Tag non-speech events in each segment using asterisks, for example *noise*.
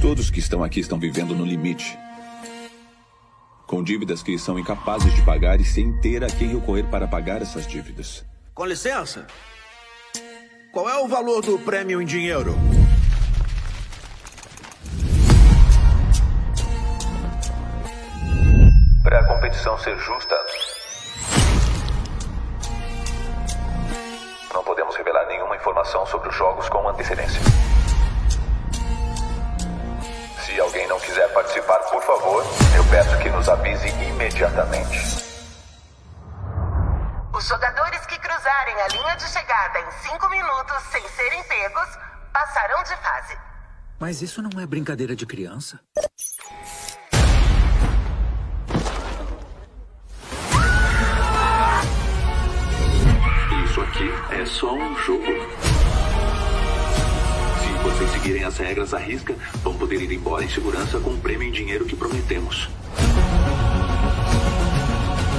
Todos que estão aqui estão vivendo no limite. Com dívidas que são incapazes de pagar e sem ter a quem recorrer para pagar essas dívidas. Com licença. Qual é o valor do prêmio em dinheiro? Para a competição ser justa, não podemos revelar nenhuma informação sobre os jogos com antecedência. Se alguém não quiser participar, por favor, eu peço que nos avise imediatamente. Os jogadores que cruzarem a linha de chegada em 5 minutos sem serem pegos passarão de fase. Mas isso não é brincadeira de criança? Isso aqui é só um jogo. Se vocês seguirem as regras à risca, vão poder ir embora em segurança com o prêmio em dinheiro que prometemos.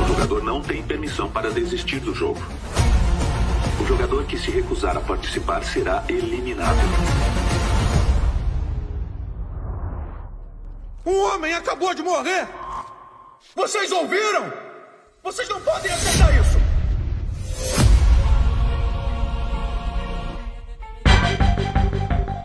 O jogador não tem permissão para desistir do jogo. O jogador que se recusar a participar será eliminado. Um homem acabou de morrer! Vocês ouviram? Vocês não podem aceitar isso!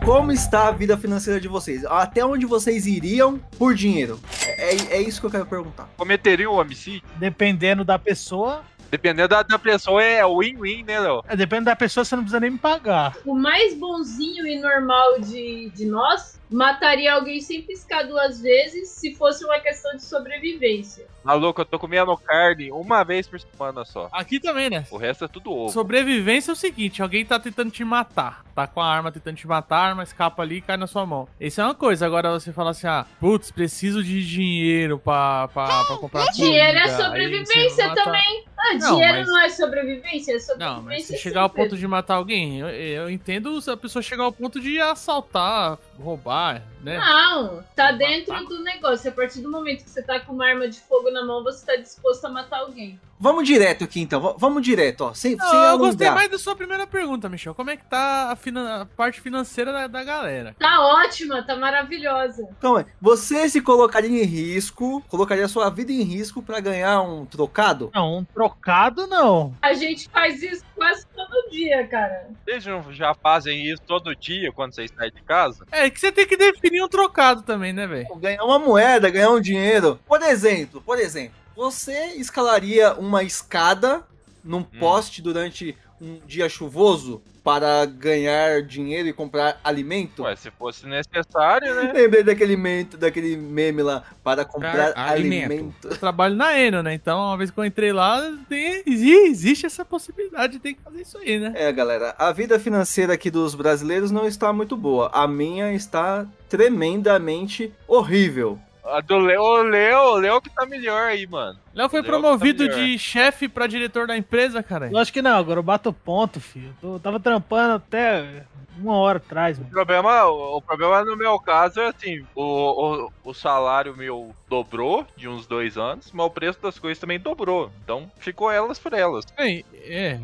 Como está a vida financeira de vocês? Até onde vocês iriam por dinheiro? É, é- é isso que eu quero perguntar. Cometeria um homicídio? Dependendo da pessoa. Dependendo da, da pessoa, é win-win, né, Léo? É, dependendo da pessoa, você não precisa nem me pagar. O mais bonzinho e normal de, de nós mataria alguém sem piscar duas vezes se fosse uma questão de sobrevivência. Maluco, eu tô comendo carne uma vez por semana só. Aqui também, né? O resto é tudo ovo. Sobrevivência é o seguinte: alguém tá tentando te matar. Tá com a arma tentando te matar, a arma escapa ali e cai na sua mão. Isso é uma coisa. Agora você fala assim: ah, putz, preciso de dinheiro pra, pra, pra comprar Dinheiro é comida. Sobrevivência também. Ah, Não, dinheiro mas- não é sobrevivência, é sobrevivência. Não, mas se sim, chegar ao ponto de matar alguém, eu, eu entendo se a pessoa chegar ao ponto de assaltar, roubar, né? Não, tá dentro do negócio. A partir do momento que você tá com uma arma de fogo na mão, você tá disposto a matar alguém. Vamos direto aqui então, vamos direto, ó. Sem, Não, sem eu gostei mais da sua primeira pergunta, Michel. Como é que tá a, finan- a parte financeira da, da galera? Tá ótima, tá maravilhosa. Calma aí. Você se colocaria em risco, colocaria sua vida em risco pra ganhar um trocado? Não, um trocado não. A gente faz isso quase todo dia, cara. Vocês não já fazem isso todo dia quando vocês saem de casa? É que você tem que definir um trocado também, né, velho? Ganhar uma moeda, ganhar um dinheiro. Por exemplo, por exemplo, você escalaria uma escada num poste durante um dia chuvoso para ganhar dinheiro e comprar alimento? Ué, se fosse necessário, né? Lembrei daquele, meme, daquele meme lá, para comprar Pra alimento. alimento. Eu trabalho na Eno, né? Então, uma vez que eu entrei lá, tem- exi- existe essa possibilidade de ter que fazer isso aí, né? É, galera, a vida financeira aqui dos brasileiros não está muito boa. A minha está tremendamente horrível. A do Leo, o Leo, o Leo que tá melhor aí, mano. Léo foi tá promovido melhor. de chefe pra diretor da empresa, cara. Eu acho que não, agora eu bato ponto, filho. Eu tava trampando até uma hora atrás, O mano. problema, o problema no meu caso é assim, o, o, o salário meu dobrou de uns dois anos, mas o preço das coisas também dobrou. Então ficou elas por elas. Bem, é,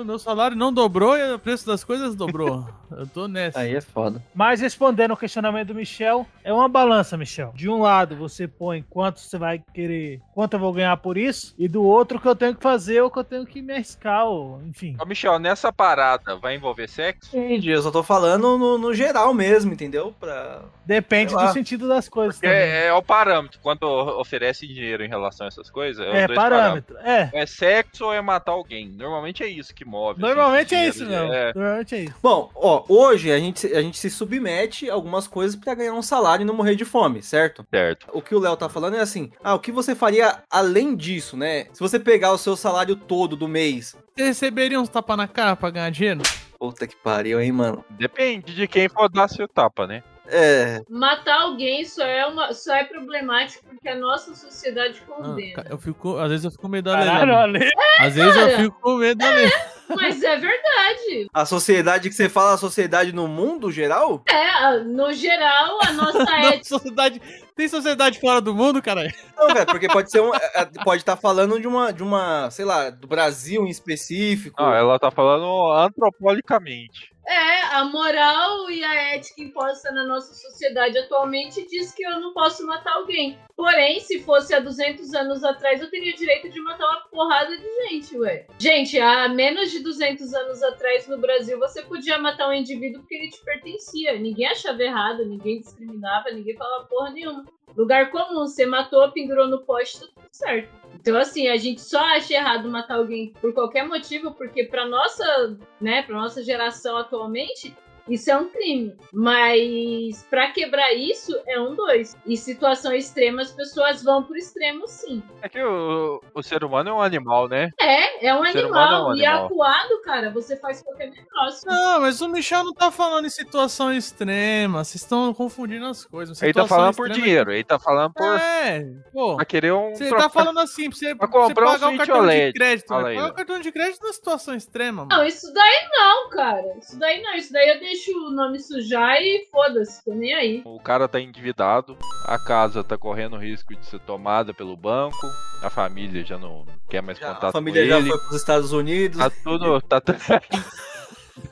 o meu salário não dobrou e o preço das coisas dobrou. *laughs* eu tô nessa. Aí é foda. Mas respondendo o questionamento do Michel, é uma balança, Michel. De um lado, você põe quanto você vai querer, quanto eu vou ganhar por isso, e do outro, que eu tenho que fazer, o que eu tenho que me arriscar, ou, enfim. Ô, Michel, nessa parada vai envolver sexo? Entendi, eu só tô falando no, no geral mesmo, entendeu? Pra... Depende do sentido das coisas Porque também. é, é o parâmetro. Quando oferece dinheiro em relação a essas coisas, é, É, parâmetro. É. parâmetros. É sexo ou é matar alguém? Normalmente é isso que move. assim, Normalmente é esse isso, não. é. Normalmente é isso. Bom, ó, hoje a gente, a gente se submete a algumas coisas pra ganhar um salário e não morrer de fome, certo? Certo. O que o Léo tá falando é assim, ah, o que você faria além disso, né? Se você pegar o seu salário todo do mês... Você receberia uns tapas na cara pra ganhar dinheiro? Puta que pariu, hein, mano? Depende de quem for dar seu tapa, né? É... Matar alguém só é, uma, só é problemático porque a nossa sociedade condena. Eu fico, às vezes eu fico com medo da. Ale. Às vezes eu fico com medo da Lelê. Mas é verdade. A sociedade que você fala, a sociedade no mundo geral? É, no geral, a nossa *laughs* ética. sociedade, tem sociedade fora do mundo, cara? Não, cara, porque pode ser um. é, é, Pode estar falando de uma, de uma, sei lá, do Brasil em específico. Não, ela tá falando antropolicamente. É, a moral e a ética imposta na nossa sociedade atualmente diz que eu não posso matar alguém. Porém, se fosse há 200 anos atrás, eu teria direito de matar uma porrada de gente, ué. Gente, há menos de 200 anos atrás no Brasil, você podia matar um indivíduo porque ele te pertencia. Ninguém achava errado, ninguém discriminava, ninguém falava porra nenhuma. Lugar comum, você matou, pendurou no poste, tudo certo. Então, assim, a gente só acha errado matar alguém por qualquer motivo, porque pra nossa, né, pra nossa geração atualmente, isso é um crime. Mas pra quebrar isso é um dois. Em situação extrema, as pessoas vão pro extremo, sim. É que o, o ser humano é um animal, né? É, é um ser animal. humano é um E animal. acuado, cara, você faz qualquer negócio. Não, mas o Michel não tá falando em situação extrema. Vocês estão confundindo as coisas. Ele tá Situação falando por extrema- dinheiro, ele tá falando por. É, pô. Pra querer um. Você trocar- tá falando assim, pra você, Pra pra você comprar um pagar o Switch cartão de OLED. crédito. Né? aí, Pagar o cartão de crédito na situação extrema, mano. Não, isso daí não, cara. Isso daí não. Isso daí eu deixo o nome sujar e foda-se, tô nem aí. O cara tá endividado, a casa tá correndo risco de ser tomada pelo banco, a família já não quer mais Já- contato a família com já ele. foi pros Estados Unidos. Tá tudo. Tá *laughs*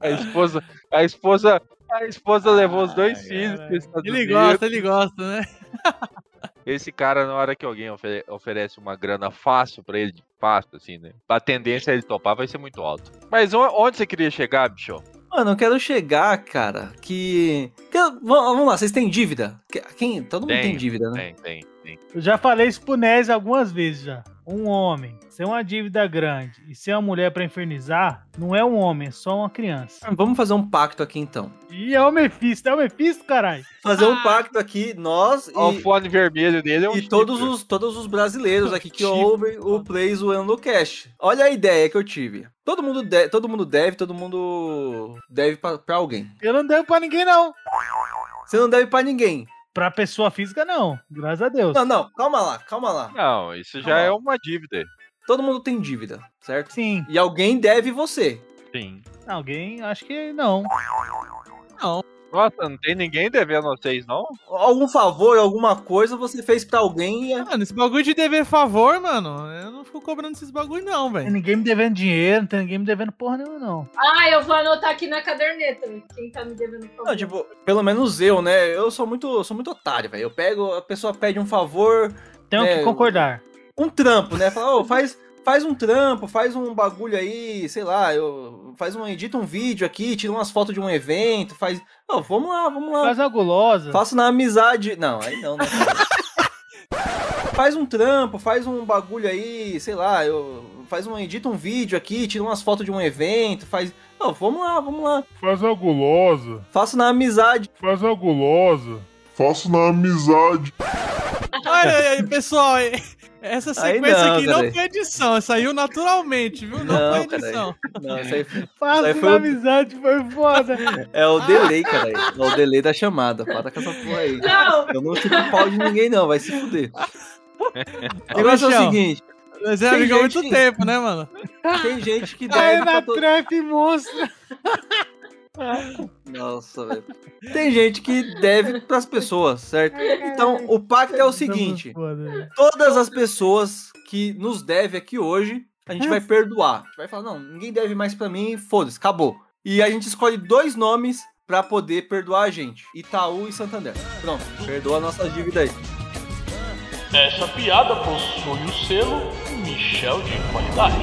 a esposa. A esposa. A esposa levou os dois filhos Ele Unidos. gosta, ele gosta, né? *laughs* Esse cara, na hora que alguém ofere- oferece uma grana fácil pra ele, fácil, assim, né? A tendência a ele topar vai ser muito alta. Mas onde você queria chegar, bicho? Mano, eu quero chegar, cara, que. que vamos lá, vocês têm dívida? Que- Quem? Todo mundo tem Tenho, dívida, né? Tem, tem, tem. Eu já falei isso pro Nez algumas vezes já. Um homem ser uma dívida grande e ser uma mulher pra infernizar, não é um homem, é só uma criança. Vamos fazer um pacto aqui então. E é o Mephisto, é o Mephisto, caralho. Fazer um pacto aqui, nós Ó, O e, fone vermelho dele é um e todos, chifre. os, todos os brasileiros aqui que *laughs* Chifre. ouvem o Play zoando o Cash. Olha a ideia que eu tive. Todo mundo, de- todo mundo deve, todo mundo deve pra, pra alguém. Eu não devo pra ninguém, não. Você não deve pra ninguém. Pra pessoa física, não. Graças a Deus. Não, não, calma lá, calma lá. Não, isso já Calma é uma dívida. Todo mundo tem dívida, certo? Sim. E alguém deve você. Sim. Alguém, acho que não. Nossa, não tem ninguém devendo a vocês, não? Algum favor, alguma coisa você fez pra alguém e Mano, esse bagulho de dever favor, mano, eu não fico cobrando esses bagulho, não, Tem velho. ninguém me devendo dinheiro, não tem ninguém me devendo porra nenhuma, não. Ah, eu vou anotar aqui na caderneta. Quem tá me devendo favor. Não, tipo, pelo menos eu, né? Eu sou muito, sou muito otário, velho. Eu pego, a pessoa pede um favor, Tenho É, que concordar. um trampo, né? Fala, ô, faz, faz um trampo, faz um bagulho aí, sei lá, eu, faz um, edita um vídeo aqui, tira umas fotos de um evento, faz. Ô, vamos lá, vamos lá. Faz uma gulosa. Faço na amizade. Não, aí não, né? *laughs* faz um trampo, faz um bagulho aí, sei lá, eu, faz um, edita um vídeo aqui, tira umas fotos de um evento, faz. Ô, vamos lá, vamos lá. Faz uma gulosa. Faço na amizade. Faz uma gulosa. Faço na amizade. Olha aí, pessoal, é- essa Aí sequência não, aqui não foi edição, saiu naturalmente, viu? Não, Não, foi edição. Não, isso aí foi- Faço Isso aí foi na o- amizade, foi foda. É o delay, cara. É o delay da chamada. Para com essa porra aí. Não, Eu não chupo o pau de ninguém, não. Vai se fuder. O negócio é o seguinte: Mas é amigo há muito gente- tempo, né, mano? tem gente que Aí deve. na pra trap monstro. Nossa, velho. Tem gente que deve pras pessoas, certo? Então, o pacto é o seguinte: velho. todas as pessoas que nos devem aqui hoje, a gente vai perdoar. A gente vai falar, não, ninguém deve mais pra mim, foda-se, acabou. E a gente escolhe dois nomes pra poder perdoar a gente: Itaú e Santander. Pronto, perdoa a nossa dívida aí. Essa piada possui o selo Michel de qualidade.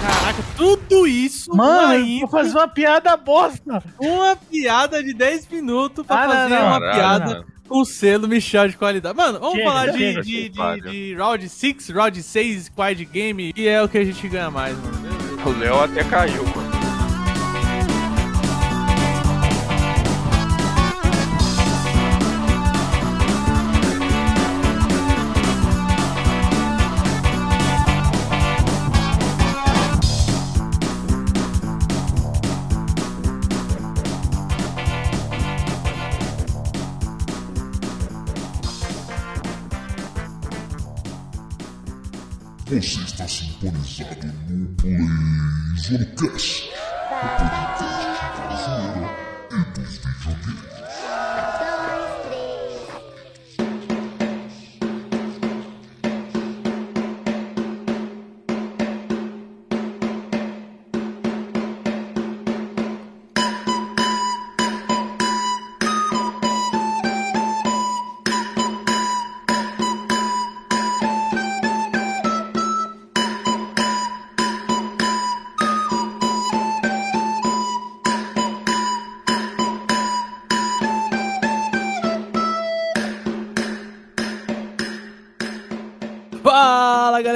Caraca, tudo isso Mano, vou fazer uma piada bosta. uma piada de 10 minutos pra Ah, não, fazer não. uma piada com o selo Michel de qualidade. Mano, vamos Chega, falar de, chega, de, de, pariu. de round 6, round 6, quad game, que é o que a gente ganha mais, mano. O Léo até caiu, mano. Você está sintonizado no Play Zonecast.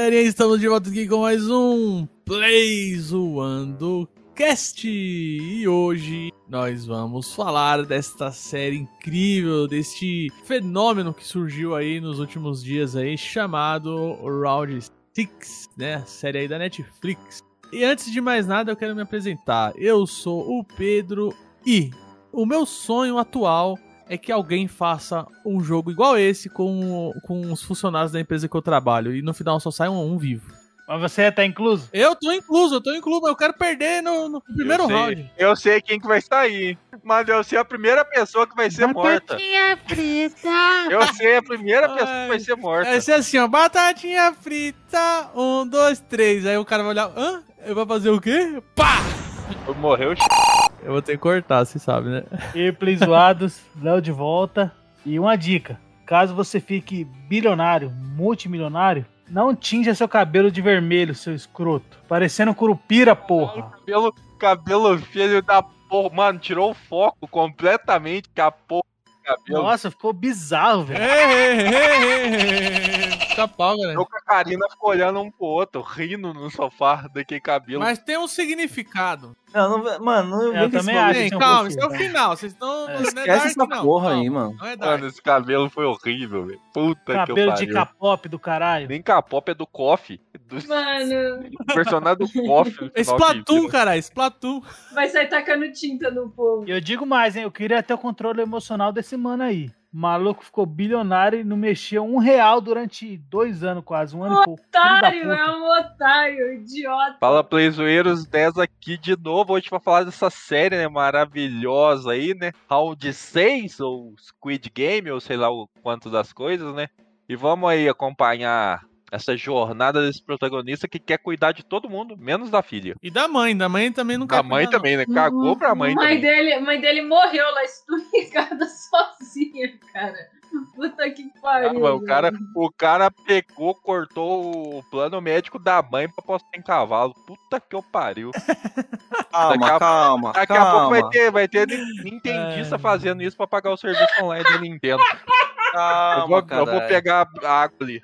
Galerinha, estamos de volta aqui com mais um Play Zoando Cast. E hoje nós vamos falar desta série incrível, deste fenômeno que surgiu aí nos últimos dias aí, chamado Round 6, né? Série aí da Netflix. E antes de mais nada, eu quero me apresentar. Eu sou o Pedro e o meu sonho atual é que alguém faça um jogo igual esse com, com os funcionários da empresa que eu trabalho e no final só sai um, um vivo. Mas você tá incluso? Eu tô incluso, eu tô incluso, mas eu quero perder no, no primeiro eu sei, round. Eu sei quem que vai sair, mas eu sei a primeira pessoa que vai ser morta. Batatinha frita. Eu sei a primeira pessoa que vai ser morta. Vai ser assim, ó, batatinha frita, um, dois, três. Aí o cara vai olhar, hã? Eu vou fazer o quê? Pá! Morreu *laughs* Eu vou ter que cortar, você sabe, né? E Play Zoados, Léo de volta. E uma dica: caso você fique bilionário, multimilionário, não tinja seu cabelo de vermelho, seu escroto. Parecendo curupira, porra. Cabelo, cabelo filho da porra. Mano, tirou o foco completamente que a porra do cabelo. Nossa, ficou bizarro, velho. Fica pau, galera. Eu com a Karina ficou olhando um pro outro, rindo no sofá daquele cabelo. Mas tem um significado. Não, não, mano, não Eu com esse também acho. Um calma, esse é o final. Vocês estão. É. não é Esquece dark, essa não. porra Não, aí, mano. Não é dark. Mano, esse cabelo foi horrível, velho. Puta que Cabelo eu de pariu. K-pop do caralho. Nem K-pop é do KOF. Do Mano, *laughs* personagem do final Splatoon, que- cara, Splatoon. vai sair tacando tinta no povo. E eu digo mais, hein? Eu queria ter o controle emocional desse mano aí. O maluco ficou bilionário e não mexia um real durante dois anos quase, um ano e pouco. Otário, é um otário, idiota. Fala Playzoeiros 10 aqui de novo, hoje pra falar dessa série, né, maravilhosa aí, né, Round 6, ou Squid Game, ou sei lá o quanto das coisas, né, e vamos aí acompanhar essa jornada desse protagonista que quer cuidar de todo mundo, menos da filha. E da mãe, da mãe também não Da mãe cuidar, também, né, cagou pra mãe mãe também. dele, mãe dele morreu lá esturricada *laughs* sozinha, cara. Puta que Ah, pariu. mas o cara, o cara pegou, cortou o plano médico da mãe pra postar em cavalo. Puta que eu pariu. *laughs* Daqui Calma, a- calma, Daqui a pouco vai calma. ter, vai ter Nintendista É. fazendo isso pra pagar o serviço online da Nintendo. eu, Calma, vou, eu vou pegar a água ali.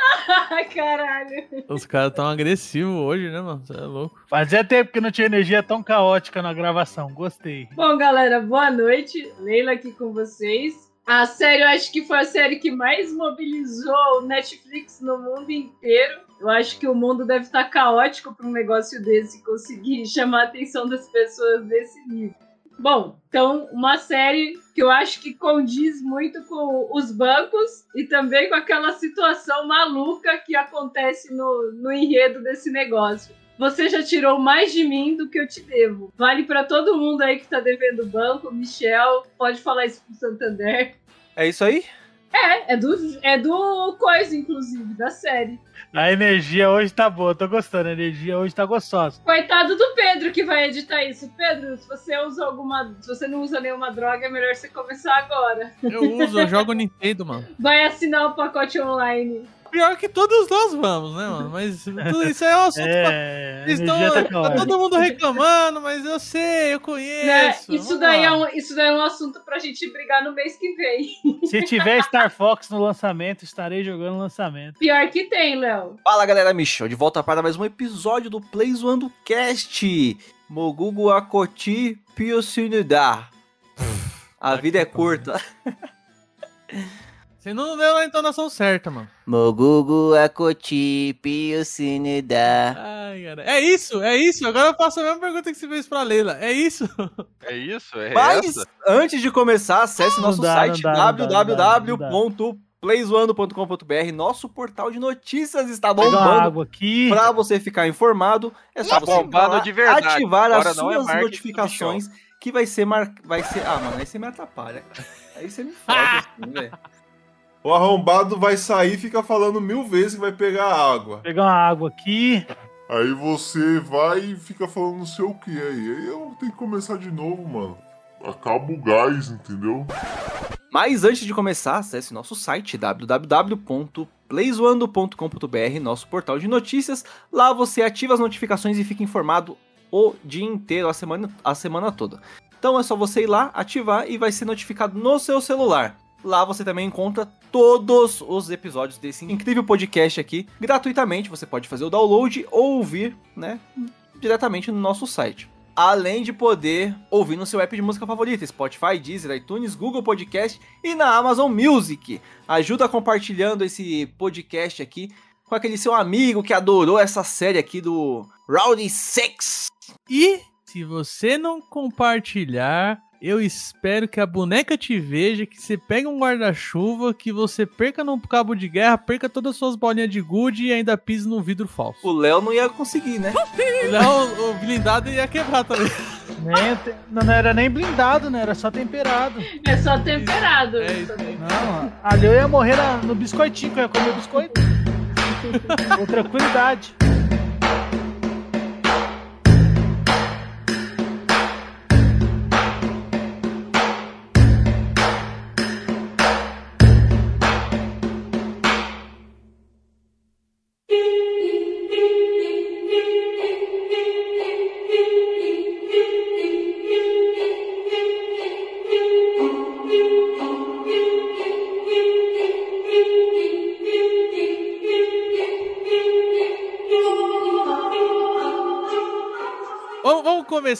*laughs* Caralho. Os caras tão agressivos hoje, né, mano? Você é louco. Fazia tempo que não tinha energia tão caótica na gravação. Gostei. Bom, galera, boa noite. Leila aqui com vocês. A série, eu acho que foi a série que mais mobilizou o Netflix no mundo inteiro. Eu acho que o mundo deve estar caótico para um negócio desse conseguir *laughs* chamar a atenção das pessoas desse nível. Bom, então, uma série que eu acho que condiz muito com os bancos e também com aquela situação maluca que acontece no, no enredo desse negócio. Você já tirou mais de mim do que eu te devo. Vale pra todo mundo aí que tá devendo banco. Michel, pode falar isso pro Santander. É isso aí? É, é do, é do Coisa, inclusive, da série. A energia hoje tá boa, tô gostando. A energia hoje tá gostosa. Coitado do Pedro que vai editar isso. Pedro, se você usa alguma. Se você não usa nenhuma droga, é melhor você começar agora. Eu uso, eu jogo *laughs* Nintendo, mano. Vai assinar o pacote online. Pior que todos nós vamos, né, mano? Mas tudo isso é um assunto pra... É, a Vocês energia estão, tá tá todo mundo reclamando, mas eu sei, eu Né? conheço. Isso, vamos daí lá. é um, isso daí é um assunto pra gente brigar no mês que vem. Se tiver Star Fox no lançamento, estarei jogando no lançamento. Pior que tem, Léo. Fala galera, Michel, de volta para mais um episódio do Play Zoando Cast. Mogugo Akoti Piosunida. A vida é curta. *laughs* Você não deu a entonação certa, mano. Mogugo Akoti Piosunida. Ai, cara. É isso, é isso. Agora eu faço a mesma pergunta que você fez pra Leila. É isso? É isso? É Mas, essa? antes de começar, acesse Não nosso dá, site www.playzoando.com.br. Nosso portal de notícias está bombando. aqui. Pra você ficar informado, é só Tá você lá, de verdade. ativar Agora as é suas do notificações que vai ser mar... vai ser, ah, mano, aí você me atrapalha. Aí você me fode *laughs* assim, velho. O arrombado vai sair e fica falando mil vezes que vai pegar água. Pegar uma água aqui. Aí você vai e fica falando não sei o que aí. Aí eu tenho que começar de novo, mano. Acaba o gás, entendeu? Mas antes de começar, acesse nosso site www.playzoando.com.br, nosso portal de notícias. Lá você ativa as notificações e fica informado o dia inteiro, a semana, a semana toda. Então é só você ir lá, ativar e vai ser notificado no seu celular. Lá você também encontra todos os episódios desse incrível podcast aqui gratuitamente. Você pode fazer o download ou ouvir, né, diretamente no nosso site. Além de poder ouvir no seu app de música favorita, Spotify, Deezer, iTunes, Google Podcast e na Amazon Music. Ajuda compartilhando esse podcast aqui com aquele seu amigo que adorou essa série aqui do Rowdy Sex. E se você não compartilhar, eu espero que a boneca te veja, que você pegue um guarda-chuva, que você perca no cabo de guerra, perca todas as suas bolinhas de gude e ainda pise num vidro falso. O Léo não ia conseguir, né? O Léo, o blindado ia quebrar também. Nem não era nem blindado, né? Era só temperado. É só temperado. É isso aí. Não, ali eu ia morrer na- no biscoitinho, que eu ia comer biscoito. *laughs* Com tranquilidade.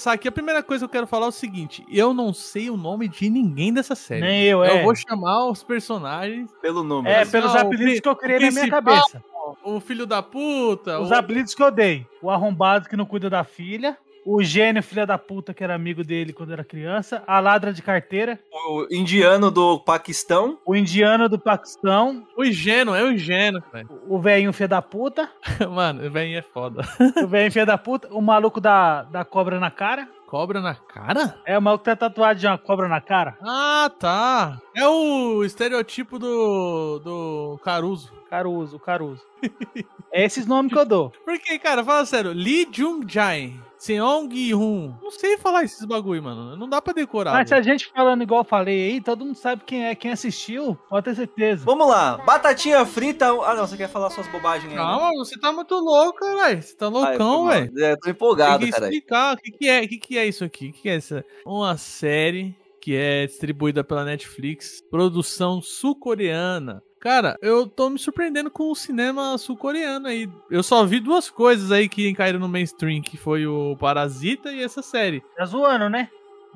Começar aqui. A primeira coisa que eu quero falar é o seguinte: eu não sei o nome de ninguém dessa série. Nem eu, é. Eu vou chamar os personagens. Pelo nome. É, Assim, pelos ó, o apelidos que eu criei na minha cabeça. O filho da puta. Os o... apelidos que eu dei. O arrombado que não cuida da filha. O gênio, filha da puta, que era amigo dele quando era criança. A ladra de carteira. O indiano do Paquistão. O indiano do Paquistão. O ingênuo, é o ingênuo, velho. O velhinho filha da puta. *laughs* Mano, o velho é foda. O velhinho filha da puta. O maluco da, da cobra na cara. Cobra na cara? É, o maluco que tem tatuagem de uma cobra na cara. Ah, tá. É o estereotipo do, do Caruso. Caruso, Caruso. *laughs* é esses nomes que eu dou. Porque, cara, fala sério, Lee Jung-jae, Seong Gi-hun. Não sei falar esses bagulho, mano. Não dá pra decorar. Mas se a velho. gente falando igual eu falei aí, todo mundo sabe quem é. Quem assistiu, pode ter certeza. Vamos lá. Batatinha frita. Ah, não, você quer falar suas bobagens aí? né? Calma, você tá muito louco, caralho. Você tá loucão, velho. É, tô Tem empolgado, que caralho. explicar o que, que é, o que, que é isso aqui. O que, que é essa? Uma série que é distribuída pela Netflix, produção sul-coreana. Cara, eu tô me surpreendendo com o cinema sul-coreano aí. Eu só vi duas coisas aí que caíram no mainstream, que foi o Parasita e essa série. Tá zoando, né?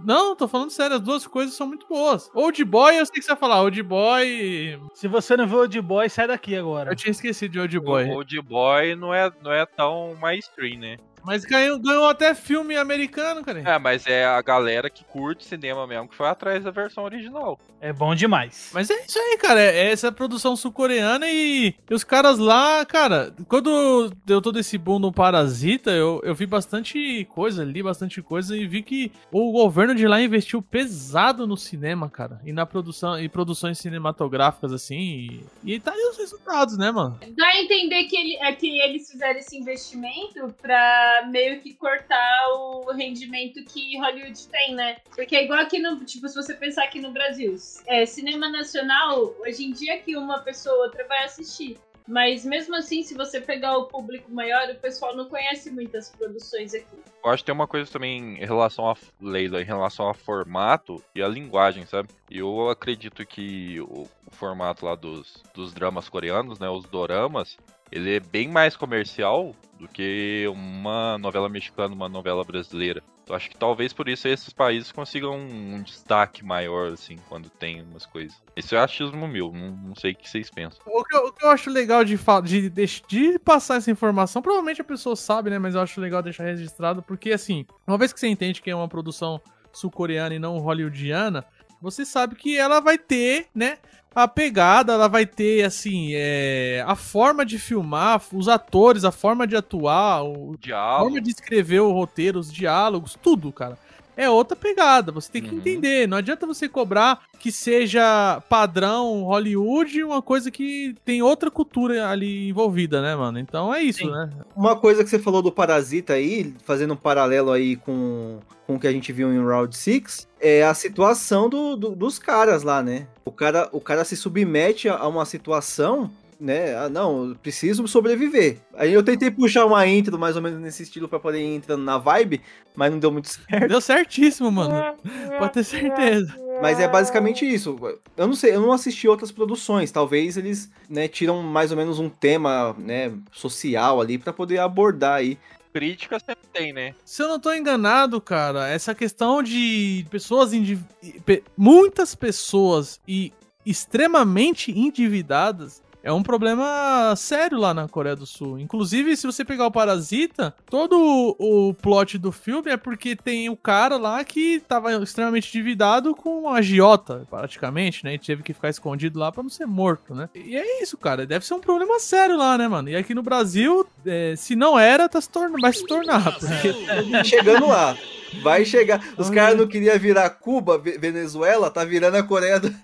Não, tô falando sério, as duas coisas são muito boas. Old Boy, eu sei que você vai falar. Old Boy. Se você não viu o de boy, sai daqui agora. Eu tinha esquecido de Old O Boy. Old Boy não é, não é tão mainstream, né? Mas ganhou, ganhou até filme americano, cara. É, mas é a galera que curte cinema mesmo que foi atrás da versão original. É bom demais. Mas é isso aí, cara. É essa produção sul-coreana e, e os caras lá, cara, quando deu todo esse boom no Parasita, eu, eu vi bastante coisa, li bastante coisa e vi que o governo de lá investiu pesado no cinema, cara. E na produção, e produções cinematográficas, assim. E, e tá aí os resultados, né, mano? Dá a entender que, ele, é que eles fizeram esse investimento pra meio que cortar o rendimento que Hollywood tem, né? Porque é igual aqui no. Tipo, se você pensar aqui no Brasil, é, cinema nacional, hoje em dia que uma pessoa ou outra vai assistir. Mas mesmo assim, se você pegar o público maior, o pessoal não conhece muitas produções aqui. Eu acho que tem uma coisa também em relação a Leila, em relação a formato e a linguagem, sabe? Eu acredito que o, o formato lá dos, dos dramas coreanos, né, os doramas, ele é bem mais comercial do que uma novela mexicana, uma novela brasileira. Eu acho que talvez por isso esses países consigam um, destaque maior, assim, quando tem umas coisas. Isso é achismo meu, não, não sei o que vocês pensam. O que, eu, o que eu acho legal de, de, de, de passar essa informação, provavelmente a pessoa sabe, né? Mas eu acho legal deixar registrado, porque assim, uma vez que você entende que é uma produção sul-coreana e não hollywoodiana, você sabe que ela vai ter, né? A pegada, ela vai ter, assim, é, a forma de filmar, os atores, a forma de atuar, o, a Diálogo. forma de escrever o roteiro, os diálogos, tudo, cara. É outra pegada, você tem que Uhum. entender. Não adianta você cobrar que seja padrão Hollywood uma coisa que tem outra cultura ali envolvida, né, mano? Então é isso, Sim. né? Uma coisa que você falou do Parasita aí, fazendo um paralelo aí com, com o que a gente viu em Round 6, é a situação do, do- dos caras lá, né? O cara, o cara se submete a uma situação, né? Ah, não, eu preciso sobreviver. Aí eu tentei puxar uma intro mais ou menos nesse estilo pra poder ir entrando na vibe, mas não deu muito certo. *laughs* Deu certíssimo, mano. *laughs* Pode ter certeza. Mas é basicamente isso. Eu não sei, eu não assisti outras produções. Talvez eles, né, tiram mais ou menos um tema, né, social ali pra poder abordar aí. Crítica sempre tem, né? Se eu não tô enganado, cara, essa questão de pessoas endiv... pe- muitas pessoas e extremamente endividadas é um problema sério lá na Coreia do Sul. Inclusive, se você pegar o Parasita, todo o, o plot do filme é porque tem o cara lá que tava extremamente endividado com um agiota, praticamente, né? E teve que ficar escondido lá pra não ser morto, né? E é isso, cara. Deve ser um problema sério lá, né, mano? E aqui no Brasil, é, se não era, tá se tornando, vai se tornar. Porque Chegando lá. Vai chegar. Os caras não queriam virar Cuba, Ve- Venezuela, tá virando a Coreia do.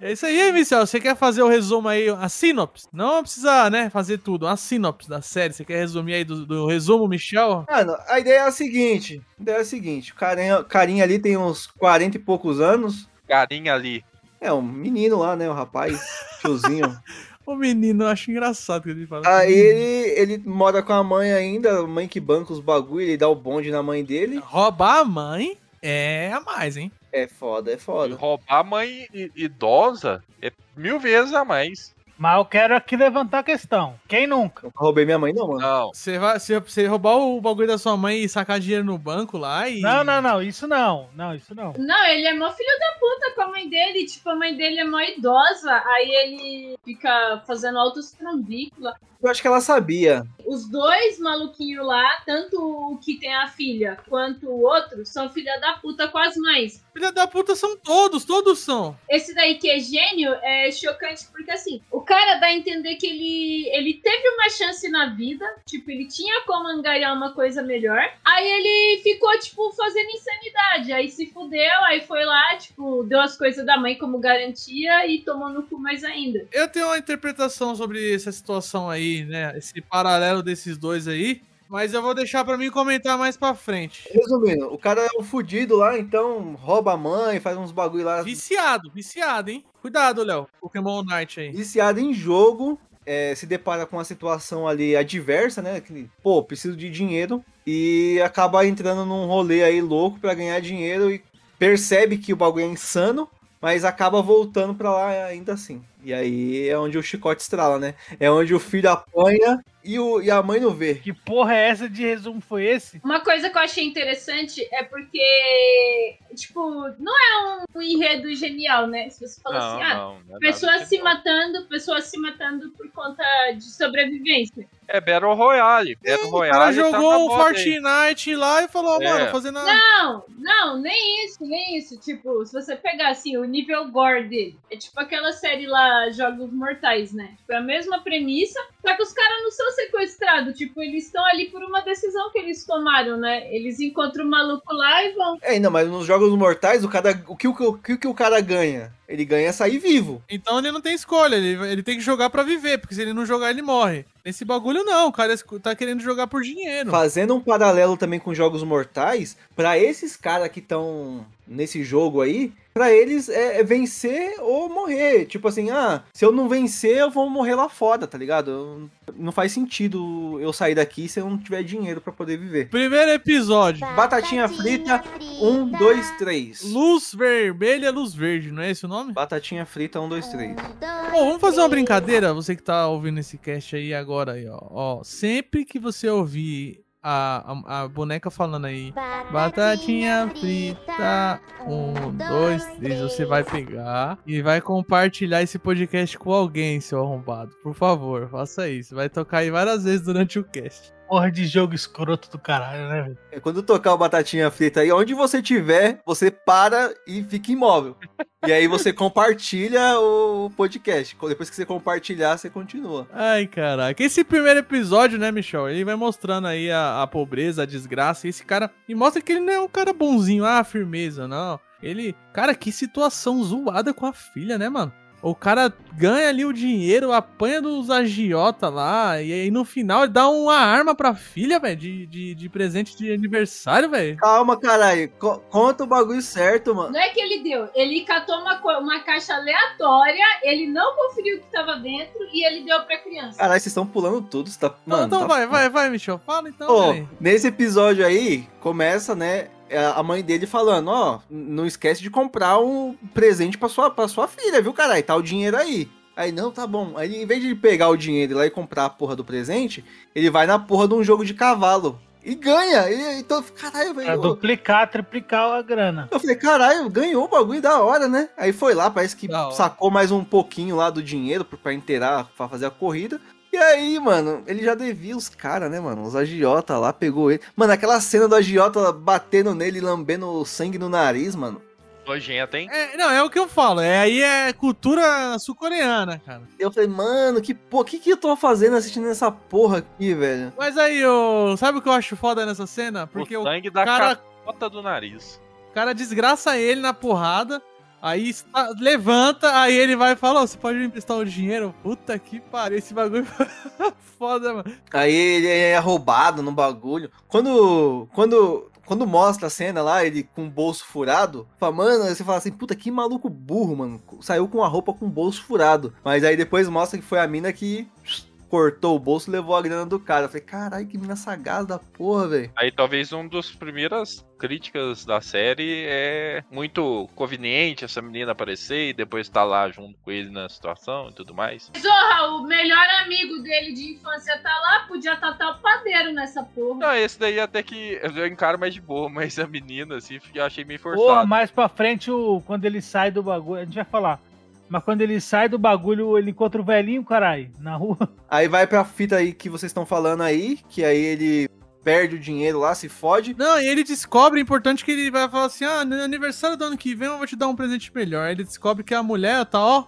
É isso aí, Michel. Você quer fazer o resumo aí, a sinopse? Não precisa, né, fazer tudo. A sinopse da série. Você quer resumir aí do, do resumo, Michel? Mano, a ideia é a seguinte: a ideia é a seguinte, o carinha, carinha ali tem uns 40 e poucos anos. Carinha ali. É, um menino lá, né? O rapaz, tiozinho. *laughs* O menino, eu acho engraçado que ele fala. Aí ele, ele mora com a mãe ainda, a mãe que banca os bagulho, ele dá o bonde na mãe dele. Roubar a mãe é a mais, hein? É foda, é E foda. roubar a mãe idosa é mil vezes a mais. Mas eu quero aqui levantar a questão. Quem nunca? Nunca roubei minha mãe, não, mano. Não. Você vai você, você roubar o bagulho da sua mãe e sacar dinheiro no banco lá e. Não, não, não. Isso não. Não, isso não. Não, ele é mó filho da puta com a mãe dele. Tipo, a mãe dele é mó idosa. Aí ele fica fazendo altos trambícolas. Eu acho que ela sabia. Os dois maluquinhos lá, tanto o que tem a filha quanto o outro, são filha da puta com as mães. Filha da puta são todos, todos são. Esse daí que é gênio é chocante porque assim, o cara dá a entender que ele, ele teve uma chance na vida, tipo, ele tinha como angariar uma coisa melhor. Aí ele ficou, tipo, fazendo insanidade. Aí se fudeu, aí foi lá, tipo, deu as coisas da mãe como garantia e tomou no cu mais ainda. Eu tenho uma interpretação sobre essa situação aí, né? Esse paralelo desses dois aí. Mas eu vou deixar pra mim comentar mais pra frente. Resumindo, o cara é um fudido lá, então rouba a mãe, faz uns bagulho lá. Viciado, viciado, hein? Cuidado, Léo. Pokémon Night aí. Viciado em jogo, é, se depara com uma situação ali adversa, né? Que, pô, preciso de dinheiro. E acaba entrando num rolê aí louco pra ganhar dinheiro e percebe que o bagulho é insano, mas acaba voltando pra lá ainda assim. E aí é onde o chicote estrala, né? É onde o filho apanha e, o, e a mãe não vê. Que porra é essa de resumo foi esse? Uma coisa que eu achei interessante é porque, tipo, não é um, enredo genial, né? Se você fala Não, assim, ah, não. não é pessoas se matando, pessoas se matando por conta de sobrevivência. É Battle Royale. Battle O Royale. cara tá jogou na um moda aí. Fortnite lá e falou, É. mano, fazendo a... Não, não, nem isso, nem isso. Tipo, se você pegar assim, o nível gore dele, é tipo aquela série lá, Jogos Mortais, né? É a mesma premissa, só que os caras não são sequestrados. Tipo, eles estão ali por uma decisão que eles tomaram, né? Eles encontram o maluco lá e vão. É, não, mas nos jogos mortais, o, cara, o, que, o, que, o que o cara ganha? Ele ganha sair vivo. Então ele não tem escolha, ele, ele tem que jogar pra viver, porque se ele não jogar, ele morre. Nesse bagulho não, o cara tá querendo jogar por dinheiro. Fazendo um paralelo também com jogos mortais, pra esses caras que estão nesse jogo aí, pra eles é, é vencer ou morrer. Tipo assim, ah, se eu não vencer, eu vou morrer lá fora, tá ligado? Eu- não faz sentido eu sair daqui se eu não tiver dinheiro pra poder viver. Primeiro episódio. Batatinha frita, um, dois, três. Luz vermelha, luz verde, não é esse o nome? Batatinha frita, um, dois, três. Bom, vamos fazer uma brincadeira, você que tá ouvindo esse cast aí agora aí, ó. ó sempre que você ouvir a, a, a boneca falando aí, batatinha frita, um, dois, três, você vai pegar e vai compartilhar esse podcast com alguém, seu arrombado. Por favor, faça isso. Vai tocar aí várias vezes durante o cast. Porra de jogo escroto do caralho, né, velho? É, Quando tocar o batatinha frita aí, onde você tiver, você para e fica imóvel. E aí você *laughs* compartilha o podcast. Depois que você compartilhar, você continua. Ai, caraca. Esse primeiro episódio, né, Michel? Ele vai mostrando aí a, a pobreza, a desgraça. E esse cara. E mostra que ele não é um cara bonzinho, ah, firmeza, não. Ele. Cara, que situação zoada com a filha, né, mano? O cara ganha ali o dinheiro, apanha dos agiota lá, e aí no final ele dá uma arma pra filha, velho, de, de, de presente de aniversário, velho. Calma, caralho. Co- conta o bagulho certo, mano. Não é que ele deu, ele catou uma, uma caixa aleatória, ele não conferiu o que tava dentro e ele deu pra criança. Caralho, vocês estão pulando tudo. Você tá... Mano, então tá vai, vai, vai, Michel. Fala então, velho. nesse episódio aí, começa, né? É a mãe dele falando, ó, não esquece de comprar um presente pra sua, pra sua filha, viu, caralho? Tá o dinheiro aí. Aí, não, tá bom. Aí, em vez de ele pegar o dinheiro e ir lá e comprar a porra do presente, ele vai na porra de um jogo de cavalo. E ganha. E, então, caralho, velho. Pra duplicar, triplicar a grana. Eu falei, caralho, ganhou o bagulho da hora, né? Aí foi lá, parece que sacou mais um pouquinho lá do dinheiro pra inteirar, pra fazer a corrida. E aí, mano, ele já devia os caras, né, mano? Os agiota lá, pegou ele. Mano, aquela cena do agiota batendo nele, lambendo sangue no nariz, mano. Nojenta, hein? É, não, é o que eu falo. É, aí é cultura sul-coreana, cara. Eu falei, mano, que porra, que que eu tô fazendo assistindo essa porra aqui, velho? Mas aí, ô, sabe o que eu acho foda nessa cena? Porque o o, sangue da cara, capota do nariz. o cara desgraça ele na porrada. Aí está- levanta, aí ele vai e fala: "Ô, Você pode me emprestar o dinheiro? Puta que pariu, esse bagulho *laughs* foda, mano. Aí ele é roubado no bagulho. Quando. Quando. Quando mostra a cena lá, ele com o bolso furado, fala, mano, você fala assim, puta, que maluco burro, mano. Saiu com a roupa com o bolso furado. Mas aí depois mostra que foi a mina que cortou o bolso e levou a grana do cara. Eu falei, caralho, que mina sagaz da porra, velho. Aí talvez um dos primeiras críticas da série é muito conveniente essa menina aparecer e depois estar lá junto com ele na situação e tudo mais. Zorra, o melhor amigo dele de infância tá lá, podia tatar o padeiro nessa porra. Não, esse daí até que eu encaro mais de boa, mas a menina, assim, eu achei meio Porra, forçado. mais pra frente, o, quando ele sai do bagulho, a gente vai falar. Mas quando ele sai do bagulho, ele encontra o velhinho, caralho, na rua. Aí vai pra fita aí que vocês estão falando aí, que aí ele perde o dinheiro lá, se fode. Não, e ele descobre, é importante que ele vai falar assim: ah, no aniversário do ano que vem eu vou te dar um presente melhor. Aí ele descobre que a mulher tá, ó,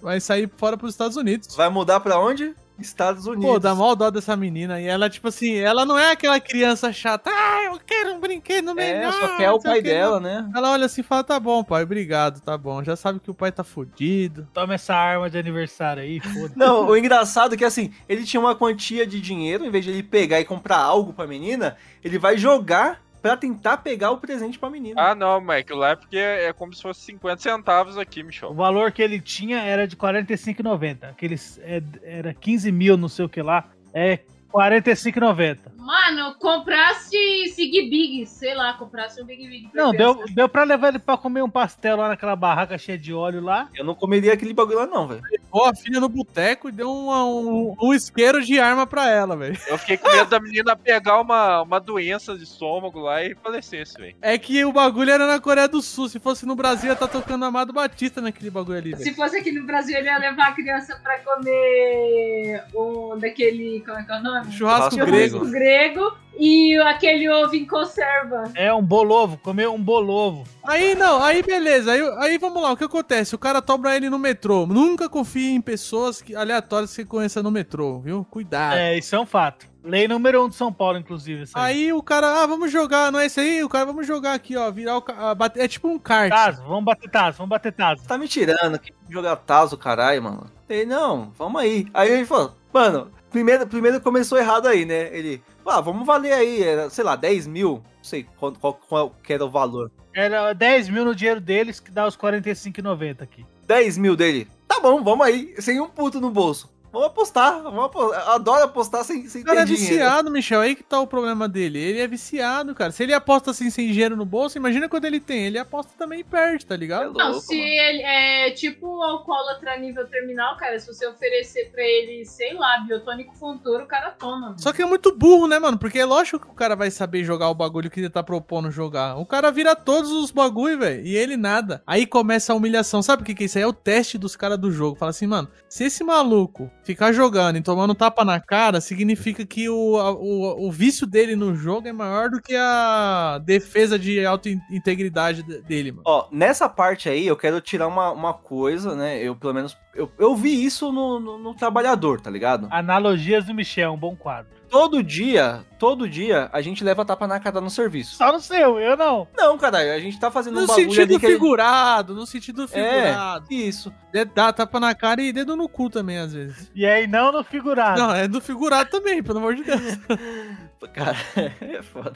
vai sair fora pros Estados Unidos. Vai mudar pra onde? Estados Unidos. Pô, dá mal dó dessa menina. E ela, tipo assim, ela não é aquela criança chata. Ah, eu quero um brinquedo melhor. É, só quer o pai dela, não." né? Ela olha assim e fala: tá bom, pai, obrigado, tá bom. Já sabe que o pai tá fudido. Toma essa arma de aniversário aí, foda-se. Não, o engraçado é que assim, ele tinha uma quantia de dinheiro, em vez de ele pegar e comprar algo pra menina, ele vai jogar pra tentar pegar o presente pra menina. Ah, não, mas aquilo lá é porque é como se fosse 50 centavos aqui, O Michel. valor que ele tinha era de R$ 45,90. Aqueles, é, era 15 mil, não sei o que lá. É R$ 45,90. Mano, comprasse Sig Big, sei lá, comprasse um Big Big. Não, deu, deu pra levar ele pra comer um pastel lá naquela barraca cheia de óleo lá. Eu não comeria aquele bagulho lá não, velho. Levou a filha no boteco e deu uma- um, um isqueiro de arma pra ela, velho. Eu fiquei com medo da menina pegar uma, uma doença de estômago lá e falecesse, velho. É que o bagulho era na Coreia do Sul. Se fosse no Brasil, ia tá tocando Amado Batista naquele bagulho ali, velho. Se fosse aqui no Brasil, ele ia levar a criança pra comer um daquele. Como é que é o nome? Churrasco Churrasco grego. Churrasco grego e aquele ovo em conserva. É um bolovo, comeu um bolovo. Aí não, aí beleza. Aí, aí vamos lá, o que acontece? O cara tobra ele no metrô. Nunca confie em pessoas que, aleatórias que você conheça no metrô, viu? Cuidado. É, isso é um fato. Lei número um de São Paulo, inclusive. Isso aí. Aí o cara, ah, vamos jogar, não é esse aí? O cara, vamos jogar aqui, ó. Virar o. bate- É tipo um kart. Tazo, vamos bater tazo, vamos bater tazo. Tá me tirando, que jogar Tazo, caralho, mano. Ele, não, vamos aí. Aí ele falou, mano, primeiro, primeiro começou errado aí, né? Ele, ah, vamos valer aí, era, sei lá, 10 mil. Não sei qual, qual, qual que era o valor. Era 10 mil no dinheiro deles, que dá os 45,90 aqui. 10 mil dele. Tá bom, vamos aí, sem um puto no bolso. Vamos apostar, vamos apostar. Eu adoro apostar sem, sem O cara é ter dinheiro. viciado, Michel. Aí que tá o problema dele. Ele é viciado, cara. Se ele aposta assim sem dinheiro no bolso, imagina quando ele tem. Ele aposta também e perde, tá ligado? Não, se ele é tipo o alcoólatra nível terminal, cara, se você oferecer pra ele, sei lá, biotônico fontoura, o cara toma. Só que é muito burro, né, mano? Porque é lógico que o cara vai saber jogar o bagulho que ele tá propondo jogar. O cara vira todos os bagulho, velho. E ele nada. Aí começa a humilhação. Sabe o que que é isso aí? É o teste dos caras do jogo. Fala assim, mano, se esse maluco ficar jogando e tomando tapa na cara, significa que o, a- o, o vício dele no jogo é maior do que a defesa de alta in- integridade de- dele, mano. Ó, nessa parte aí eu quero tirar uma, uma coisa, né? Eu, pelo menos, eu, eu vi isso no, no, no Trabalhador, tá ligado? Analogias do Michel, um bom quadro. Todo dia, todo dia, a gente leva tapa na cara no serviço. Só no seu, eu não. Não, caralho, a gente tá fazendo No um bagulho sentido ali que... figurado, no sentido figurado. É, isso. Dá tapa na cara e dedo no cu também, às vezes. E aí não no figurado. Não, é do figurado também, pelo amor de Deus. *laughs* Cara, *laughs* é foda.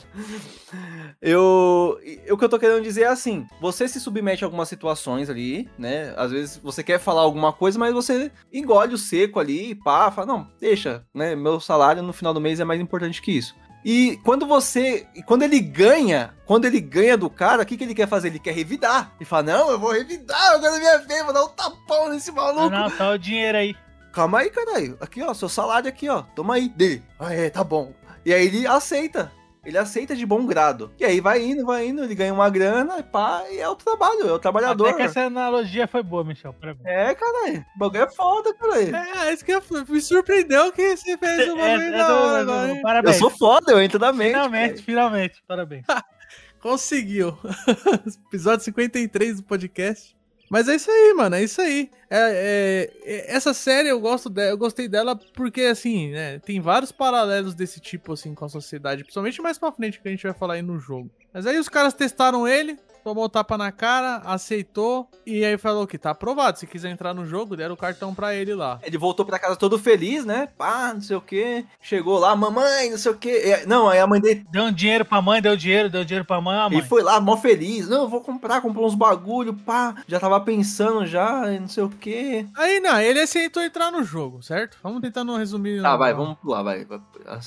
Eu, eu, o que eu tô querendo dizer é assim: você se submete a algumas situações ali, né? Às vezes você quer falar alguma coisa, mas você engole o seco ali, pá, fala, não, deixa, né? Meu salário no final do mês é mais importante que isso. E quando você. e Quando ele ganha, quando ele ganha do cara, o que, que ele quer fazer? Ele quer revidar. Ele fala: Não, eu vou revidar, eu quero minha vez, vou dar um tapão nesse maluco. Não, não, tá o dinheiro aí. Calma aí, caralho. Aqui, ó, seu salário aqui, ó. Toma aí. Dele. Ah, é, tá bom. E aí ele aceita. Ele aceita de bom grado. E aí vai indo, vai indo, ele ganha uma grana, pá, e é o trabalho, é o trabalhador. Até que essa analogia foi boa, Michel. Parabéns. É, caralho. O bagulho é foda, caralho. É, isso que eu- me surpreendeu que você fez um É, bagulho é do- hora do- agora, hein? Eu Parabéns. sou foda, eu entro na mente. Finalmente, finalmente. Parabéns. *laughs* Conseguiu. *laughs* Episódio 53 do podcast. Mas é isso aí, mano. É isso aí. É, é- é- essa série eu gosto dela, eu gostei dela porque, assim, né, tem vários paralelos desse tipo, assim, com a sociedade. Principalmente mais pra frente que a gente vai falar aí no jogo. Mas aí os caras testaram ele, tomou o tapa na cara, aceitou. E aí falou que tá aprovado. Se quiser entrar no jogo, deram o cartão pra ele lá. Ele voltou pra casa todo feliz, né? Pá, não sei o quê. Chegou lá, mamãe, não sei o quê. É, Não, aí a mãe dele. Deu um dinheiro pra mãe, deu dinheiro, deu dinheiro pra mãe, a mãe. Ele foi lá, mó feliz. Não, eu vou comprar, comprou uns bagulho, pá. Já tava pensando já, e não sei o quê. Aí não, ele aceitou entrar no jogo, certo? Vamos tentando resumir. Tá, no- vai, vamos pular, vai. vai.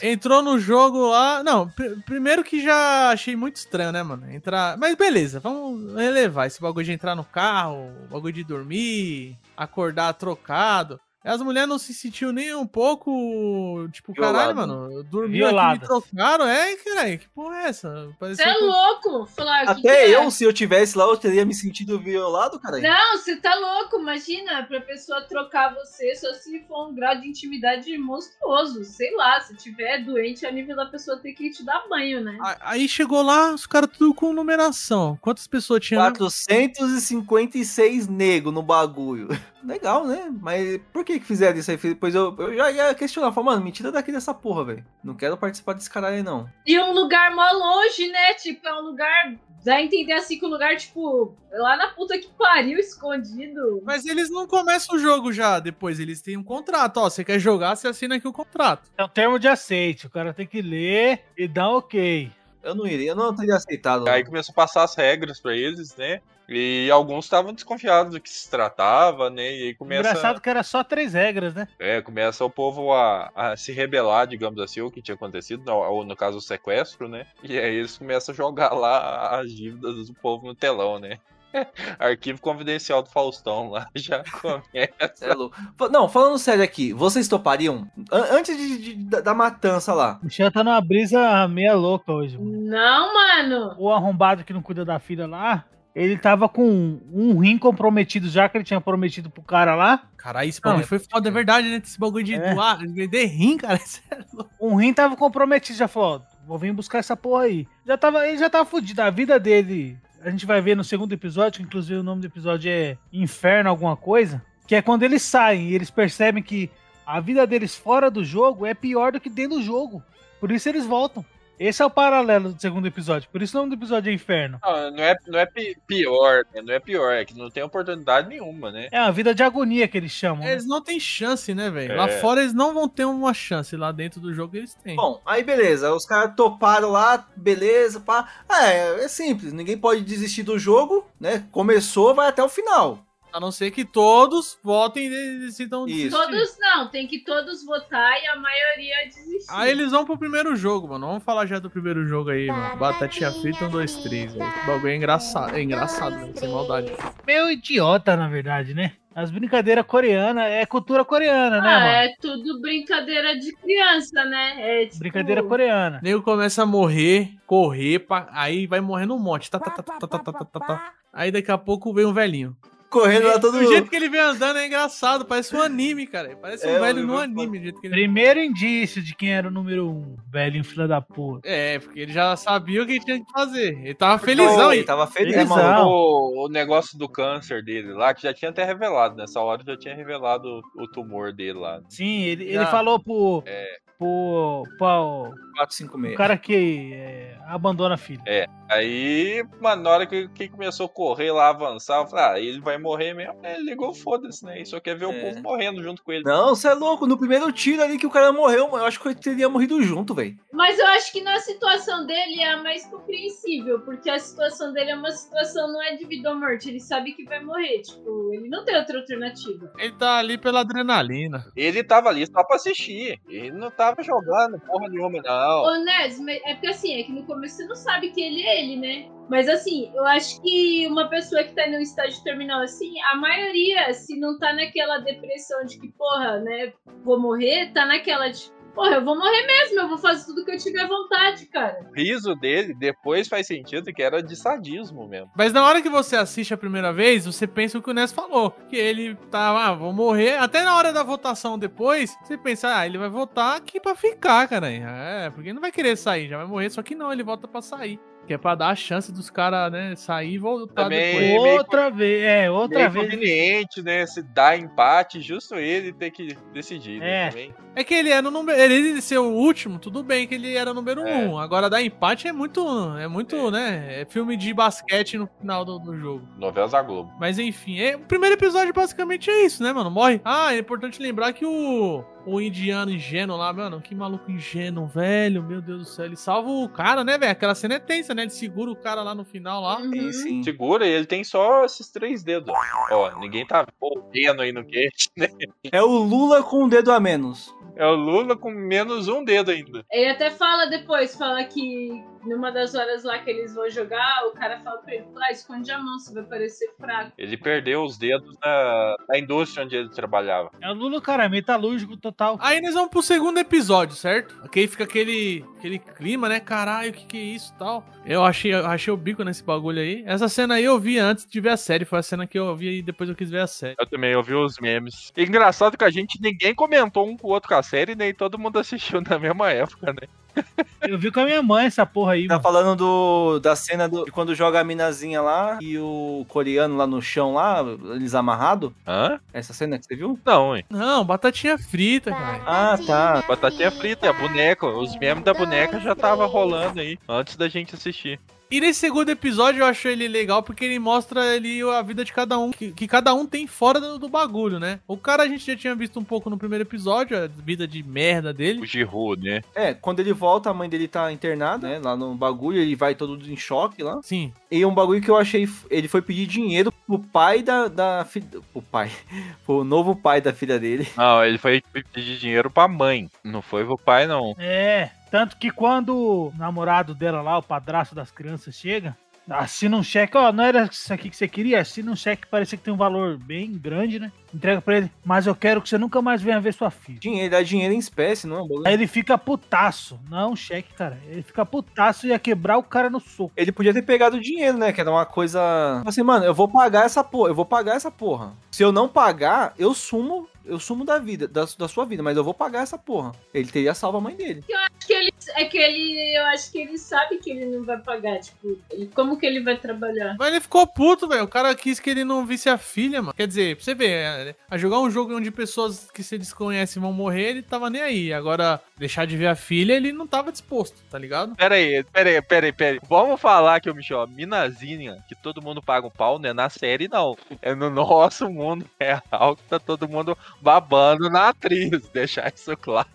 Entrou no jogo lá. Não, pr- primeiro que já achei muito estranho, né, mano? Entrar. Mas beleza, vamos relevar esse bagulho de entrar no carro, bagulho de dormir, acordar trocado. As mulheres não se sentiu nem um pouco. Tipo, Violado. caralho, mano. Dormiu aqui, me trocaram. É, caralho, que porra é essa? Você é que- louco? Falar, o que Até que é? eu, se eu tivesse lá, eu teria me sentido violado, cara. Não, você tá louco. Imagina, pra pessoa trocar você só se for um grau de intimidade monstruoso. Sei lá, se tiver doente a nível da pessoa ter que te dar banho, né? Aí chegou lá, os caras tudo com numeração. Quantas pessoas tinham? 456 nego no bagulho. *laughs* Legal, né? Mas por que que fizeram isso aí? Depois eu, eu já ia questionar. Falei, mano, me tira daqui dessa porra, velho. Não quero participar desse caralho aí, não. E um lugar mó longe, né? Tipo, é um lugar. Dá a entender assim que o lugar, tipo, lá na puta que pariu, escondido. Mas eles não começam o jogo já depois, eles têm um contrato. Ó, você quer jogar, você assina aqui o contrato. É um termo de aceite. O cara tem que ler e dar ok. Eu não iria, eu não teria aceitado. Aí começou a passar as regras pra eles, né? E alguns estavam desconfiados do que se tratava, né? E aí começa, Engraçado que era só três regras, né? é, começa o povo a, a se rebelar, digamos assim, o que tinha acontecido, ou no caso o sequestro, né? E aí eles começam a jogar lá as dívidas do povo no telão, né? *laughs* Arquivo confidencial do Faustão lá *laughs* já começa. É louco. Não, falando sério aqui, vocês topariam? An- antes de, de- da, da matança lá. O Michel tá numa brisa meia louca hoje. mano. Não, mano. O arrombado que não cuida da filha lá, ele tava com um rim comprometido já, que ele tinha prometido pro cara lá. Caralho, esse bagulho é- foi foda, é verdade, né? Esse bagulho de É. doar, de rim, cara. *laughs* Isso é louco. Um rim tava comprometido, já falou, ó, vou vir buscar essa porra aí. Já tava, ele já tava fudido. A vida dele, a gente vai ver no segundo episódio, que inclusive o nome do episódio é Inferno alguma coisa, que é quando eles saem e eles percebem que a vida deles fora do jogo é pior do que dentro do jogo. Por isso eles voltam. Esse é o paralelo do segundo episódio. Por isso o nome do episódio é Inferno. Não, não é, não é pi- pior, né? Não é pior, é que não tem oportunidade nenhuma, né? É uma vida de agonia que eles chamam. né? Eles não têm chance, né, velho? É. Lá fora eles não vão ter uma chance. Lá dentro do jogo eles têm. Bom, aí beleza, os caras toparam lá, beleza, pá. É, é simples, ninguém pode desistir do jogo, né? Começou, vai até o final. A não ser que todos votem e decidam desistir. Todos não, tem que todos votar e a maioria desistir. Aí eles vão pro primeiro jogo, mano. Vamos falar já do primeiro jogo aí, mano. Batatinha frita, um, dois, três. Velho. O bagulho é engraçado, é engraçado, né? sem maldade. Meio idiota, na verdade, né? As brincadeiras coreanas é cultura coreana, né, ah, né? Mano? É tudo brincadeira de criança, né? É, tipo... Brincadeira coreana. Nego começa a morrer, correr, pra... aí vai morrendo um monte. Tá tá, tá, tá, tá, tá, tá, tá, tá, tá. Aí daqui a pouco vem um velhinho. Correndo lá todo Do jeito que ele vem andando é engraçado, parece um anime, cara. Parece um É, velho no anime, do jeito que ele Primeiro indício de quem era o número um, velhinho filha da puta. É, porque ele já sabia o que tinha que fazer. Ele tava Porque felizão ele aí. tava feliz, Felizão. mano. O, o negócio do câncer dele lá, que já tinha até revelado, nessa hora já tinha revelado o, o tumor dele lá. Sim, ele, ele falou pro, É. pro, pro, 456. o cara que é, abandona a filha. Aí, mano, na hora que, que começou a correr lá, avançar, eu falei, ah, ele vai morrer mesmo. Ele ligou, foda-se, né? Ele só quer ver o É. povo morrendo junto com ele. Não, você é louco. No primeiro tiro ali que o cara morreu, eu acho que ele teria morrido junto, velho. Mas eu acho que na situação dele é a mais compreensível, porque a situação dele é uma situação, não é de vida ou morte, ele sabe que vai morrer, tipo, ele não tem outra alternativa. Ele tá ali pela adrenalina. Ele tava ali só pra assistir. Ele não tava tava jogando porra nenhuma, não. Ô, Nes, mas é porque assim, é que no começo você não sabe que ele é ele, né? Mas assim, eu acho que uma pessoa que tá no estágio terminal assim, a maioria, se não tá naquela depressão de que, porra, né, vou morrer, tá naquela de, porra, eu vou morrer mesmo, eu vou fazer tudo que eu tiver vontade, cara. O riso dele depois faz sentido que era de sadismo mesmo. Mas na hora que você assiste a primeira vez, você pensa o que o Ness falou. Que ele tava, ah, vou morrer. Até na hora da votação depois, você pensa, ah, ele vai votar aqui pra ficar, cara. É, porque ele não vai querer sair, já vai morrer. Só que não, ele volta pra sair. Que é pra dar a chance dos caras, né, sair e voltar Também depois. meio Outra vez, é, outra Meio vez. conveniente, né? Se dá empate, justo ele ter que decidir. né, É. também. É que ele era o número. Ele ser o último, tudo bem que ele era o número É. um. Agora dar empate é muito. É muito, né? É filme de basquete no final do, do jogo. Novelas da Globo. Mas enfim, é, o primeiro episódio basicamente é isso, né, mano? Morre. Ah, é importante lembrar que o. O indiano ingênuo lá, mano, que maluco ingênuo, velho, meu Deus do céu. Ele salva o cara, né, velho? Aquela cena é tensa, né? Ele segura o cara lá no final lá. Uhum. sim. Segura, e ele tem só esses três dedos. Ó, ninguém tá correndo aí no queixo, né? É o Lula com um dedo a menos. É o Lula com menos um dedo ainda. Ele até fala depois, fala que numa das horas lá que eles vão jogar, o cara fala pra ele, ah, esconde a mão, você vai parecer fraco. Ele perdeu os dedos na, na indústria onde ele trabalhava. É o Lula, cara, metalúrgico total. Aí nós vamos pro segundo episódio, certo? Aqui fica aquele, aquele clima, né? Caralho, o que que é isso e tal. Eu achei, eu achei o bico nesse bagulho aí. Essa cena aí eu vi antes de ver a série. Foi a cena que eu vi e depois eu quis ver a série. Eu também ouvi os memes. E engraçado que a gente, ninguém comentou um com o outro com série, nem todo mundo assistiu *laughs* na mesma época, né? Eu vi com a minha mãe essa porra aí, Tá mano. falando do, da cena do, de quando joga a minazinha lá e o coreano lá no chão lá, eles amarrados. Hã? Essa cena que você viu? Não, hein? Não, batatinha frita, cara. Ah, tá. Batatinha frita, a boneca. Os memes da boneca já tava rolando aí, antes da gente assistir. E nesse segundo episódio eu achei ele legal porque ele mostra ali a vida de cada um, que, que cada um tem fora do, do bagulho, né? O cara a gente já tinha visto um pouco no primeiro episódio, a vida de merda dele. O Giru, né? É, quando ele volta, a mãe dele tá internada, né? Lá no bagulho, ele vai todo em choque lá. Sim. E um bagulho que eu achei. Ele foi pedir dinheiro pro pai da. da fi- pro pai. *laughs* Pro novo pai da filha dele. *laughs* Não, ele foi pedir dinheiro pra mãe. Não foi pro pai, não. É, tanto que quando o namorado dela lá, o padrasto das crianças, chega, assina um cheque, ó, não era isso aqui que você queria? Assina um cheque que parecia que tem um valor bem grande, né? Entrega pra ele, mas eu quero que você nunca mais venha ver sua filha. Dinheiro, dá dinheiro em espécie, não é um bagulho? Aí ele fica putaço. Não é um cheque, cara. Ele fica putaço e ia quebrar o cara no soco. Ele podia ter pegado o dinheiro, né? Que era uma coisa. Assim, mano, eu vou pagar essa porra, eu vou pagar essa porra. Se eu não pagar, eu sumo, eu sumo da vida, da, da sua vida, mas eu vou pagar essa porra. Ele teria salvo a mãe dele. Acho que ele, é que ele, eu acho que ele sabe que ele não vai pagar, tipo, ele- como que ele vai trabalhar? Mas ele ficou puto, velho. O cara quis que ele não visse a filha, mano. Quer dizer, pra você ver, é, a jogar um jogo onde pessoas que você desconhece vão morrer, ele tava nem aí. Agora, deixar de ver a filha, ele não tava disposto, tá ligado? Pera aí, pera aí, pera aí, pera aí. Vamos falar que o Michel, a minazinha, que todo mundo paga o pau, né? Na série, não. É no nosso mundo real que tá todo mundo babando na atriz. *laughs* Deixar isso claro.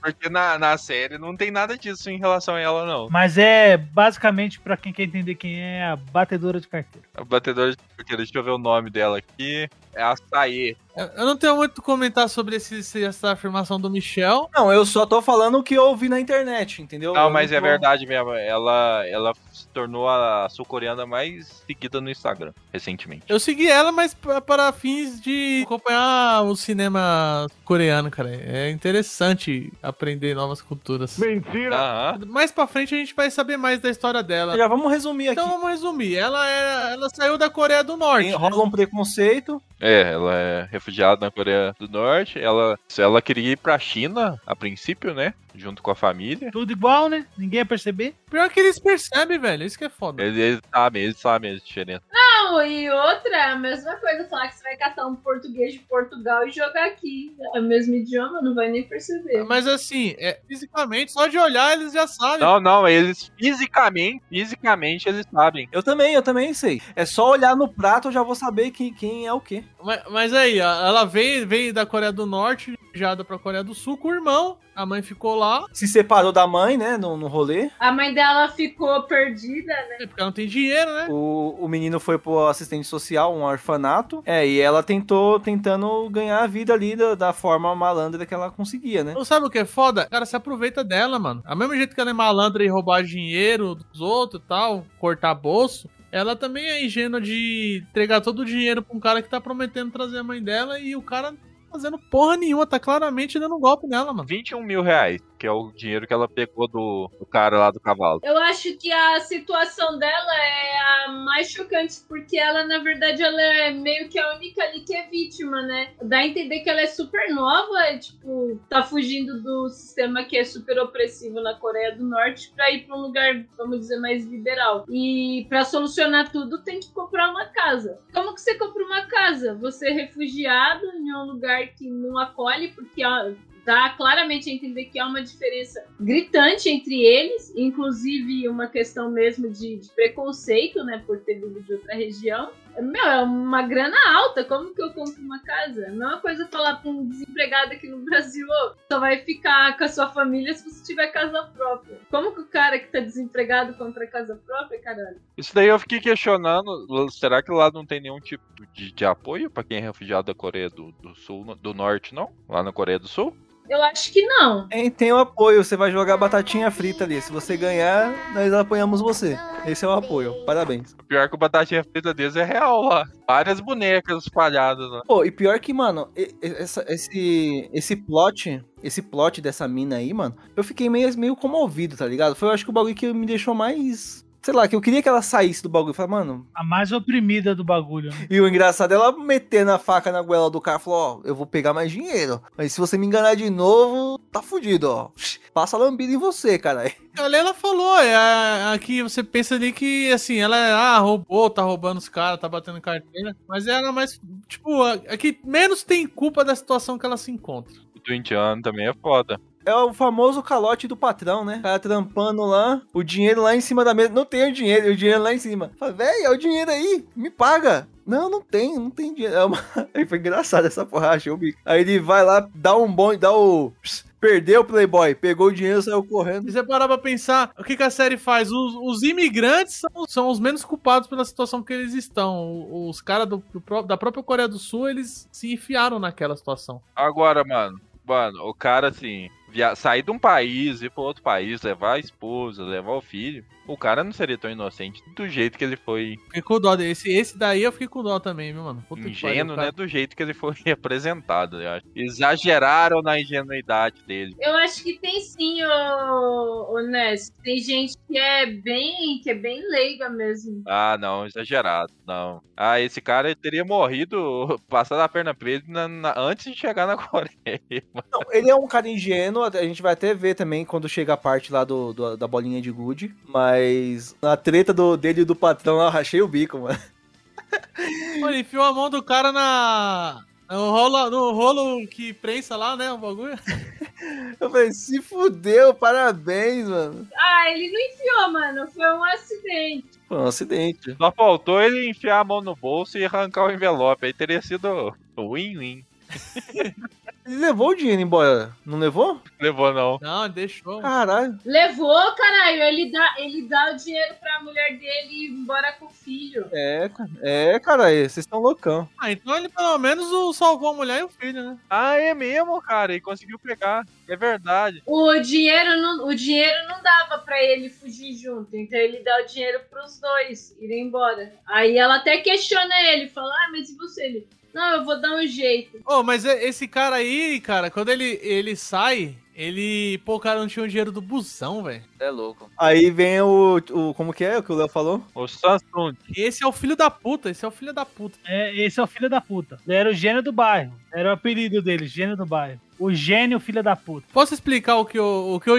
Porque na, na série não tem nada disso em relação a ela, não. Mas é basicamente, pra quem quer entender quem é, a batedora de carteira. A batedora de carteira, deixa eu ver o nome dela aqui. É a Saê. Eu não tenho muito o que comentar sobre esse, essa afirmação do Michel. Não, eu só tô falando o que eu ouvi na internet, entendeu? Não, Eu mas é tô- verdade mesmo. Ela, ela se tornou a sul-coreana mais seguida no Instagram, recentemente. Eu segui ela, mas pa- para fins de acompanhar o cinema coreano, cara. É interessante aprender novas culturas. Aham. Mais pra frente a gente vai saber mais da história dela. Já vamos resumir aqui. Então vamos resumir. Ela, era, ela saiu da Coreia do Norte. Tem- né? rola um preconceito. É, ela é refugiada na Coreia do Norte. Ela, ela queria ir pra China, a princípio, né? Junto com a família. Tudo igual, né? Ninguém ia perceber. Pior que eles percebem, velho. Isso que é foda. Eles, eles sabem, eles sabem a diferença. Não, e outra, a mesma coisa, falar que você vai catar um português de Portugal e jogar aqui. É o mesmo idioma, não vai nem perceber. Mas assim, é, fisicamente, só de olhar eles já sabem. Não, não, eles fisicamente, fisicamente eles sabem. Eu também, eu também sei. É só olhar no prato, eu já vou saber quem, quem é o quê. Mas, mas aí, ela veio, veio da Coreia do Norte, refugiada pra Coreia do Sul com o irmão. A mãe ficou lá. Se separou da mãe, né, no, no rolê. A mãe dela ficou perdida, né? É porque ela não tem dinheiro, né? O, o menino foi pro assistente social, um orfanato. É, e ela tentou, tentando ganhar a vida ali da, da forma malandra que ela conseguia, né? Não sabe o que é foda? O cara se aproveita dela, mano. A mesmo jeito que ela é malandra e roubar dinheiro dos outros e tal, cortar bolso. Ela também é ingênua de entregar todo o dinheiro pra um cara que tá prometendo trazer a mãe dela e o cara fazendo porra nenhuma, tá claramente dando um golpe nela, mano. 21 mil reais, que é o dinheiro que ela pegou do, do cara lá do cavalo. Eu acho que a situação dela é a mais chocante, porque ela, na verdade, ela é meio que a única ali que é vítima, né? Dá a entender que ela é super nova, é, tipo, tá fugindo do sistema que é super opressivo na Coreia do Norte pra ir pra um lugar, vamos dizer, mais liberal. E pra solucionar tudo, tem que comprar uma casa. Como que você compra uma casa? Você é refugiado em um lugar que não acolhe, porque ó, dá claramente a entender que há uma diferença gritante entre eles, inclusive uma questão mesmo de, de preconceito, né, por ter vindo de outra região. Meu, é uma grana alta, como que eu compro uma casa? Não é uma coisa falar pra um desempregado aqui no Brasil, ô, só vai ficar com a sua família se você tiver casa própria. Como que o cara que tá desempregado compra casa própria, caralho? Isso daí eu fiquei questionando, será que lá não tem nenhum tipo de, de apoio pra quem é refugiado da Coreia do, do Sul, do Norte, não? Lá na Coreia do Sul? Eu acho que não. Tem, tem o apoio, você vai jogar batatinha frita ali. Se você ganhar, nós apoiamos você. Esse é o apoio. Parabéns. O pior que o batatinha frita deles é real lá. Várias bonecas espalhadas lá. Pô, e pior que, mano, essa- esse, esse plot, esse plot dessa mina aí, mano, eu fiquei meio, meio comovido, tá ligado? Foi, eu acho que o bagulho que me deixou mais. Sei lá, que eu queria que ela saísse do bagulho. Falei, mano. A mais oprimida do bagulho. Né? E o engraçado é ela metendo a faca na goela do cara falou: Ó, eu vou pegar mais dinheiro. Mas se você me enganar de novo, tá fudido, ó. *laughs* Passa lambida em você, cara. Ali ela falou, é, a- aqui você pensa ali que, assim, ela é, ah, roubou, tá roubando os caras, tá batendo carteira, mas ela é mais, tipo, a, a que menos tem culpa da situação que ela se encontra. O do indiano também é foda. É o famoso calote do patrão, né? O cara trampando lá, o dinheiro lá em cima da mesa. Não tem o dinheiro, e o dinheiro lá em cima. Fala, véi, é o dinheiro aí, me paga. Não, não tem, não tem dinheiro. É uma... *laughs* Aí foi engraçado essa porra, achei o bico. Aí ele vai lá, dá um bom, dá o. Perdeu o Playboy, pegou o dinheiro, saiu correndo. Se você parar pra pensar, o que, que a série faz? Os, os imigrantes são, são os menos culpados pela situação que eles estão. Os caras da própria Coreia do Sul, eles se enfiaram naquela situação. Agora, mano, mano, o cara assim, via... sair de um país, ir pra outro país, levar a esposa, levar o filho, o cara não seria tão inocente do jeito que ele foi Fiquei com dó desse. Esse daí eu fiquei com dó também, viu, mano? Puta que ingênuo, né? Do jeito que ele foi *laughs* apresentado, eu acho. Exageraram na ingenuidade dele. Eu acho que tem sim, ô, ô Ness. Tem gente que é bem, que é bem leiga mesmo. Ah, não, exagerado, não. Ah, esse cara teria morrido, *laughs* passado a perna pra ele na- na- antes de chegar na *laughs* Coreia. Não, ele é um cara ingênuo, a gente vai até ver também quando chega a parte lá do, do- da bolinha de gude. Mas na treta do, dele e do patrão lá, eu rachei o bico, mano. Pô, ele enfiou a mão do cara na. No rolo, no rolo que prensa lá, né? O bagulho. *laughs* Eu falei, se fudeu, parabéns, mano. Ah, ele não enfiou, mano. Foi um acidente. Foi um acidente. Só faltou ele enfiar a mão no bolso e arrancar o envelope. Aí teria sido win-win. *laughs* Ele levou o dinheiro embora, não levou? Levou não. Não, deixou. Caralho. Levou, caralho. Ele dá, ele dá o dinheiro pra mulher dele ir embora com o filho. É, cara. É, cara, aí, vocês estão loucão. Ah, então ele pelo menos o- salvou a mulher e o filho, né? Ah, é mesmo, cara. E conseguiu pegar. É verdade. O dinheiro não, o dinheiro não dava pra ele fugir junto, então ele dá o dinheiro pros dois irem embora. Aí ela até questiona ele, fala: "Ah, mas e você?" Ele: "Não, eu vou dar um jeito". Ô, mas e- esse cara aí, cara, quando ele, ele sai, ele. Pô, o cara não tinha o dinheiro do busão, velho. É louco. Aí vem o, o. Como que é o que o Léo falou? O Samsung. Esse é o filho da puta, esse é o filho da puta. É, esse é o filho da puta. Ele era o gênio do bairro. Era o apelido dele, gênio do bairro. O gênio filho da puta. Posso explicar o que eu, o que eu- o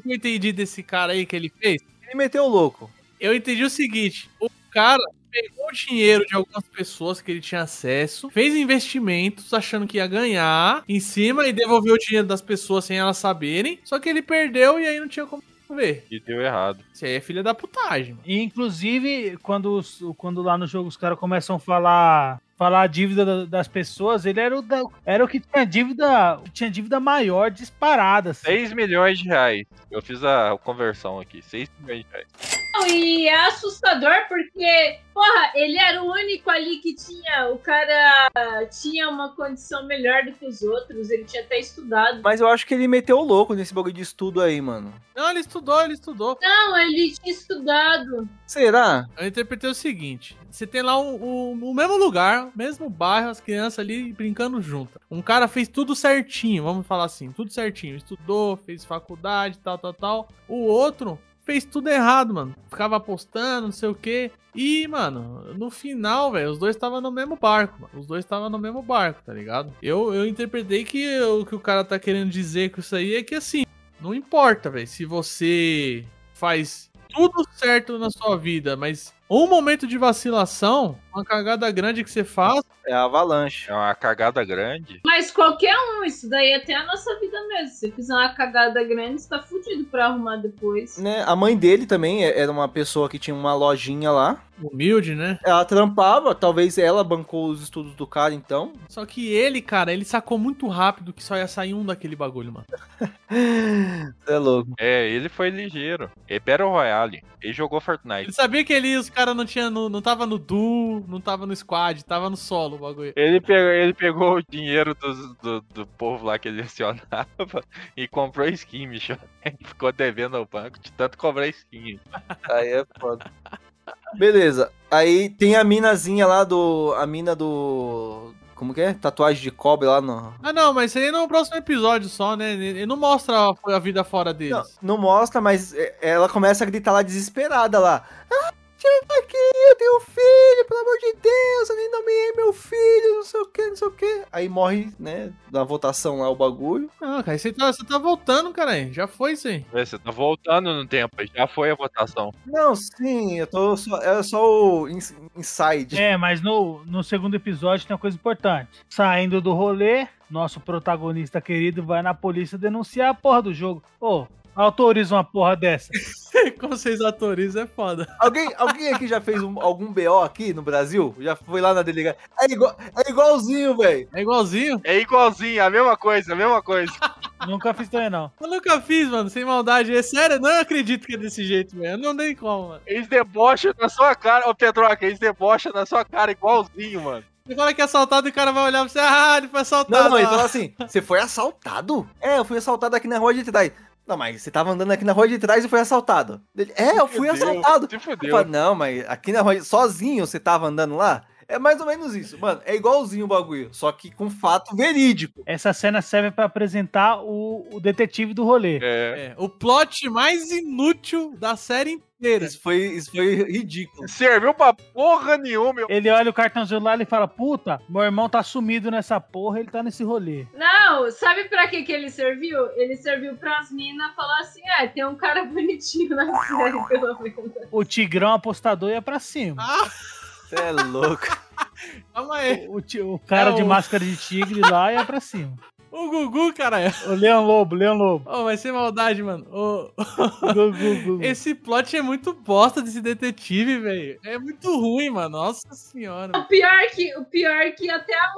que eu entendi desse cara aí que ele fez? Ele meteu o louco. Eu entendi o seguinte: o cara pegou o dinheiro de algumas pessoas que ele tinha acesso, fez investimentos achando que ia ganhar em cima e devolveu o dinheiro das pessoas sem elas saberem. Só que ele perdeu e aí não tinha como ver. E deu errado. Isso aí é filha da putagem. mano. E, inclusive, quando, os- quando lá no jogo os caras começam a falar falar a dívida da- das pessoas, ele era o, da- era o que tinha dívida, tinha dívida maior disparada. assim. 6 milhões de reais. Eu fiz a conversão aqui. 6 milhões de reais. Não, e é assustador porque, porra, ele era o único ali que tinha. O cara tinha uma condição melhor do que os outros, ele tinha até estudado. Mas eu acho que ele meteu o louco nesse bagulho de estudo aí, mano. Não, ele estudou, ele estudou. Não, ele tinha estudado. Será? Eu interpretei o seguinte: você tem lá o, o- o mesmo lugar, mesmo bairro, as crianças ali brincando juntas. Um cara fez tudo certinho, vamos falar assim, tudo certinho. Estudou, fez faculdade, tal, tal, tal. O outro fez tudo errado, mano. Ficava apostando, não sei o quê. E, mano, no final, velho, os dois estavam no mesmo barco, mano. Os dois estavam no mesmo barco, tá ligado? Eu, eu interpretei que o que o cara tá querendo dizer com isso aí é que assim, não importa, velho, se você faz tudo certo na sua vida, mas um momento de vacilação, uma cagada grande que você faz, É a avalanche. É uma cagada grande. Mas qualquer um, isso daí é até a nossa vida mesmo. Se você fizer uma cagada grande, você tá fudido pra arrumar depois. Né? A mãe dele também é- era uma pessoa que tinha uma lojinha lá. humilde, né? Ela trampava, talvez ela bancou os estudos do cara, então. *laughs* Só que ele, cara, ele sacou muito rápido que só ia sair um daquele bagulho, mano. É louco. É, ele foi ligeiro. É Battle Royale. Ele jogou Fortnite. Ele sabia que ele, os caras não tinha, no, não tava no duo, não tava no squad, tava no solo o bagulho. Ele pegou, ele pegou o dinheiro dos- do, do povo lá que ele *laughs* acionava e comprou skin, bicho. *laughs* Ficou devendo ao banco de tanto cobrar skin. Aí é foda. Beleza. Aí tem a minazinha lá do. A mina do. Como que é? Tatuagem de cobre lá no. Ah, não, mas isso aí é no próximo episódio só, né? Ele não mostra a, a vida fora deles. Não, não mostra, mas é- ela começa a gritar lá desesperada lá. Ah, tira daqui, eu tenho filho, pelo amor de Deus, eu nem nomeei meu filho, não sei o que, não sei o que. Aí morre, né, da votação lá o bagulho. Não, cara, você tá, você tá voltando, cara. Já foi isso aí. É, Você tá voltando no tempo, já foi a votação. Não, sim, eu tô só. É só o ins- inside. É, mas no, no segundo episódio tem uma coisa importante. Saindo do rolê, nosso protagonista querido vai na polícia denunciar a porra do jogo. Pô, autoriza uma porra dessa. *laughs* Como vocês autorizam é foda. Alguém, alguém aqui já fez um- algum BO aqui no Brasil? Já foi lá na delegacia? É, igual, é igualzinho, velho. É igualzinho? É igualzinho, a mesma coisa, a mesma coisa. *laughs* Nunca fiz também, não. Eu nunca fiz, mano, sem maldade. É sério, não acredito que é desse jeito, velho. Eu não dei como, mano. Eles debocham na sua cara, ô Pedroca, eles debocham na sua cara igualzinho, mano. Você fala que é assaltado e o cara vai olhar pra você, ah, ele foi assaltado. Não, não, ele fala assim: você foi assaltado? É, eu fui assaltado aqui na rua de trás. Não, mas você tava andando aqui na rua de trás e foi assaltado. Ele, é, eu fui fudeu, assaltado. fudeu. falo, não, mas aqui na rua, sozinho você tava andando lá? É mais ou menos isso, mano. É igualzinho o bagulho, só que com fato verídico. Essa cena serve pra apresentar o, o detetive do rolê. É. É, o plot mais inútil da série inteira. Isso foi, isso foi ridículo. Serviu pra porra nenhuma, meu. Ele olha o cartãozinho lá e fala: Puta, meu irmão tá sumido nessa porra, ele tá nesse rolê. Não, sabe pra que, que ele serviu? Ele serviu pras minas falar assim: ah, tem um cara *laughs* bonitinho na série, pelo menos. O Tigrão apostador ia pra cima. Ah, Você é louco. *laughs* calma aí. O, ti- o cara É de o- máscara de tigre lá ia pra cima. O Gugu, cara. O Leão Lobo, Leão Lobo. Oh, vai ser maldade, mano. Ô, Gugu, Gugu. *laughs* Esse plot é muito bosta desse detetive, velho. É muito ruim, mano. Nossa senhora. O pior que, o pior que até a,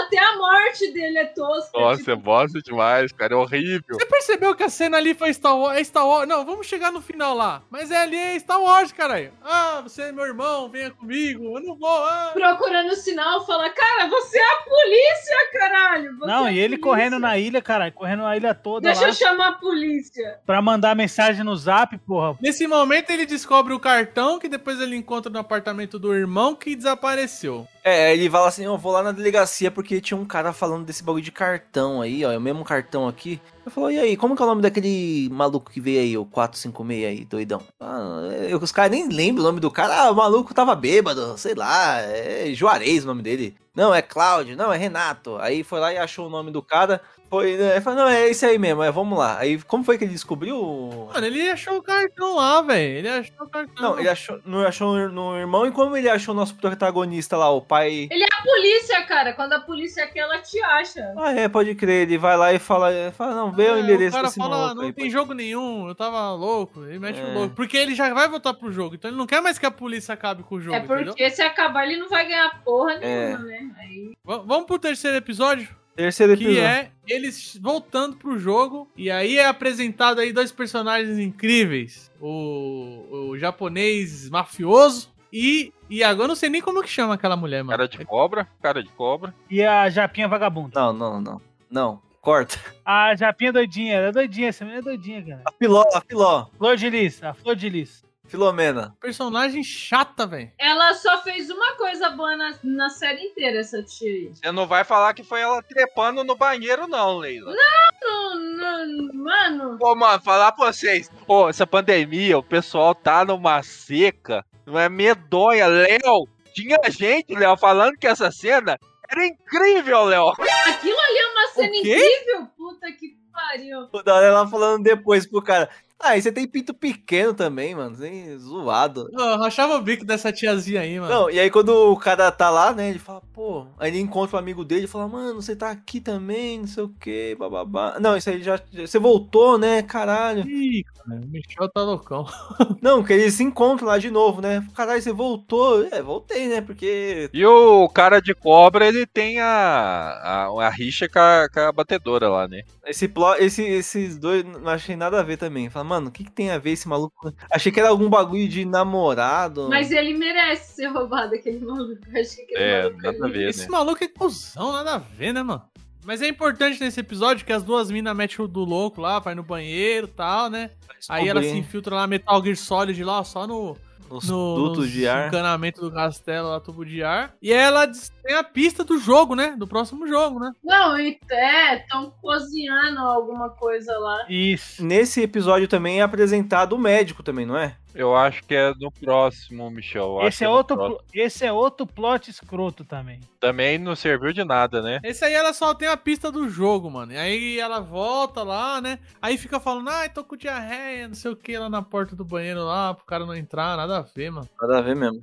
até a morte dele é tosca. Nossa, tipo, é bosta demais, cara, é horrível. Você percebeu que a cena ali foi Star Wars? É Star Wars? Não, vamos chegar no final lá. Mas é ali, é Star Wars, caralho. Ah, você é meu irmão, venha comigo. Eu não vou. Ah. procurando o sinal, fala, cara, você é a polícia, caralho! Você Não, é e ele polícia. correndo na ilha, cara, correndo na ilha toda Deixa lá eu chamar a polícia. pra mandar mensagem no zap, porra. Nesse momento ele descobre o cartão que depois ele encontra no apartamento do irmão que desapareceu. É, ele fala assim, eu vou lá na delegacia porque tinha um cara falando desse bagulho de cartão aí, ó, é o mesmo cartão aqui. Eu falo, e aí, como que é o nome daquele maluco que veio aí, o 456 aí, doidão? Ah, eu, os caras nem lembram o nome do cara, ah, o maluco tava bêbado, sei lá, é Juarez o nome dele. Não, é Cláudio, não, é Renato. Aí foi lá e achou o nome do cara, foi, né, falou, não, é esse aí mesmo, é, vamos lá. Aí, como foi que ele descobriu? Mano, ele achou o cartão lá, velho. Ele achou o cartão. Não, ele achou, não achou no irmão, e como ele achou o nosso protagonista lá, o pai... Ele é a polícia, cara. Quando a polícia quer, ela te acha. Ah, é, pode crer. Ele vai lá e fala, fala não, ver o É, endereço cara desse fala, maluco não aí, tem jogo nenhum, eu tava louco. Ele mete o É. louco. Porque ele já vai voltar pro jogo, então ele não quer mais que a polícia acabe com o jogo, É porque entendeu? se acabar ele não vai ganhar porra É. nenhuma, né? Aí... Vamos pro terceiro episódio? Terceiro Que episódio. é eles voltando pro jogo. E aí é apresentado aí dois personagens incríveis. O, o japonês mafioso e... E agora eu não sei nem como que chama aquela mulher, mano. Cara de cobra, cara de cobra. E a Japinha vagabunda. Não, não, não. Não, corta. A Japinha doidinha, ela é doidinha, essa menina é doidinha, cara. A Filó, a Filó. Flor de Lis, a Flor de Lis. Filomena. Personagem chata, velho. Ela só fez uma coisa boa na, na série inteira, essa tia aí. Você não vai falar que foi ela trepando no banheiro, não, Leila. Não, não, mano. Pô, mano, falar pra vocês. Pô, essa pandemia, o pessoal tá numa seca. Não é medonha, Léo. Tinha gente, Léo, falando que essa cena era incrível, Léo. Aquilo ali é uma cena incrível. Puta que pariu. Da hora ela falando depois pro cara. Ah, e você tem pinto pequeno também, mano. Sem zoado. Eu rachava o bico dessa tiazinha aí, mano. Não, e aí quando o cara tá lá, né, ele fala, pô, aí ele encontra o amigo dele e fala, mano, você tá aqui também, não sei o que, bababá. Não, isso aí já. Você voltou, né, caralho. Ih, cara, o Michel tá loucão. *laughs* Não, que eles se encontram lá de novo, né? Caralho, você voltou. É, voltei, né? Porque. E o cara de cobra, ele tem a, a, a rixa com a, com a batedora lá, né? Esse plot, esse, esses dois não achei nada a ver também. Fala, mano, o que, que tem a ver esse maluco? Achei que era algum bagulho de namorado. Mas ele merece ser roubado, aquele maluco. Acho que aquele É, maluco nada a ali- ver, Esse né? maluco é cuzão, nada a ver, né, mano? Mas é importante nesse episódio que as duas minas metem o do louco lá, vai no banheiro e tal, né? Aí ela se infiltra lá, Metal Gear Solid lá, só no, Nos no dutos nos de ar. encanamento do castelo lá, tubo de ar. E ela diz- tem a pista do jogo, né? Do próximo jogo, né? Não, e- é, estão cozinhando alguma coisa lá. Isso. Nesse episódio também é apresentado o médico também, não é? Eu acho que é no próximo, Michel. Esse é, no outro, próximo. esse é outro plot escroto também. Também não serviu de nada, né? Esse aí ela só tem a pista do jogo, mano. E aí ela volta lá, né? Aí fica falando, ai, tô com diarreia, não sei o que, lá na porta do banheiro lá, pro cara não entrar, nada a ver, mano. Nada a ver mesmo.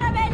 Era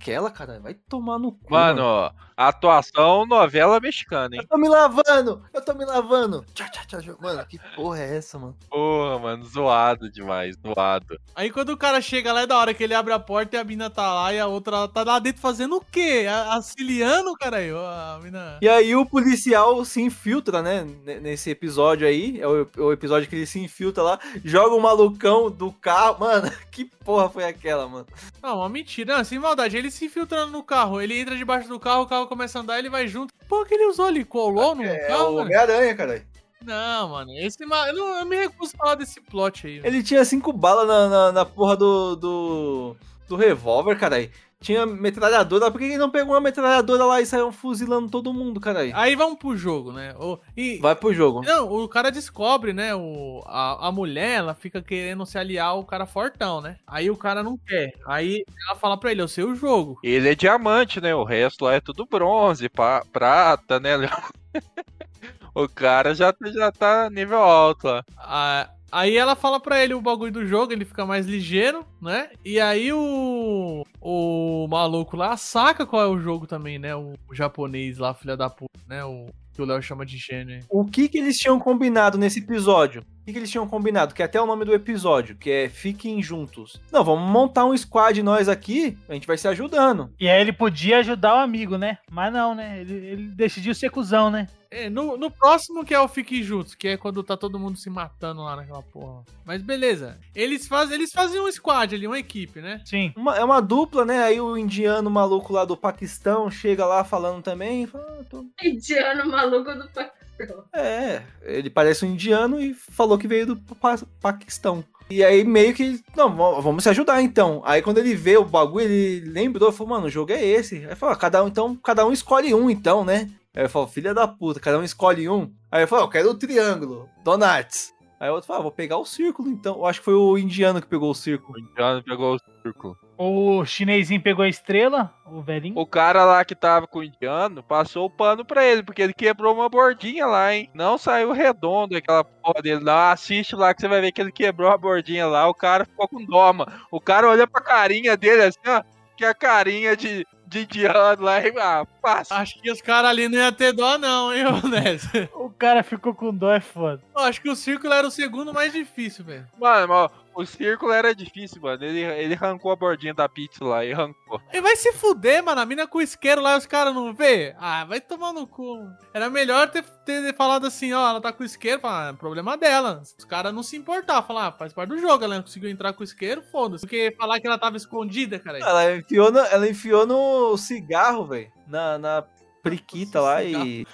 aquela, cara? Vai tomar no cu. Mano, ó, atuação novela mexicana, hein? Eu tô me lavando! Eu tô me lavando! Tchau, tchau, tchau. Mano, que porra é essa, mano? Porra, mano, zoado demais, zoado. Aí quando o cara chega lá é da hora que ele abre a porta e a mina tá lá e a outra tá lá dentro fazendo o quê? Auxiliando, caralho? A mina. E aí o policial se infiltra, né? Nesse episódio aí. É o, é o episódio que ele se infiltra lá, joga o malucão do carro. Mano, *laughs* que porra foi aquela, mano? Não, uma mentira. Não, sem maldade. Ele se infiltrando no carro. Ele entra debaixo do carro, o carro começa a andar, ele vai junto. Pô, que ele usou? Ele colou no É carro? o? Homem-Aranha, cara. Não, mano. Esse eu, não- eu me recuso a falar desse plot aí. mano. Ele tinha cinco balas na, na, na porra do. do. do revólver, caralho. Tinha metralhadora. Por que ele não pegou uma metralhadora lá e saiu fuzilando todo mundo, caralho? Aí vamos pro jogo, né? O, e, Vai pro jogo. Não, o cara descobre, né? O, a, a mulher, ela fica querendo se aliar ao cara fortão, né? Aí o cara não quer. Aí ela fala pra ele, eu sei o jogo. Ele é diamante, né? O resto lá é tudo bronze, pa- prata, né, *laughs* o cara já, já tá nível alto lá. Ah, aí ela fala pra ele o bagulho do jogo, ele fica mais ligeiro, né? E aí o, o maluco lá saca qual é o jogo também, né? O, japonês lá, filha da puta, né? O que o Léo chama de gênio. O que que eles tinham combinado nesse episódio? O que que eles tinham combinado? Que é até o nome do episódio, que é Fiquem Juntos. Não, vamos montar um squad nós aqui, a gente vai se ajudando. E aí ele podia ajudar o amigo, né? Mas não, né? Ele, ele decidiu ser cuzão, né? É, no, no próximo que é o Fique Juntos, que é quando tá todo mundo se matando lá naquela porra. Mas beleza. Eles, faz, eles fazem um squad ali, uma equipe, né? Sim. é uma dupla, né? Aí o indiano maluco lá do Paquistão chega lá falando também. Fala, ah, tô... Indiano maluco do Paquistão. É, ele parece um indiano e falou que veio do Pa- Paquistão. E aí meio que, não, vamos se ajudar então. Aí quando ele vê o bagulho, ele lembrou, falou, mano, o jogo é esse. Aí falou, ah, cada um, então, cada um escolhe um então, né? Aí ele falou, filha da puta, cada um escolhe um. Aí ele falou, eu quero o triângulo, Donuts. Aí o outro falou, ah, vou pegar o círculo então. Eu acho que foi o indiano que pegou o círculo. O indiano pegou o círculo. O chinesinho pegou a estrela, o velhinho. O cara lá que tava com o indiano passou o pano pra ele, porque ele quebrou uma bordinha lá, hein? Não saiu redondo aquela porra dele. Não, assiste lá que você vai ver que ele quebrou a bordinha lá. O cara ficou com dó, mano. O cara olha pra carinha dele assim, ó. Que é a carinha de, de indiano lá e ah, passa. Acho que os caras ali não iam ter dó, não, hein, Onésio? O cara ficou com dó, é foda. Eu acho que o círculo era o segundo mais difícil, velho. Mano, ó, o círculo era difícil, mano. Ele, ele arrancou a bordinha da pizza lá e arrancou. E vai se fuder, mano. A mina com isqueiro lá e os caras não vê. Ah, vai tomar no cu. Era melhor ter, ter falado assim, ó, ela tá com isqueiro. Falar, ah, é problema dela. Os caras não se importar. Falar, ah, faz parte do jogo. Ela não conseguiu entrar com isqueiro, foda-se. Porque falar que ela tava escondida, cara. Ela enfiou no, ela enfiou no cigarro, velho. Na, na priquita lá e.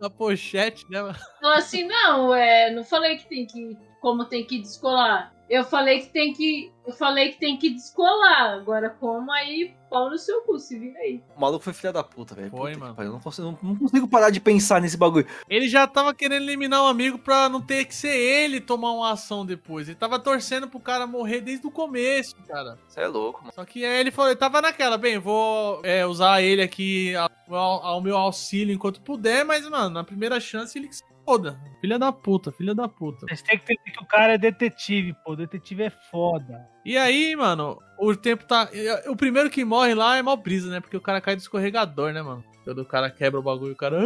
Na pochete, né, mano? Então, assim, não, é, não falei que tem que. Como tem que descolar. Eu falei que tem que. Eu falei que tem que descolar. Agora, como aí, pau no seu cu, se vira aí. O maluco foi filha da puta, velho. Foi, Puta mano. Eu não consigo, não, não consigo parar de pensar nesse bagulho. Ele já tava querendo eliminar um amigo pra não ter que ser ele tomar uma ação depois. Ele tava torcendo pro cara morrer desde o começo, cara. Você é louco, mano. Só que aí ele falou, ele tava naquela, bem, vou é, usar ele aqui ao, ao meu auxílio enquanto puder, mas, mano, na primeira chance ele que se foda. Filha da puta, filha da puta. Vocês têm que entender que o cara é detetive, pô. Detetive é foda. E aí, mano, o tempo tá. O primeiro que morre lá é mal brisa, né? Porque o cara cai do escorregador, né, mano? Quando o cara quebra o bagulho, o cara.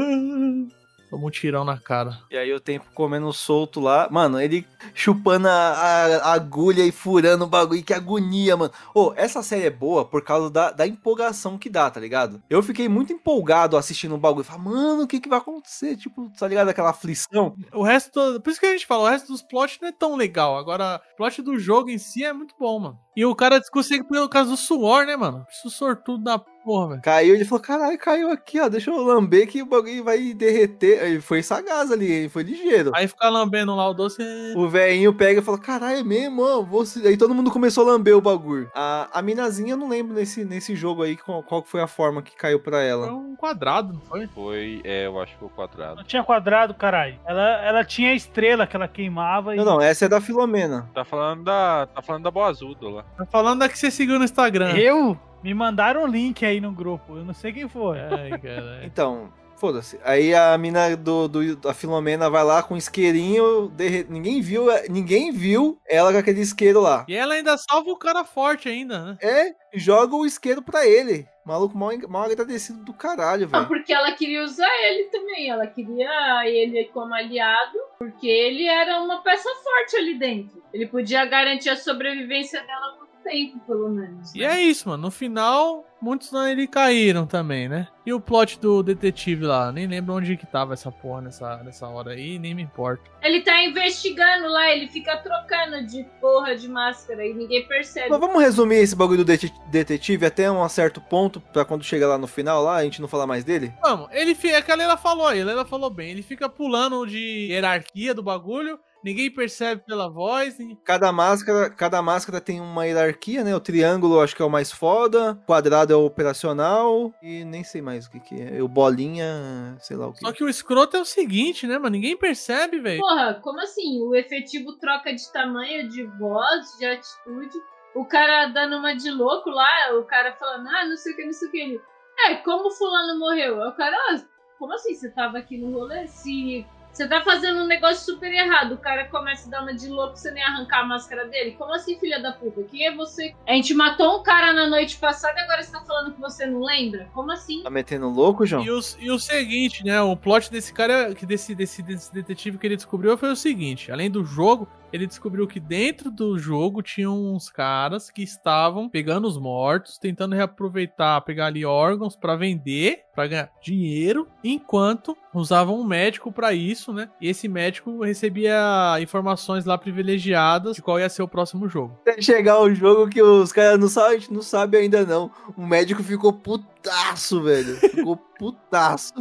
Toma um tirão na cara. E aí o tempo comendo solto lá. Mano, ele chupando a, a- a agulha e furando o bagulho. Que agonia, mano. Ô, essa série é boa por causa da, da empolgação que dá, tá ligado? Eu fiquei muito empolgado assistindo o bagulho. Falei, mano, o que que vai acontecer? Tipo, tá ligado? Aquela aflição. O resto. Por isso que a gente fala, o resto dos plots não é tão legal. Agora, o plot do jogo em si é muito bom, mano. E o cara consegue pelo caso do suor, né, mano? Isso sortudo da porra, velho. Caiu, ele falou, caralho, caiu aqui, ó. Deixa eu lamber que o bagulho vai derreter. Ele foi sagaz ali, ele foi ligeiro. Aí fica lambendo lá o doce. O velhinho pega e fala, caralho, é mesmo, ó, vou se-" Aí todo mundo começou a lamber o bagulho. A, a minazinha, eu não lembro nesse, nesse jogo aí qual, qual que foi a forma que caiu pra Foi ela. um quadrado, não foi? Foi, é, eu acho que foi o quadrado. Não tinha quadrado, caralho. Ela, ela tinha estrela que ela queimava e. Não, não, essa é da Filomena. Tá falando da. Tá falando da Boazuda lá. Tá falando da que você seguiu no Instagram. Eu? Me mandaram um link aí no grupo. Eu não sei quem foi. Ai, caralho. Então, foda-se. Aí a mina do, do, da Filomena vai lá com um isqueirinho, derre... ninguém viu, ninguém viu ela com aquele isqueiro lá. E ela ainda salva o cara forte ainda, né? É, joga o isqueiro pra ele. Maluco mal, mal agradecido do caralho, Ah, velho. porque ela queria usar ele também. Ela queria ele como aliado, porque ele era uma peça forte ali dentro. Ele podia garantir a sobrevivência dela por tempo, pelo menos. E é isso, mano. No final, muitos nele caíram também, né? E o plot do detetive lá? Nem lembro onde que tava essa porra nessa, nessa hora aí, nem me importa. Ele tá investigando lá, ele fica trocando de porra de máscara e ninguém percebe. Mas vamos resumir esse bagulho do dete- detetive até um certo ponto, pra quando chegar lá no final, lá, a gente não falar mais dele? Vamos, ele fica. É que a Leila falou aí, a Leila falou bem. Ele fica pulando de hierarquia do bagulho, ninguém percebe pela voz. Cada máscara, cada máscara tem uma hierarquia, né? O triângulo acho que é o mais foda, o quadrado é o operacional e nem sei mais o que que é. O bolinha, sei lá o que. Só que o escroto é o seguinte, né, mano? Ninguém percebe, velho. Porra, como assim? O efetivo troca de tamanho, de voz, de atitude. O cara dando uma de louco lá, o cara falando, ah, não sei o que, não sei o que. Ele, é, como fulano morreu? Aí o cara, ah, como assim? Você tava aqui no rolê? Se você tá fazendo um negócio super errado, o cara começa a dar uma de louco, você nem arrancar a máscara dele? Como assim, filha da puta? Quem é você? A gente matou um cara na noite passada e agora você tá falando que você não lembra? Como assim? Tá metendo louco, João? E o, e o seguinte, né? O plot desse cara, que desse, desse, desse detetive que ele descobriu foi o seguinte: além do jogo, ele descobriu que dentro do jogo tinham uns caras que estavam pegando os mortos, tentando reaproveitar, pegar ali órgãos pra vender, pra ganhar dinheiro, enquanto usavam um médico pra isso né? E esse médico recebia informações lá privilegiadas de qual ia ser o próximo jogo. Até chegar o jogo que os caras não sabem, a gente não sabe ainda não. O médico ficou putaço, velho. Ficou *laughs* putaço.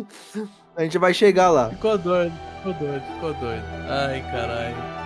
A gente vai chegar lá. Ficou doido, ficou doido, ficou doido. Ai, caralho.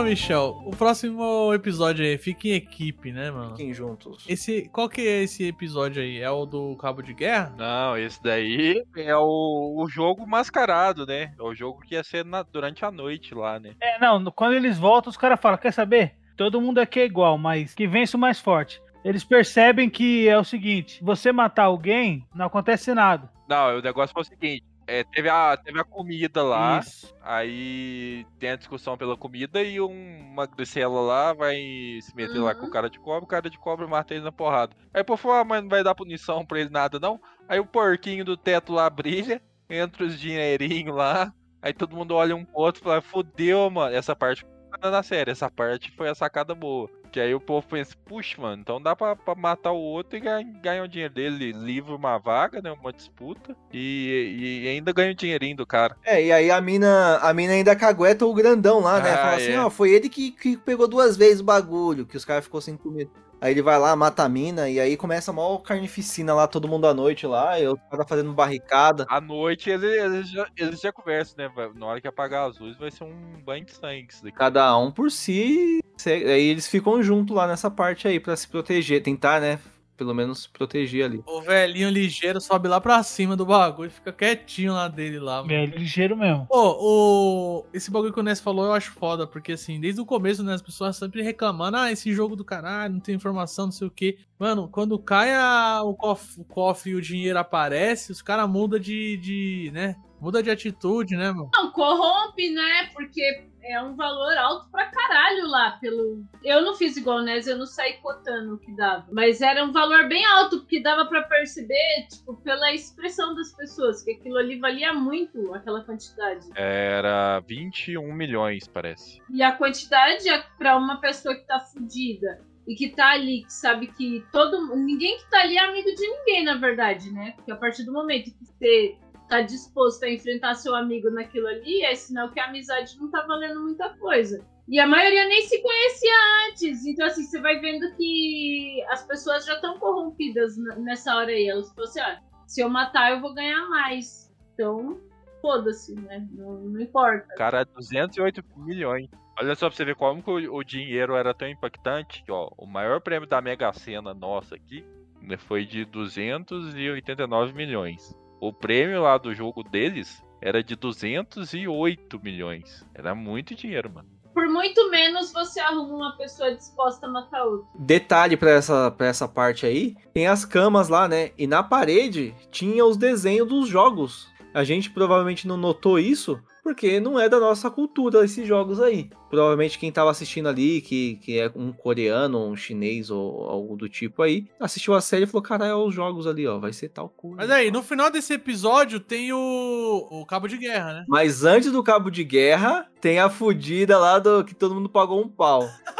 E ô Michel, o próximo episódio aí, fica em equipe, né, mano? Fiquem juntos. Esse, qual que é esse episódio aí? É o do Cabo de Guerra? Não, esse daí é o, o jogo mascarado, né? É o jogo que ia ser na- durante a noite lá, né? É, não, quando eles voltam, os caras falam: quer saber? Todo mundo aqui é igual, mas que vence o mais forte. Eles percebem que é o seguinte: você matar alguém, não acontece nada. Não, o negócio foi o seguinte. É, teve, a, teve a comida lá, Isso. aí tem a discussão pela comida e um- uma gricela lá vai se meter lá com o cara de cobra, o cara de cobra mata ele na porrada. Aí o povo falou, ah, mas não vai dar punição pra ele nada não. Aí o porquinho do teto lá brilha, entra os dinheirinhos lá, aí todo mundo olha um pro outro e fala, fodeu, mano, essa parte na série, essa parte foi a sacada boa. Que aí o povo pensa, puxa, mano, então dá pra, pra matar o outro e ganhar, ganhar o dinheiro dele, livra uma vaga, né, uma disputa, e, e ainda ganha o dinheirinho do cara. É, e aí a mina, a mina ainda cagueta o grandão lá, né? Ah, Fala assim, é. ó, foi ele que, que pegou duas vezes o bagulho, que os caras ficou sem comida. Aí ele vai lá, mata a mina, e aí começa a maior carnificina lá, todo mundo à noite lá, e os caras fazendo barricada. À noite eles, eles, já, eles já conversam, né? Na hora que apagar as luzes vai ser um banho de sangue. Cada um por si. Aí eles ficam juntos lá nessa parte aí pra se proteger, tentar, né? Pelo menos proteger ali. O velhinho ligeiro sobe lá pra cima do bagulho e fica quietinho lá dele lá, mano. É ligeiro mesmo. Pô, o... esse bagulho que o Ness falou eu acho foda, porque assim, desde o começo, né, as pessoas sempre reclamando, ah, esse jogo do caralho, não tem informação, não sei o quê. Mano, quando cai a- o, cofre, o cofre e o dinheiro aparece, os caras mudam de, de, né, muda de atitude, né, mano? Não, corrompe, né? Porque é um valor alto pra caralho lá pelo. Eu não fiz igual Nes, eu não saí cotando o que dava. Mas era um valor bem alto, porque dava pra perceber, tipo, pela expressão das pessoas, que aquilo ali valia muito, aquela quantidade. Era 21 milhões, parece. E a quantidade é pra uma pessoa que tá fudida e que tá ali, que sabe que todo. Ninguém que tá ali é amigo de ninguém, na verdade, né? Porque a partir do momento que você tá disposto a enfrentar seu amigo naquilo ali, é sinal que a amizade não tá valendo muita coisa. E a maioria nem se conhecia antes. Então, assim, você vai vendo que as pessoas já estão corrompidas nessa hora aí. Elas falam assim: ah, se eu matar, eu vou ganhar mais. Então, foda-se, né? Não, não importa. Cara, 208 milhões. Olha só pra você ver como que o, o dinheiro era tão impactante. que, Ó, o maior prêmio da Mega Sena nossa aqui né, foi de 289 milhões. O prêmio lá do jogo deles era de 208 milhões. Era muito dinheiro, mano. Por muito menos você arruma uma pessoa disposta a matar outra. Detalhe pra essa, pra essa parte aí: tem as camas lá, né? E na parede tinha os desenhos dos jogos. A gente provavelmente não notou isso. Porque não é da nossa cultura esses jogos aí. Provavelmente quem tava assistindo ali, que, que é um coreano, um chinês ou algo do tipo aí, assistiu a série e falou: Caralho, olha os jogos ali, ó, vai ser tal coisa. Mas aí, no final desse episódio tem o, o cabo de guerra, né? Mas antes do cabo de guerra, tem a fudida lá do que todo mundo pagou um pau. *laughs*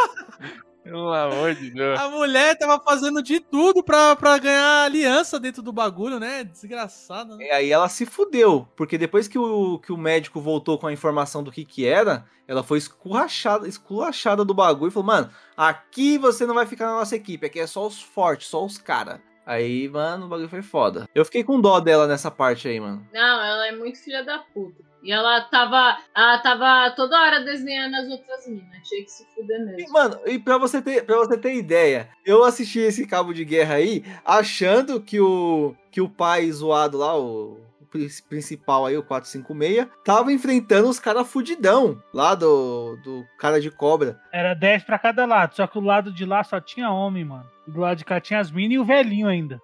Pelo amor de Deus. A mulher tava fazendo de tudo pra, pra ganhar aliança dentro do bagulho, né? Desgraçada. né? E aí ela se fudeu, porque depois que o, que o médico voltou com a informação do que que era, ela foi esculachada, esculachada do bagulho e falou, mano, aqui você não vai ficar na nossa equipe, aqui é só os fortes, só os cara. Aí, mano, o bagulho foi foda. Eu fiquei com dó dela nessa parte aí, mano. Não, ela é muito filha da puta. E ela tava, ela tava toda hora desenhando as outras minas. Tinha que se fuder E, mesmo. mano, e pra você, ter, pra você ter ideia, eu assisti esse cabo de guerra aí achando que o, que o pai zoado lá, o, principal aí, o 456, tava enfrentando os caras fudidão lá do, do cara de cobra. Era 10 pra cada lado, só que o lado de lá só tinha homem, mano. E do lado de cá tinha as minas e o velhinho ainda.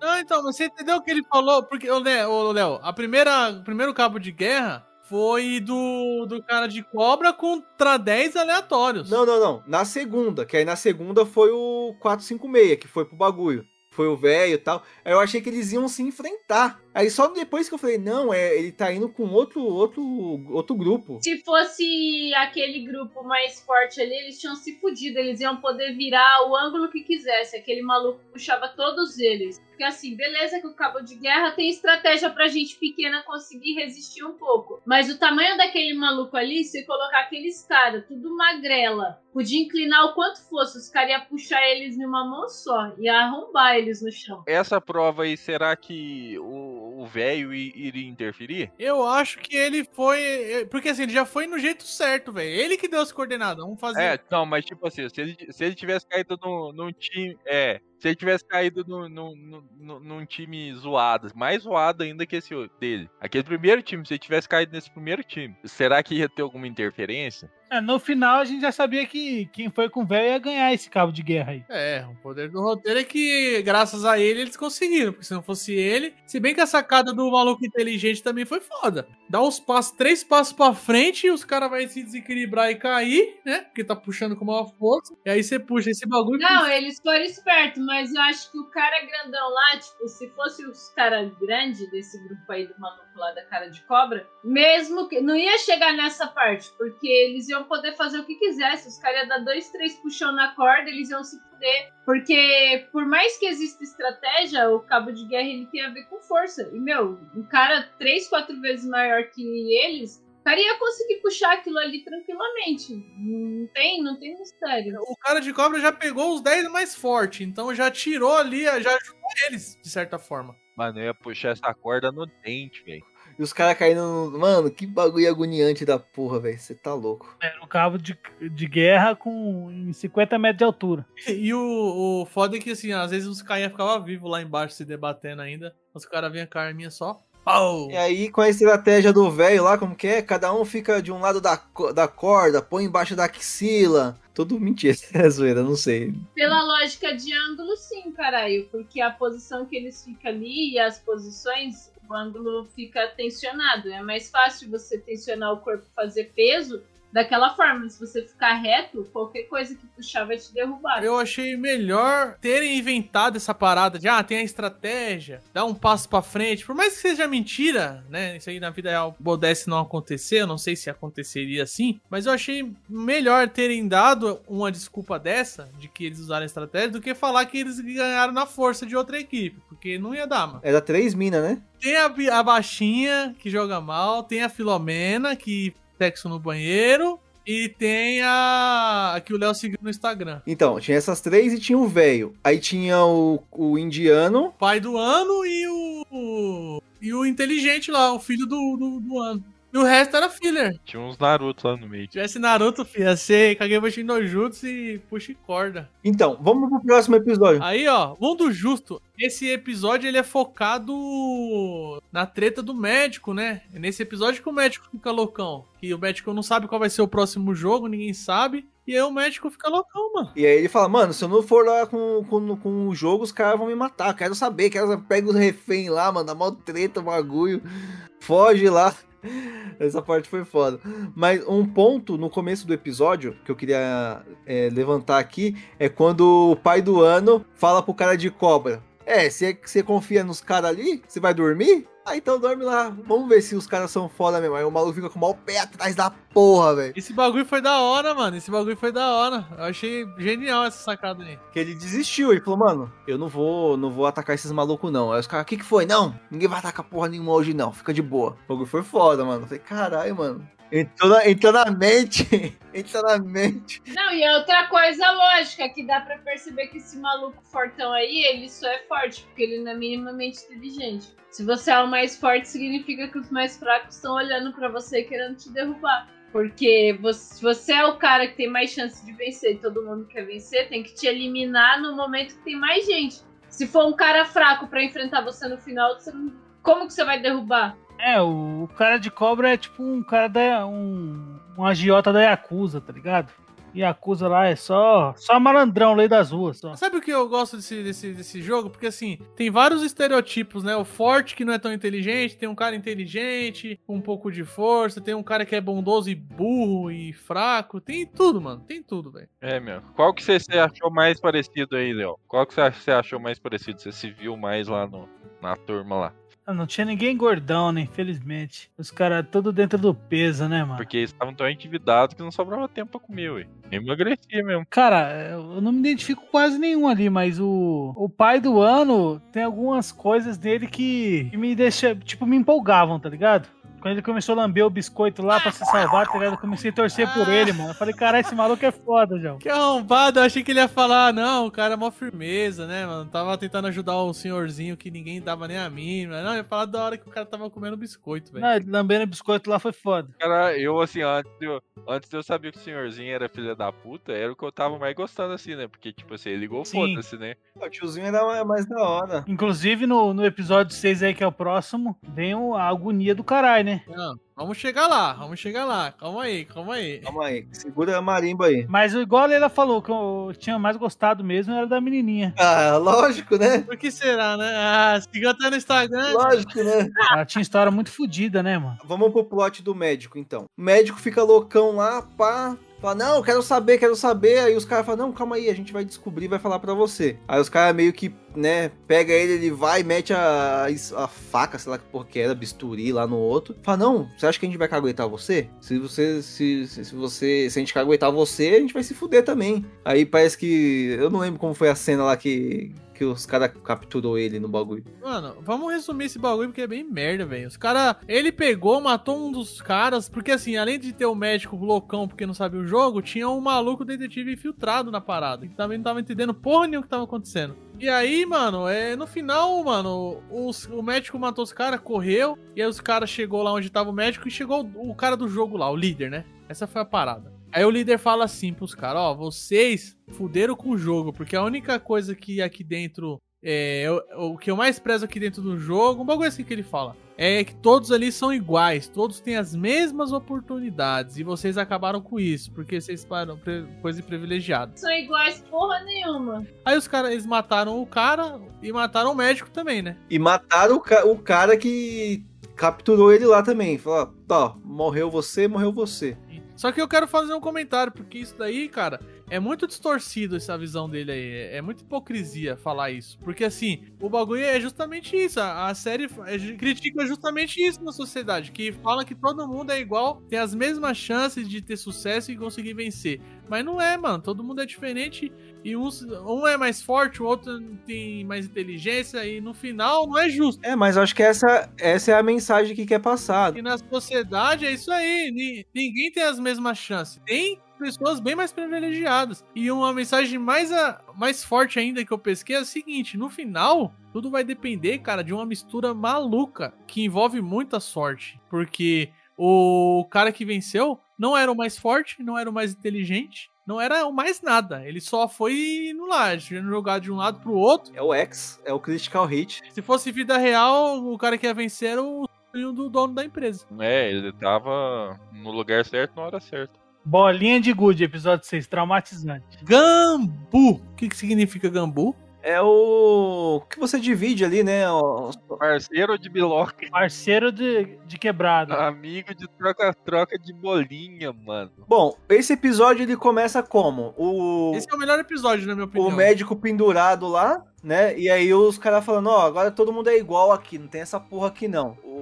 Não, então, mas você entendeu o que ele falou? Porque, ô, Léo, a primeira, o primeiro cabo de guerra foi do, do cara de cobra contra 10 aleatórios. Não, não, não. Na segunda, que aí na segunda foi o 456, que foi pro bagulho. Foi o velho e tal. Aí eu achei que eles iam se enfrentar. Aí só depois que eu falei, não, é, ele tá indo com outro, outro, outro grupo. Se fosse aquele grupo mais forte ali, eles tinham se fudido. Eles iam poder virar o ângulo que quisesse. Aquele maluco puxava todos eles. Porque assim, beleza que o cabo de guerra tem estratégia pra gente pequena conseguir resistir um pouco. Mas o tamanho daquele maluco ali, se colocar aqueles caras, tudo magrela, podia inclinar o quanto fosse, os caras iam puxar eles numa mão só. Ia arrombar eles no chão. Essa prova aí, será que o velho i- iria interferir? Eu acho que ele foi. Porque assim, ele já foi no jeito certo, velho. Ele que deu as coordenadas. Vamos fazer. É, não, mas tipo assim, se ele, se ele tivesse caído num, num time. É. Se ele tivesse caído num, num, num, num time zoado, mais zoado ainda que esse dele. Aquele primeiro time, se ele tivesse caído nesse primeiro time, será que ia ter alguma interferência? É, no final a gente já sabia que quem foi com o velho ia ganhar esse cabo de guerra aí. É, o poder do roteiro é que, graças a ele, eles conseguiram. Porque se não fosse ele. Se bem que a sacada do maluco inteligente também foi foda. Dá uns passos, três passos pra frente e os caras vão se desequilibrar e cair, né? Porque tá puxando com maior força. E aí você puxa esse bagulho. Não, eles foram espertos, mas eu acho que o cara grandão lá, tipo, se fosse os caras grandes desse grupo aí do maluco lá da cara de cobra, mesmo que. Não ia chegar nessa parte, porque eles iam poder fazer o que quisesse. Os caras iam dar dois, três puxão na corda, eles iam se fuder. Porque, por mais que exista estratégia, o cabo de guerra ele tem a ver com força. E, meu, um cara três, quatro vezes maior que eles. O cara ia conseguir puxar aquilo ali tranquilamente. Não tem, não tem mistério. O cara de cobra já pegou os 10 mais fortes. Então já tirou ali, já ajudou eles, de certa forma. Mano, eu ia puxar essa corda no dente, velho. E os caras caindo no... Mano, que bagulho agoniante da porra, velho. Você tá louco. Era um cabo de, de guerra com em 50 metros de altura. E o, o foda é que, assim, às vezes os caras ficavam vivos lá embaixo se debatendo ainda. Os caras vinham com a arminha só. Pau! E aí, com a estratégia do velho lá, como que é? Cada um fica de um lado da, da corda, põe embaixo da axila. Tudo mentira, *laughs* é zoeira, não sei. Pela lógica de ângulo, sim, caralho. Porque a posição que eles ficam ali e as posições, o ângulo fica tensionado. É mais fácil você tensionar o corpo e fazer peso daquela forma. Se você ficar reto, qualquer coisa que puxar vai te derrubar. Eu achei melhor terem inventado essa parada de, ah, tem a estratégia, dá um passo pra frente. Por mais que seja mentira, né? Isso aí na vida real pudesse não acontecer, eu não sei se aconteceria assim, mas eu achei melhor terem dado uma desculpa dessa, de que eles usaram a estratégia, do que falar que eles ganharam na força de outra equipe, porque não ia dar, mano. Era três minas, né? Tem a, a baixinha, que joga mal, tem a Filomena, que sexo no banheiro, e tem a, a que o Léo seguiu no Instagram. Então, tinha essas três e tinha o velho. Aí tinha o, o indiano. pai do ano e o. E o inteligente lá, o filho do, do, do ano. E o resto era filler. Tinha uns Naruto lá no meio. Se tivesse Naruto, filho, ia ser Kagebushi no Jutsu e puxa e corda. Então, vamos pro próximo episódio. Aí, ó, mundo justo. Esse episódio ele é focado na treta do médico, né? É nesse episódio que o médico fica loucão. Que o médico não sabe qual vai ser o próximo jogo, ninguém sabe. E aí o médico fica loucão, mano. E aí ele fala, mano, se eu não for lá com, com, com o jogo, os caras vão me matar. Quero saber, quero pega os refém lá, mano, dá mó treta, bagulho. Foge lá. *laughs* Essa parte foi foda. Mas um ponto no começo do episódio que eu queria é, levantar aqui é quando o pai do ano fala pro cara de cobra. É, se você confia nos caras ali, você vai dormir? Ah, então dorme lá. Vamos ver se os caras são foda mesmo. Aí o maluco fica com o maior pé atrás da porra, velho. Esse bagulho foi da hora, mano. Esse bagulho foi da hora. Eu achei genial essa sacada aí. Que ele desistiu, ele falou, mano, eu não vou, não vou atacar esses malucos não. Aí os caras, o que que foi? Não, ninguém vai atacar porra nenhuma hoje não, fica de boa. O bagulho foi foda, mano. Eu falei, caralho, mano. Entrou na, entrou na mente, *laughs* entrou na mente. Não, e outra coisa lógica, que dá pra perceber que esse maluco fortão aí, ele só é forte, porque ele não é minimamente inteligente. Se você é o mais forte, significa que os mais fracos estão olhando pra você e querendo te derrubar. Porque você, você é o cara que tem mais chance de vencer e todo mundo quer vencer, tem que te eliminar no momento que tem mais gente. Se for um cara fraco pra enfrentar você no final, você não Como que você vai derrubar? É, o, cara de cobra é tipo um cara da. um, um agiota da Yakuza, tá ligado? Yakuza lá é só, só malandrão, lei das ruas. Só. Sabe o que eu gosto desse, desse, desse jogo? Porque assim, tem vários estereotipos, né? O forte que não é tão inteligente, tem um cara inteligente, com um pouco de força, tem um cara que é bondoso e burro e fraco. Tem tudo, mano. Tem tudo, velho. É, meu. Qual que você, achou mais parecido aí, Léo? Qual que você você achou mais parecido? Você se viu mais lá no, na turma lá? Ah, Não tinha ninguém gordão, né? Infelizmente. Os caras tudo dentro do peso, né, mano? Porque eles estavam tão endividados que não sobrava tempo pra comer, ué. Emagrecia mesmo. Cara, eu não me identifico com quase nenhum ali, mas o, o pai do ano tem algumas coisas dele que, que me deixa, tipo, me empolgavam, tá ligado? Quando ele começou a lamber o biscoito lá pra se salvar, tá ligado? Eu comecei a torcer por ele, mano. Eu falei, caralho, esse maluco é foda, João. Que arrombado, eu achei que ele ia falar, não, o cara é mó firmeza, né, mano? Tava tentando ajudar o senhorzinho que ninguém dava nem a mínima. Não, ia falar da hora que o cara tava comendo biscoito, velho. Não, ele lambendo o biscoito lá foi foda. Cara, eu assim, antes de eu, antes de eu saber que o senhorzinho era filha da puta, era o que eu tava mais gostando, assim, né? Porque, tipo assim, ele ligou foda-se, né? O tiozinho era mais da hora. Inclusive, no, no episódio 6 aí, que é o próximo, vem o- a agonia do caralho, né? Não, vamos chegar lá, vamos chegar lá. Calma aí, calma aí. Calma aí, segura a marimba aí. Mas igual a Leila falou, que eu tinha mais gostado mesmo era da menininha. Ah, lógico, né? Por que será, né? Ah, seguiu até no Instagram. Lógico, né? Ela tinha história muito fodida, né, mano? Vamos pro plot do médico, então. O médico fica loucão lá, pá. Fala, não, quero saber, quero saber. Aí os caras falam, não, calma aí, a gente vai descobrir, vai falar pra você. Aí os caras meio que, né, pega ele, ele vai, mete a, a faca, sei lá que porra que era, bisturi lá no outro. Fala, não, você acha que a gente vai caguetar você? Se você, se, se, se você, se a gente caguetar você, a gente vai se fuder também. Aí parece que, eu não lembro como foi a cena lá que, que os caras capturou ele no bagulho. Mano, vamos resumir esse bagulho porque é bem merda, velho. Os caras. Ele pegou, matou um dos caras. Porque assim, além de ter o médico loucão porque não sabia o jogo, tinha um maluco detetive infiltrado na parada. Que também não tava entendendo porra nenhuma o que tava acontecendo. E aí, mano, é, no final, mano, os- o médico matou os caras, correu. E aí os caras chegou lá onde tava o médico e chegou o, o cara do jogo lá, o líder, né? Essa foi a parada. Aí o líder fala assim pros caras, ó, vocês fuderam com o jogo, porque a única coisa que aqui dentro é o, o que eu mais prezo aqui dentro do jogo, um bagulho assim que ele fala, é que todos ali são iguais, todos têm as mesmas oportunidades e vocês acabaram com isso, porque vocês param pre- coisa privilegiada. São iguais porra nenhuma. Aí os caras, eles mataram o cara e mataram o médico também, né? E mataram o, ca- o cara que capturou ele lá também. Falou, ó, morreu você, morreu você. Só que eu quero fazer um comentário, porque isso daí, cara, é muito distorcido essa visão dele aí. É muita hipocrisia falar isso. Porque assim, o bagulho é justamente isso. A, a série é critica justamente isso na sociedade. Que fala que todo mundo é igual, tem as mesmas chances de ter sucesso e conseguir vencer. Mas não é, mano. Todo mundo é diferente. E uns, um é mais forte, o outro tem mais inteligência. E no final não é justo. É, mas acho que essa, essa é a mensagem que quer passar. E na sociedade é isso aí. ni- Ninguém tem as mesmas chances. Tem pessoas bem mais privilegiadas. E uma mensagem mais, a- mais forte ainda que eu pesquei é a seguinte: no final, tudo vai depender, cara, de uma mistura maluca que envolve muita sorte. Porque o cara que venceu não era o mais forte, não era o mais inteligente. Não era o mais nada. Ele só foi no lá, jogar de um lado pro outro. É o X, é o Critical Hit. Se fosse vida real, o cara que ia vencer era o sonho do dono da empresa. É, ele tava no lugar certo na hora certa. Bolinha de gude, episódio 6, traumatizante. Gambu. O que, que significa gambu? É o que você divide ali, né? o- Parceiro de biloca. Parceiro de, de quebrada. Amigo de troca-troca de bolinha, mano. Bom, esse episódio ele começa como? O, Esse é o melhor episódio, na minha opinião. o médico pendurado lá, né? E aí os caras falando, ó, agora todo mundo é igual aqui, não tem essa porra aqui não. O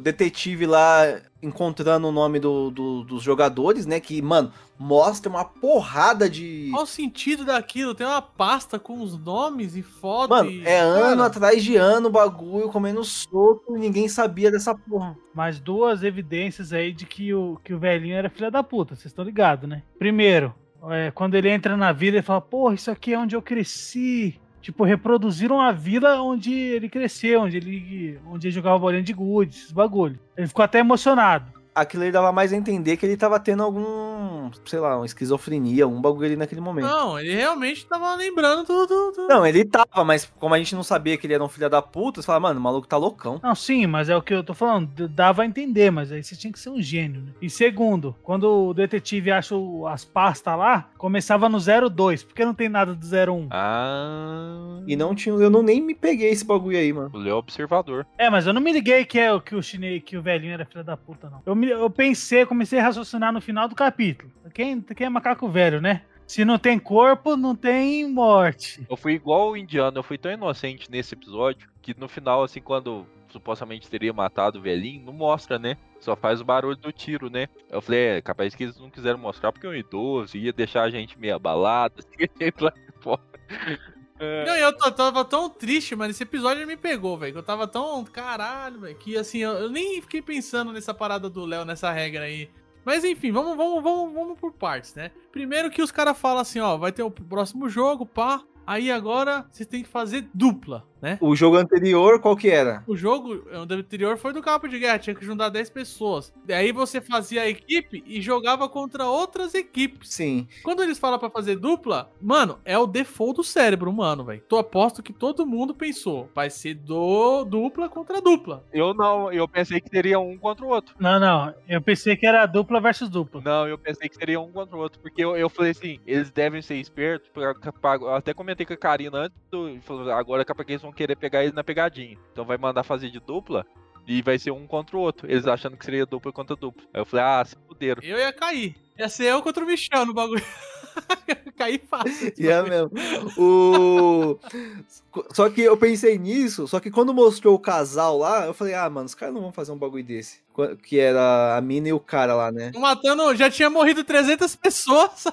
detetive lá encontrando o nome do- do- dos jogadores, né? Que, mano, mostra uma porrada de. Qual o sentido daquilo? Tem uma pasta com os nomes e fotos. Mano, e... é ano Cara, atrás de ano o bagulho comendo solto e ninguém sabia dessa porra. Mais duas evidências aí de que o, que o velhinho era filha da puta, vocês estão ligados, né? Primeiro, é, quando ele entra na vila, ele fala, porra, isso aqui é onde eu cresci. Tipo, reproduziram a vila onde ele cresceu, onde ele, onde ele jogava bolinha de gude, esses bagulho. Ele ficou até emocionado. Aquilo aí dava mais a entender que ele tava tendo algum um, sei lá, uma esquizofrenia, um bagulho ali naquele momento. Não, ele realmente tava lembrando tudo. tudo. Não, ele tava, mas como a gente não sabia que ele era um filho da puta, você fala, mano, o maluco tá loucão. Não, sim, mas é o que eu tô falando. Dava a entender, mas aí você tinha que ser um gênio, né? E segundo, quando o detetive acha o- as pastas lá, começava no 02, porque não tem nada do 01. Ah. E não tinha, eu não nem me peguei esse bagulho aí, mano. O Léo é observador. É, mas eu não me liguei que, é, o- que o chinês, que o velhinho era filho da puta, não. Eu, me- eu pensei, comecei a raciocinar no final do capítulo. Quem, quem é macaco velho, né? Se não tem corpo, não tem morte. Eu fui igual o indiano, eu fui tão inocente nesse episódio que no final, assim, quando supostamente teria matado o velhinho, não mostra, né? Só faz o barulho do tiro, né? Eu falei, é, capaz que eles não quiseram mostrar porque é um idoso ia deixar a gente meio abalado, *laughs* assim, *laughs* lá fora. É. Não, eu tava tão triste, mano. Esse episódio me pegou, velho. Eu tava tão. Caralho, velho. Que assim, eu, eu nem fiquei pensando nessa parada do Léo, nessa regra aí. Mas enfim, vamos, vamos, vamos, vamos por partes, né? Primeiro que os caras falam assim, ó, vai ter o próximo jogo, pá. Aí agora você tem que fazer dupla, né? O jogo anterior, qual que era? O jogo o anterior foi do campo de guerra, tinha que juntar 10 pessoas. Daí você fazia a equipe e jogava contra outras equipes. Sim. Quando eles falam pra fazer dupla, mano, é o default do cérebro humano, velho. Tô aposto que todo mundo pensou, vai ser do dupla contra dupla. Eu não, eu pensei que teria um contra o outro. Não, não. Eu pensei que era dupla versus dupla. Não, eu pensei que seria um contra o outro, porque eu, eu falei assim, eles devem ser espertos, pra, pra- eu até comentei com a Karina antes, do, falou, agora capaz que eles vão querer pegar ele na pegadinha. Então vai mandar fazer de dupla e vai ser um contra o outro, eles achando que seria dupla contra dupla. Aí eu falei, ah, se fuderam. Eu ia cair. Ia ser eu contra o Michel no bagulho. *laughs* *laughs* Cair fácil. E é mesmo. O... Só que eu pensei nisso, só que quando mostrou o casal lá, eu falei, ah, mano, os caras não vão fazer um bagulho desse. Qu- Que era a mina e o cara lá, né? Matando, já tinha morrido 300 pessoas. *laughs*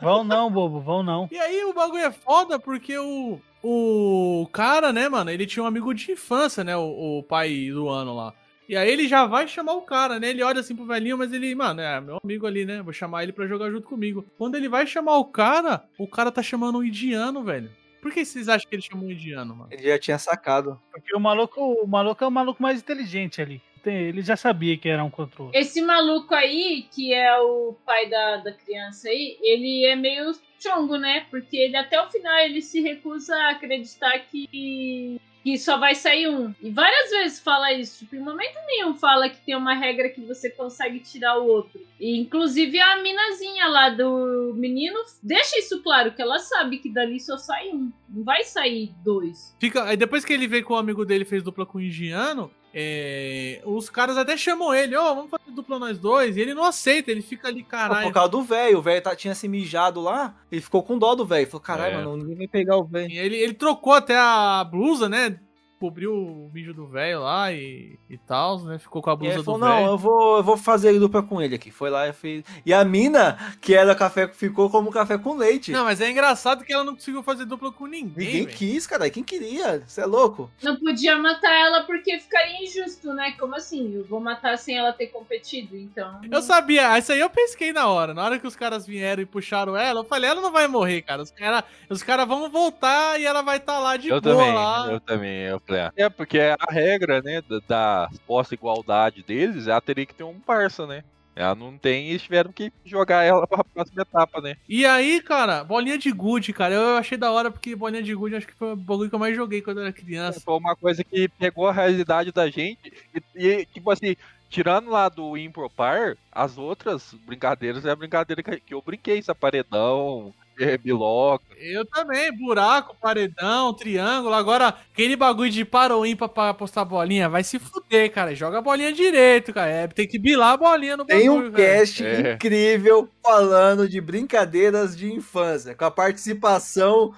Vão não, bobo, vão não. E aí o bagulho é foda porque o, o cara, né, mano, ele tinha um amigo de infância, né, o, o pai do ano lá. E aí ele já vai chamar o cara, né? Ele olha assim pro velhinho, mas ele, mano, é meu amigo ali, né? Vou chamar ele pra jogar junto comigo. Quando ele vai chamar o cara, o cara tá chamando um indiano, velho. Por que vocês acham que ele chamou um indiano, mano? Ele já tinha sacado. Porque o maluco, o maluco é o maluco mais inteligente ali. Ele já sabia que era um outro. Esse maluco aí, que é o pai da, da criança aí, ele é meio chongo, né? Porque ele até o final ele se recusa a acreditar que, que só vai sair um. E várias vezes fala isso. Tipo, em momento nenhum fala que tem uma regra que você consegue tirar o outro. E, inclusive a minazinha lá do menino deixa isso claro, que ela sabe que dali só sai um. Não vai sair dois. Fica, aí depois que ele vê que o amigo dele fez dupla com o indiano, é, os caras até chamam ele, ó, vamos fazer dupla nós dois. E ele não aceita, ele fica ali, caralho. por causa do velho, o velho tá- tinha se mijado lá, ele ficou com dó do velho. Falou, caralho, É. mano, ninguém vai pegar o velho. E Ele, ele trocou até a blusa, né? Cobriu o mijo do velho lá e, e tal, né? Ficou com a E blusa do falou, não, velho. eu vou, eu vou fazer dupla com ele aqui. Foi lá e fez. E a mina, que era café, ficou como café com leite. Não, mas é engraçado que ela não conseguiu fazer dupla com ninguém. Ninguém velho. quis, cara. Quem queria? Você é louco? Não podia matar ela porque ficaria injusto, né? Como assim? Eu vou matar sem ela ter competido, então. Eu sabia, isso aí eu pesquei na hora. Na hora que os caras vieram e puxaram ela, eu falei, ela não vai morrer, cara. Os caras os cara vão voltar e ela vai estar lá de eu boa também, lá. eu também, eu falei, ah. É, porque a regra, né, da, da suposta igualdade deles, ela teria que ter um parça, né? Ela não tem e tiveram que jogar ela pra próxima etapa, né? E aí, cara, bolinha de gude, cara, eu achei da hora porque bolinha de gude acho que foi o bagulho que eu mais joguei quando eu era criança. Foi uma coisa que pegou a realidade da gente e, e, tipo assim, tirando lá do Impropar, as outras brincadeiras é a brincadeira que, eu brinquei, essa paredão, é, biloca. Eu também, buraco, paredão, triângulo. Agora, aquele bagulho de para ou ímpar pra apostar bolinha, vai se fuder, cara. Joga a bolinha direito, cara. É, tem que bilar a bolinha no Tem bagulho, um velho. cast É. incrível falando de brincadeiras de infância, com a participação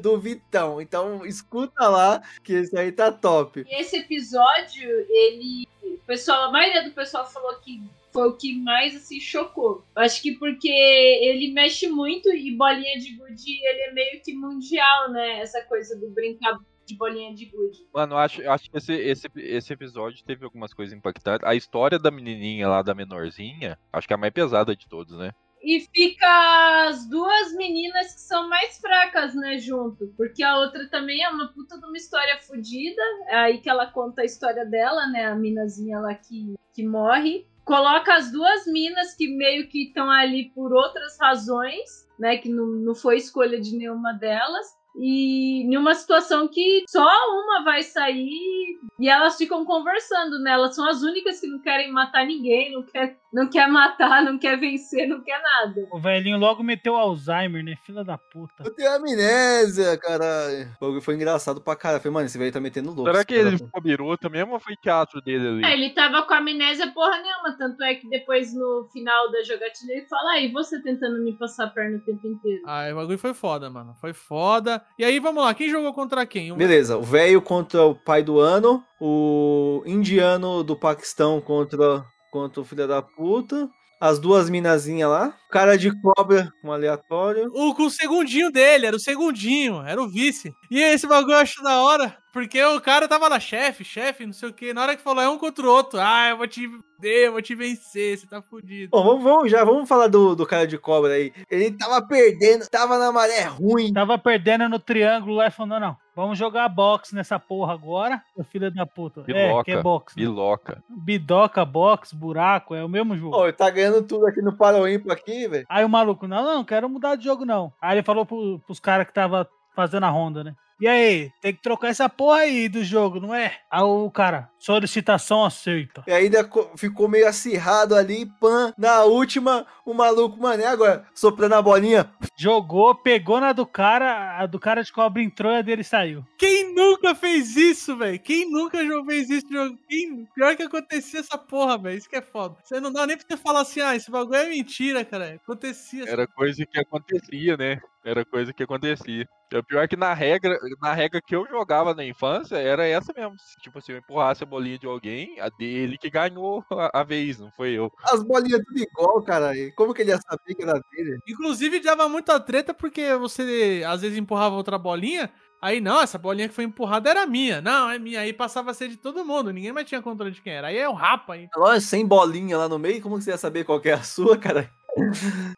do- Vitão. Então, escuta lá, que esse aí tá top. E esse episódio, ele. O pessoal, a maioria do pessoal falou que foi o que mais assim chocou. Acho que porque ele mexe muito e bolinha de gude ele é meio que mundial, né? Essa coisa do brincar de bolinha de gude. Mano, eu acho, eu acho que esse, esse, esse episódio teve algumas coisas impactantes. A história da menininha lá, da menorzinha, acho que é a mais pesada de todos, né? E fica as duas meninas que são mais fracas, né, junto. Porque a outra também é uma puta de uma história fodida. É aí que ela conta a história dela, né? A minazinha lá que, que morre. Coloca as duas minas que meio que estão ali por outras razões, né? Que não, não foi escolha de nenhuma delas. E em uma situação que só uma vai sair e elas ficam conversando, né? Elas são as únicas que não querem matar ninguém, não quer, não quer matar, não quer vencer, não quer nada. O velhinho logo meteu Alzheimer, né? Filha da puta. Eu tenho amnésia, caralho. O bagulho foi engraçado pra caralho. Eu Falei, mano, esse velho tá metendo louco. Será que ele ficou biruta mesmo ou foi teatro dele ali? É, ele tava com amnésia porra nenhuma, tanto é que depois no final da jogatina ele fala, aí você tentando me passar a perna o tempo inteiro. Ah, o bagulho foi foda, mano. Foi foda. E aí, vamos lá. Quem jogou contra quem? Beleza, o velho contra o pai do ano, o indiano do Paquistão contra, contra o filho da puta, as duas minazinhas lá, cara de cobra, um aleatório. O, com o segundinho dele, era o segundinho, era o vice. E esse bagulho eu acho da hora, porque o cara tava lá, chefe, chefe, não sei o que. Na hora que falou, é um contra o outro. Ah, eu vou te ver, eu vou te vencer, você tá fudido. Bom, vamos, vamos já, vamos falar do, do cara de cobra aí. Ele tava perdendo, tava na maré ruim. Tava perdendo no triângulo lá e falou: não, não, vamos jogar boxe nessa porra agora, ô filho da puta. É, Biloca. que é boxe. né? Biloca. Bidoca, boxe, buraco, é o mesmo jogo. Pô, ele tá ganhando tudo aqui no Paroímpo aqui, velho. Aí o maluco, não, não, quero mudar de jogo não. Aí ele falou pro, pros caras que tava fazendo a ronda, né? E aí, tem que trocar essa porra aí do jogo, não é? Aí o cara, solicitação aceita. E ainda co- ficou meio acirrado ali, pan. Na última, o maluco, mano, e agora? Soprando a bolinha. Jogou, pegou na do cara, a do cara de cobra entrou e a dele saiu. Quem nunca fez isso, velho? Quem nunca fez isso? Quem... Pior que acontecia essa porra, velho. Isso que é foda. Você não dá nem pra você falar assim, ah, esse bagulho é mentira, cara. Acontecia. Era coisa que acontecia, né? Era coisa que acontecia. E O pior é que na regra, na regra que eu jogava na infância, era essa mesmo. Tipo, se eu empurrasse a bolinha de alguém, a dele que ganhou a, a vez, não foi eu. As bolinhas tudo igual, cara. Como que ele ia saber que era dele? Inclusive, dava muita treta porque você às vezes empurrava outra bolinha. Aí, não, essa bolinha que foi empurrada era minha. Não, é minha. Aí passava a ser de todo mundo. Ninguém mais tinha controle de quem era. Aí é o rapa aí. Lógico, sem bolinha lá no meio, como que você ia saber qual que é a sua, cara?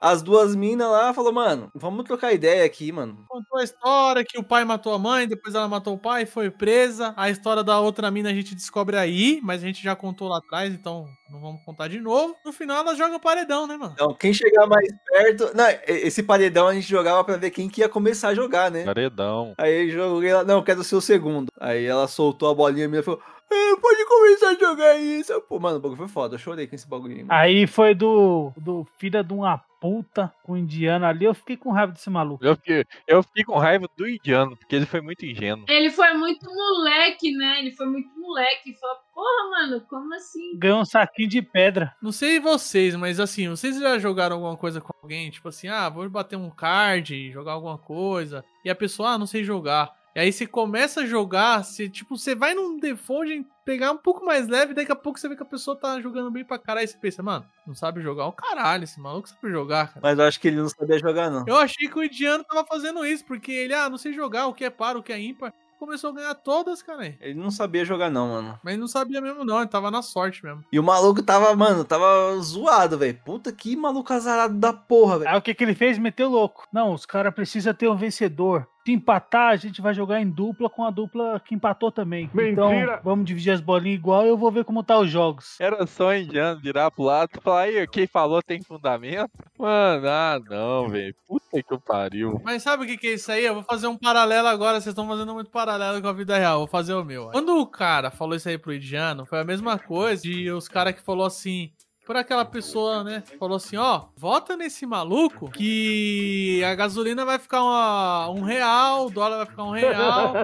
As duas minas lá falou, mano, vamos trocar ideia aqui, mano. Contou a história que o pai matou a mãe, depois ela matou o pai, foi presa. A história da outra mina a gente descobre aí, mas a gente já contou lá atrás, então não vamos contar de novo. No final ela joga paredão, né, mano? Então, quem chegar mais perto. Não, e- esse paredão a gente jogava pra ver quem que ia começar a jogar, né? Paredão. Aí eu joguei lá, não, eu quero ser o segundo. Aí ela soltou a bolinha minha e falou: "É, pode começar a jogar isso. Pô, mano, o bagulho foi foda. Eu chorei com esse bagulho. aí, mano. Aí foi do, do filho de uma puta com o indiano ali, eu fiquei com raiva desse maluco. Eu fiquei, eu fiquei com raiva do indiano, porque ele foi muito ingênuo. Ele foi muito moleque, né? Ele foi muito moleque. Falou, porra, mano, como assim? Ganhou um saquinho de pedra. Não sei vocês, mas assim, vocês já jogaram alguma coisa com alguém? Tipo assim, ah, vou bater um card, jogar alguma coisa. E a pessoa, ah, não sei jogar. E aí você começa a jogar, você, tipo, você vai num default pegar um pouco mais leve, daqui a pouco você vê que a pessoa tá jogando bem pra caralho. Aí você pensa, mano, não sabe jogar? O caralho, esse maluco sabe jogar, cara. Mas eu acho que ele não sabia jogar, não. Eu achei que o indiano tava fazendo isso, porque ele, ah, não sei jogar, o que é par, o que é ímpar. Começou a ganhar todas, cara. Ele não sabia jogar, não, mano. Mas não sabia mesmo, não, ele tava na sorte mesmo. E o maluco tava, mano, tava zoado, velho. Puta que maluco azarado da porra, velho. Aí o que, que ele fez? Meteu louco. Não, os caras precisam ter um vencedor. Se empatar, a gente vai jogar em dupla com a dupla que empatou também. Então, vamos dividir as bolinhas igual e eu vou ver como tá os jogos. Era só o indiano virar pro lado e falar, aí, quem falou tem fundamento? Mano, ah não, velho. Puta que eu pariu. Mas sabe o que, que é isso aí? Eu vou fazer um paralelo agora. Vocês estão fazendo muito paralelo com a vida real. Vou fazer o meu. Quando o cara falou isso aí pro indiano, foi a mesma coisa de os caras que falou assim. Por aquela pessoa, né? Falou assim: ó, vota nesse maluco que a gasolina vai ficar uma- um real, o dólar vai ficar um real,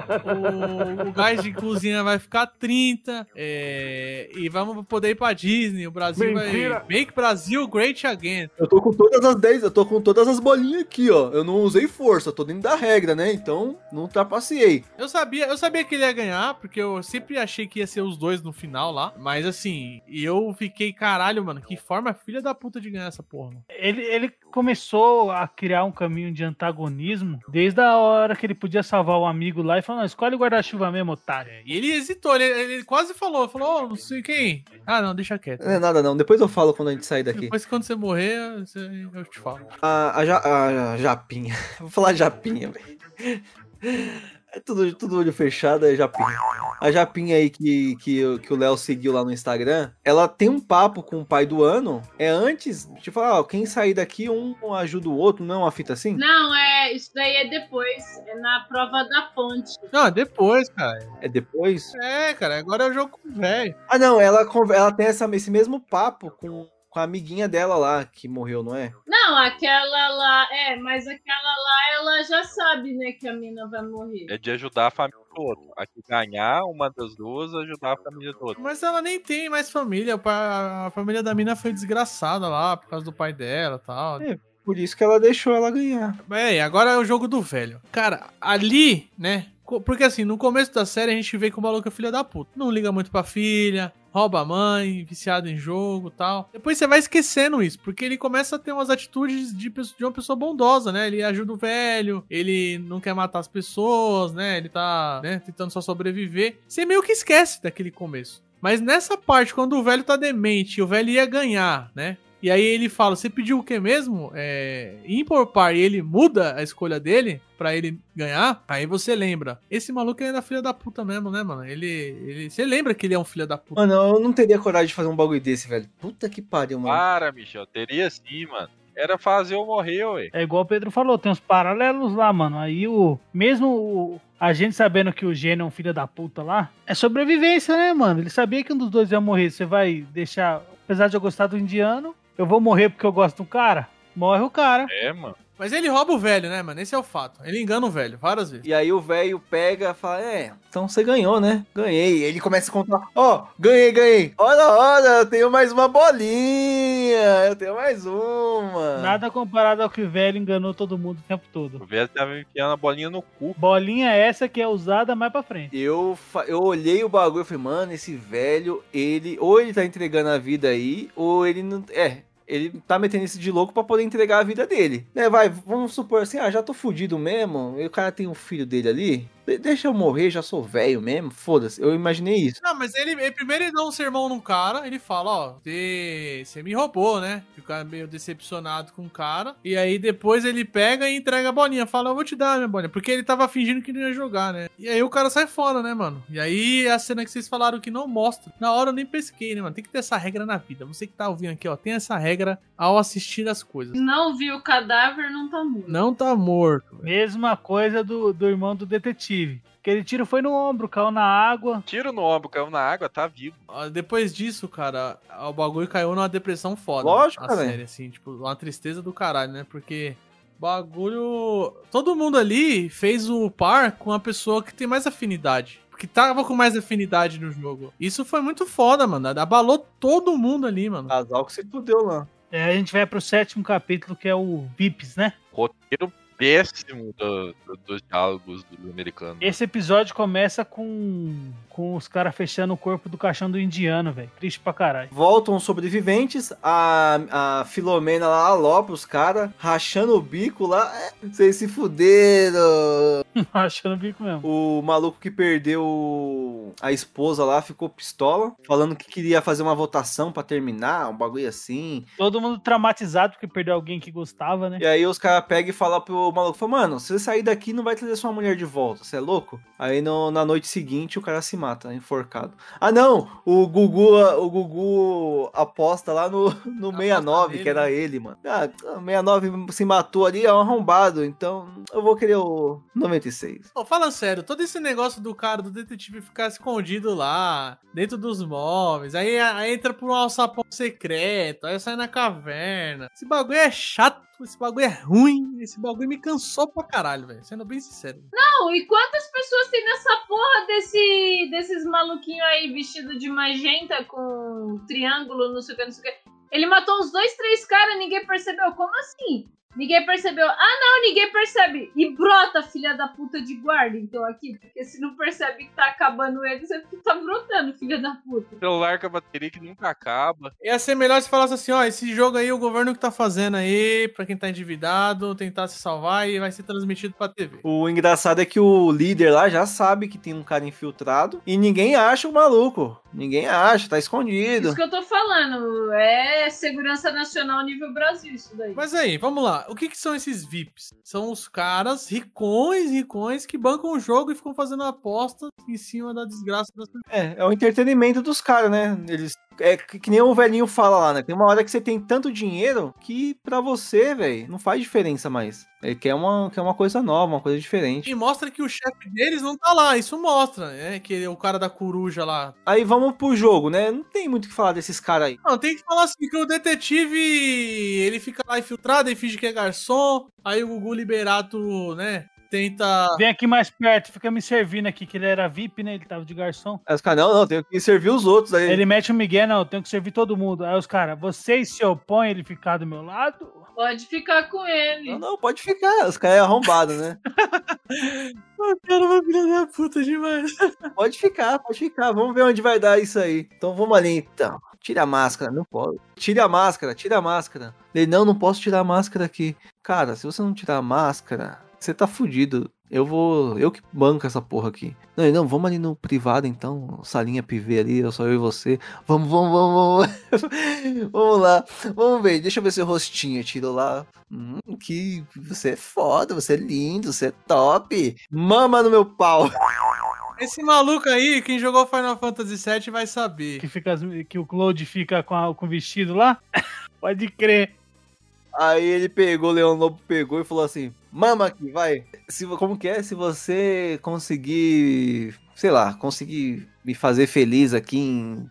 o, o gás de cozinha vai ficar 30, é, e vamos poder ir pra Disney. O Brasil Mentira. vai. Make Brasil Great Again. Eu tô com todas as 10, eu tô com todas as bolinhas aqui, ó. Eu não usei força, eu tô dentro da regra, né? Então, não trapaceei. Eu sabia, eu sabia que ele ia ganhar, porque eu sempre achei que ia ser os dois no final lá. Mas assim, eu fiquei, caralho, mano, que forma filha da puta de ganhar essa porra, mano. Ele, ele começou a criar um caminho de antagonismo desde a hora que ele podia salvar o amigo lá e falou: não, escolhe o guarda-chuva mesmo, otário. E ele hesitou, ele, ele quase falou, falou, "Ô, não sei quem. Ah, não, deixa quieto. Não é nada, não. Depois eu falo quando a gente sair daqui. Depois quando você morrer, você- eu te falo. A, a, ja- a Japinha. *laughs* Vou falar Japinha, velho. É tudo, tudo olho fechado, é Japinha. A Japinha aí que, que, que o Léo seguiu lá no Instagram, ela tem um papo com o pai do ano. É antes, tipo, ah, quem sair daqui, um ajuda o outro, não é uma fita assim? Não, é. Isso daí é depois. É na prova da fonte. Não, é depois, cara. É depois? É, cara, agora é o jogo com o velho. Ah, não, ela, ela tem essa, esse mesmo papo com, com a amiguinha dela lá, que morreu, não é? Não, aquela lá. É, mas aquela lá ela já sabe, né, que a mina vai morrer. É de ajudar a família do outro. Aqui ganhar uma das duas, ajudar a família outro. Mas ela nem tem mais família. A família da mina foi desgraçada lá por causa do pai dela e tal. É, por isso que ela deixou ela ganhar. É, e agora é o jogo do velho. Cara, ali, né? Porque assim, no começo da série a gente vê que o maluco é filho da puta. Não liga muito pra filha, rouba a mãe, viciado em jogo tal. Depois você vai esquecendo isso, porque ele começa a ter umas atitudes de, de uma pessoa bondosa, né? Ele ajuda o velho, ele não quer matar as pessoas, né? Ele tá né, tentando só sobreviver. Você meio que esquece daquele começo. Mas nessa parte, quando o velho tá demente e o velho ia ganhar, né? E aí ele fala, você pediu o que mesmo? É, ímpar par e ele muda a escolha dele pra ele ganhar. Aí você lembra, esse maluco é da filha da puta mesmo, né, mano? Ele, ele, você lembra que ele é um filho da puta? Mano, eu não teria coragem de fazer um bagulho desse, velho. Puta que pariu, mano. Para, Michel. Teria sim, mano. Era fazer eu morrer, ué. É igual o Pedro falou, tem uns paralelos lá, mano. Aí o. Mesmo o, a gente sabendo que o Gênio é um filho da puta lá, é sobrevivência, né, mano? Ele sabia que um dos dois ia morrer. Você vai deixar. Apesar de eu gostar do indiano, eu vou morrer porque eu gosto do cara? Morre o cara. É, mano. Mas ele rouba o velho, né, mano? Esse é o fato. Ele engana o velho várias vezes. E aí o velho pega e fala, é, então você ganhou, né? Ganhei. Ele começa a contar, ó, ganhei, ganhei. Olha, olha, eu tenho mais uma bolinha. Eu tenho mais uma. Nada comparado ao que o velho enganou todo mundo o tempo todo. O velho tava enfiando a bolinha no cu. Bolinha essa que é usada mais pra frente. Eu, eu olhei o bagulho e falei, mano, esse velho, ele, ou ele tá entregando a vida aí, ou ele não. É, ele tá metendo isso de louco pra poder entregar a vida dele. Né, vai, vamos supor assim, ah, já tô fudido mesmo, e o cara tem um filho dele ali, deixa eu morrer, já sou velho mesmo, foda-se, eu imaginei isso. Não, mas ele, ele- primeiro ele dá um sermão no cara, ele fala, ó, você você me roubou, né? Cara meio decepcionado com o cara. E aí depois ele pega e entrega a bolinha. Fala, eu vou te dar minha bolinha. Porque ele tava fingindo que não ia jogar, né? E aí o cara sai fora, né, mano? E aí a cena que vocês falaram que não mostra. Na hora eu nem pesquei, né, mano? Tem que ter essa regra na vida. Você que tá ouvindo aqui, ó, tem essa regra ao assistir as coisas. Não viu o cadáver, não tá morto. Não tá morto. Mesma coisa do, do irmão do detetive. Aquele tiro foi no ombro, caiu na água. Tiro no ombro, caiu na água, tá vivo. Ó, Depois disso, cara, o bagulho caiu numa depressão foda. Lógico, a cara. série, assim, tipo, uma tristeza do caralho, né? Porque bagulho. Todo mundo ali fez o par com a pessoa que tem mais afinidade. Que tava com mais afinidade no jogo. Isso foi muito foda, mano. Abalou todo mundo ali, mano. Casal que você fudeu lá. É, a gente vai pro sétimo capítulo, que é o Vips, né? Roteiro péssimo do- do- dos diálogos do americano. Esse episódio começa com, com os caras fechando o corpo do caixão do indiano, velho. Triste pra caralho. Voltam os sobreviventes, a, a Filomena lá alopra os caras, rachando o bico lá, é, vocês se fuderam. *laughs* Achando o bico mesmo. O maluco que perdeu a esposa lá ficou pistola, falando que queria fazer uma votação pra terminar, um bagulho assim. Todo mundo traumatizado porque perdeu alguém que gostava, né? E aí os caras pegam e falam pro maluco, fala, mano, se você sair daqui não vai trazer sua mulher de volta, você é louco? Aí no- na noite seguinte o cara se mata, enforcado. Ah não, o Gugu, o Gugu aposta lá no, no 69, nele, que era ele, mano. Ah, o 69 se matou ali, é um arrombado, então eu vou querer o 96. Pô, fala sério, todo esse negócio do cara, do detetive ficar escondido lá, dentro dos móveis, aí, aí entra por um alçapão secreto, aí sai na caverna. Esse bagulho é chato, esse bagulho é ruim, esse bagulho me cansou pra caralho, velho. Sendo bem sincero. Não, e quantas pessoas tem nessa porra desse, desses maluquinhos aí vestido de magenta com triângulo, não sei o que, não sei o que. Ele matou uns dois, três caras, ninguém percebeu. Como assim? Ninguém percebeu. Ah, não, ninguém percebe. E brota, filha da puta de guarda, então, aqui. Porque se não percebe que tá acabando ele, você tá brotando, filha da puta. Celular com a bateria que nunca acaba. Ia ser melhor se falasse assim, ó, esse jogo aí o governo que tá fazendo aí, pra quem tá endividado, tentar se salvar e vai ser transmitido pra TV. O engraçado é que o líder lá já sabe que tem um cara infiltrado e ninguém acha o maluco. Ninguém acha, tá escondido. Isso que eu tô falando. É segurança nacional nível Brasil, isso daí. Mas aí, vamos lá. O que, que são esses VIPs? São os caras ricões, ricões, que bancam o jogo e ficam fazendo apostas em cima da desgraça das pessoas. É, é o entretenimento dos caras, né? Eles. É que, que nem o velhinho fala lá, né? Tem uma hora que você tem tanto dinheiro que pra você, velho, não faz diferença mais. Ele quer uma, quer uma coisa nova, uma coisa diferente. E mostra que o chefe deles não tá lá. Isso mostra, né? Que é o cara da coruja lá. Aí vamos pro jogo, né? Não tem muito o que falar desses caras aí. Não, tem que falar assim que o detetive ele fica lá infiltrado e finge que é garçom. Aí o Gugu Liberato, né? Tenta. Vem aqui mais perto, fica me servindo aqui, que ele era VIP, né? Ele tava de garçom. Aí os caras, não, não, tem que servir os outros aí. Ele mete o Miguel, não, eu tenho que servir todo mundo. Aí os caras, vocês se opõem ele ficar do meu lado? Pode ficar com ele. Não, não, pode ficar. Os caras é arrombado, né? *laughs* O cara é uma filha da puta demais. Pode ficar, pode ficar. Vamos ver onde vai dar isso aí. Então vamos ali, então. Tira a máscara, não pode. Tira a máscara, tira a máscara. Ele, não, não posso tirar a máscara aqui. Cara, se você não tirar a máscara, você tá fudido. Eu vou. Eu que banco essa porra aqui. Não, ele, não, vamos ali no privado então. Salinha PV ali, eu só eu e você. Vamos, vamos, vamos, vamos. *laughs* vamos lá. Vamos ver. Deixa eu ver seu rostinho. Tiro lá. Hum, que você é foda, você é lindo, você é top. Mama no meu pau. *laughs* Esse maluco aí, quem jogou Final Fantasy VII vai saber. Que, fica, que o Claude fica com, a- com o vestido lá? *laughs* Pode crer. Aí ele pegou, o Leão Lobo pegou e falou assim: Mama aqui, vai. Se, como que é? Se você conseguir, sei lá, conseguir me fazer feliz aqui em.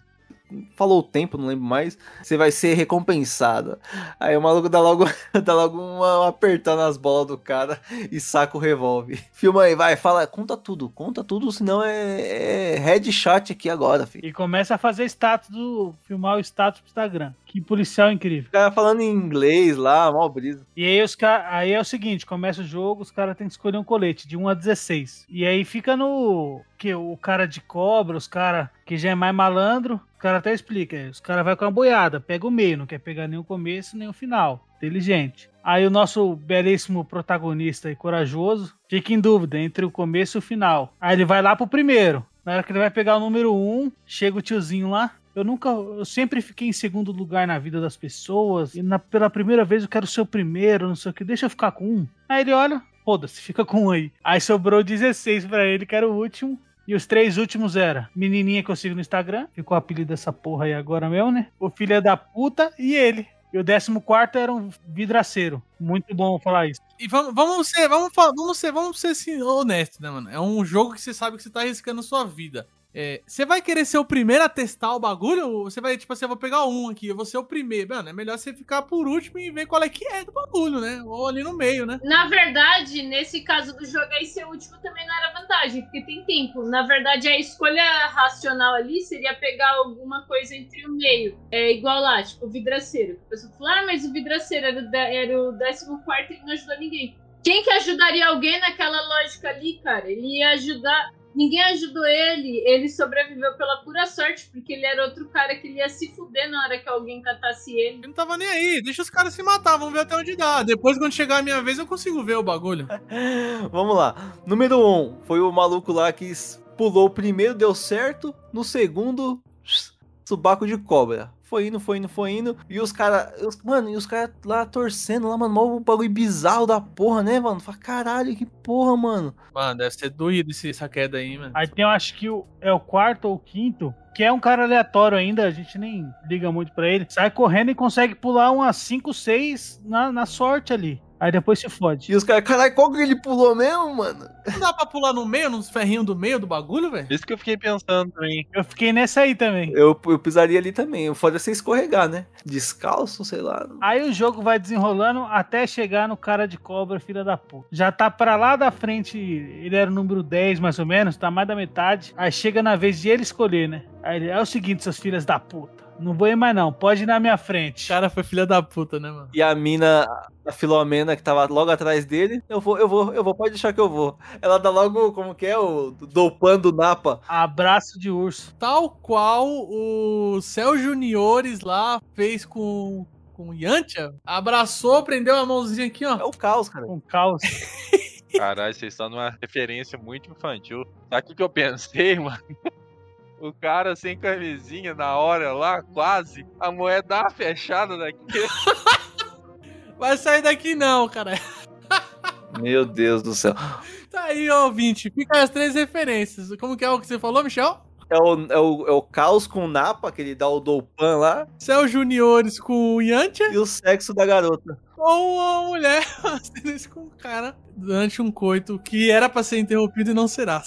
Falou o tempo, não lembro mais. Você vai ser recompensada. Aí o maluco dá logo, *laughs* dá logo uma, uma apertando nas bolas do cara e saca o revólver. *laughs* Filma aí, vai, fala, conta tudo, conta tudo, senão é, é headshot aqui agora, filho. E começa a fazer status do. filmar o status pro Instagram. Que policial incrível. O cara falando em inglês lá, mal brisa. E aí, os ca- aí é o seguinte: começa o jogo, os caras têm que escolher um colete de 1 a 16. E aí fica no. que O cara de cobra, os caras que já é mais malandro, cara até explica. é, Os caras vai com a boiada, pega o meio, não quer pegar nem o começo nem o final. Inteligente. Aí o nosso belíssimo protagonista e corajoso fica em dúvida entre o começo e o final. Aí ele vai lá pro primeiro. Na hora que ele vai pegar o número 1, chega o tiozinho lá. Eu nunca, eu sempre fiquei em segundo lugar na vida das pessoas. E na- pela primeira vez eu quero ser o primeiro, não sei o que. Deixa eu ficar com um. Aí ele olha, foda-se, fica com um aí. Aí sobrou 16 pra ele, que era o último. E os três últimos era menininha que eu sigo no Instagram, ficou o apelido dessa porra aí agora mesmo, né? O filho da puta e ele. E o décimo quarto era um vidraceiro. Muito bom falar isso. E vamos, vamos ser, vamos, vamos ser, vamos ser assim, honestos, né, mano? É um jogo que você sabe que você tá arriscando sua vida. É, você vai querer ser o primeiro a testar o bagulho? Ou você vai, tipo assim, eu vou pegar um aqui, eu vou ser o primeiro. Mano, é melhor você ficar por último e ver qual é que é do bagulho, né? Ou ali no meio, né? Na verdade, nesse caso do jogo aí ser o último também não era vantagem, porque tem tempo. Na verdade, a escolha racional ali seria pegar alguma coisa entre o meio. É igual lá, tipo, o vidraceiro. A pessoa falou, ah, mas o vidraceiro era o, de- era o 14 e ele não ajudou ninguém. Quem que ajudaria alguém naquela lógica ali, cara? Ele ia ajudar. Ninguém ajudou ele, ele sobreviveu pela pura sorte, porque ele era outro cara que ele ia se fuder na hora que alguém catasse ele. Ele não tava nem aí, deixa os caras se matar, vamos ver até onde dá. Depois, quando chegar a minha vez, eu consigo ver o bagulho. *laughs* Vamos lá. Número 1 um, foi o maluco lá que pulou o primeiro, deu certo. No segundo, subaco de cobra. Foi indo, foi indo, foi indo. E os caras. Mano, e os caras lá torcendo lá, mano. Mó bagulho bizarro da porra, né, mano? Fala, caralho, que porra, mano. Mano, deve ser doído esse- essa queda aí, mano. Aí tem, eu acho que o, é o quarto ou o quinto, que é um cara aleatório ainda, a gente nem liga muito pra ele. Sai correndo e consegue pular umas 5, 6 na, na sorte ali. Aí depois se fode. E os caras, caralho, qual que ele pulou mesmo, mano? Não dá pra pular no meio, nos ferrinhos do meio do bagulho, velho? Isso que eu fiquei pensando também. Eu fiquei nessa aí também. Eu, eu pisaria ali também. O foda é você escorregar, né? Descalço, sei lá. Aí o jogo vai desenrolando até chegar no cara de cobra, filha da puta. Já tá pra lá da frente, ele era o número 10 mais ou menos, tá mais da metade. Aí chega na vez de ele escolher, né? Aí ele, é o seguinte, seus filhos da puta. Não vou ir mais não, pode ir na minha frente. O cara foi filha da puta, né, mano? E a mina, a Filomena, que tava logo atrás dele, eu vou, eu vou, eu vou, pode deixar que eu vou. Ela dá logo, como que é, o dopando Napa. Abraço de urso. Tal qual o Céu Juniores lá fez com com o Yantia, abraçou, prendeu a mãozinha aqui, ó. É o caos, cara. Um caos. *laughs* Caralho, vocês estão numa referência muito infantil. Sabe o que eu pensei, *laughs* mano? O cara sem camisinha na hora lá, quase. A mulher dá uma fechada daqui. *laughs* Vai sair daqui não, cara. Meu Deus do céu. Tá aí, ouvinte. Fica as três referências. Como que é o que você falou, Michel? É o, é o, é o caos com o Napa, que ele dá o Doupan lá, Céu Juniores com o Yantia e o sexo da garota. ou a mulher *laughs* fazendo isso com o cara durante um coito que era pra ser interrompido e não será.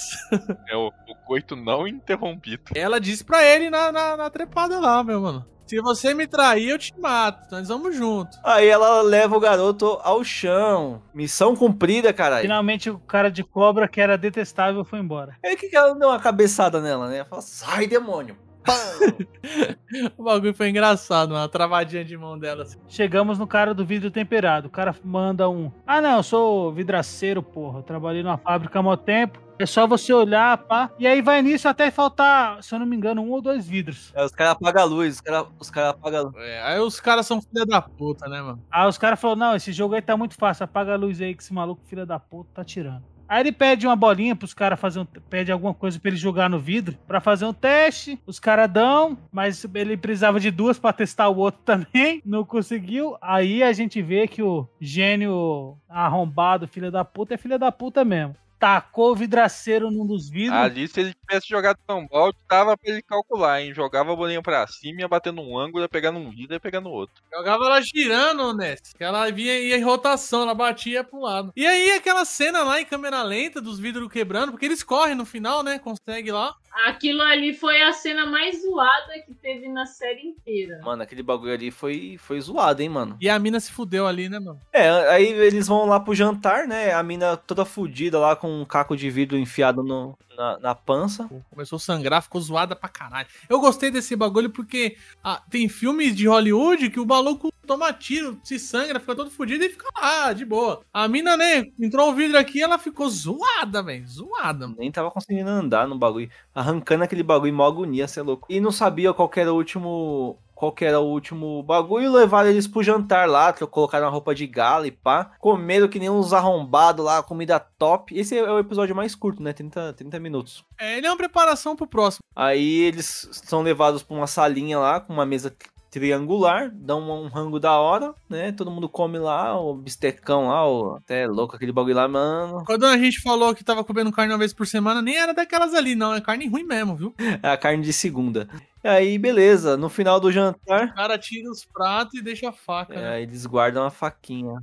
É o coito não interrompido. Ela disse pra ele na, na, na trepada lá, meu mano. Se você me trair, eu te mato. Nós vamos junto. Aí ela leva o garoto ao chão. Missão cumprida, caralho. Finalmente o cara de cobra, que era detestável, foi embora. É que que ela deu uma cabeçada nela, né? Ela fala, sai, demônio. *laughs* O bagulho foi engraçado, uma travadinha de mão dela. assim. Chegamos no cara do vidro temperado. O cara manda um. Ah, não, eu sou vidraceiro, porra. Eu trabalhei numa fábrica há mó tempo. É só você olhar, pá. E aí vai nisso até faltar, se eu não me engano, um ou dois vidros. É, os caras apagam a luz, os caras os cara apagam a luz. É, aí os caras são filha da puta, né, mano? Aí os caras falaram: não, esse jogo aí tá muito fácil. Apaga a luz aí que esse maluco, filho da puta, tá tirando. Aí ele pede uma bolinha pros caras fazer um, pede alguma coisa pra ele jogar no vidro pra fazer um teste. Os caras dão, mas ele precisava de duas pra testar o outro *laughs* também. Não conseguiu. Aí a gente vê que o gênio arrombado, filho da puta, é filho da puta mesmo. Tacou o vidraceiro num dos vidros. Ali, se ele tivesse jogado São Paulo, dava pra ele calcular, hein? Jogava a bolinha pra cima, ia bater num ângulo, ia pegar num vidro, ia pegar no outro. Jogava ela girando, Ness. Que ela vinha ia em rotação, ela batia pro lado. E aí aquela cena lá em câmera lenta dos vidros quebrando, porque eles correm no final, né? Consegue lá. Aquilo ali foi a cena mais zoada que teve na série inteira. Mano, aquele bagulho ali foi, foi zoado, hein, mano. E a mina se fudeu ali, né, mano? É, aí eles vão lá pro jantar, né? A mina toda fudida lá com um caco de vidro enfiado no, na, na pança. Começou a sangrar, ficou zoada pra caralho. Eu gostei desse bagulho porque ah, tem filmes de Hollywood que o maluco toma tiro, se sangra, fica todo fudido e fica lá, de boa. A mina, né, entrou o vidro aqui ela ficou zoada, velho. Zoada. Nem tava conseguindo andar no bagulho. Arrancando aquele bagulho, mó agonia, cê é louco. E não sabia qual que era o último. Qual que era o último bagulho, levaram eles pro jantar lá, colocaram a roupa de gala e pá. Comeram que nem uns arrombados lá, comida top. Esse é o episódio mais curto, né? 30, 30 minutos. É, ele é uma preparação pro próximo. Aí eles são levados pra uma salinha lá, com uma mesa triangular, dão um, um rango da hora, né? Todo mundo come lá, o bistecão lá, o... até louco aquele bagulho lá, mano. Quando a gente falou que tava comendo carne uma vez por semana, nem era daquelas ali, não. É carne ruim mesmo, viu? *laughs* É a carne de segunda. E aí, beleza, no final do jantar, O cara tira os pratos e deixa a faca, é, né? aí eles guardam a faquinha.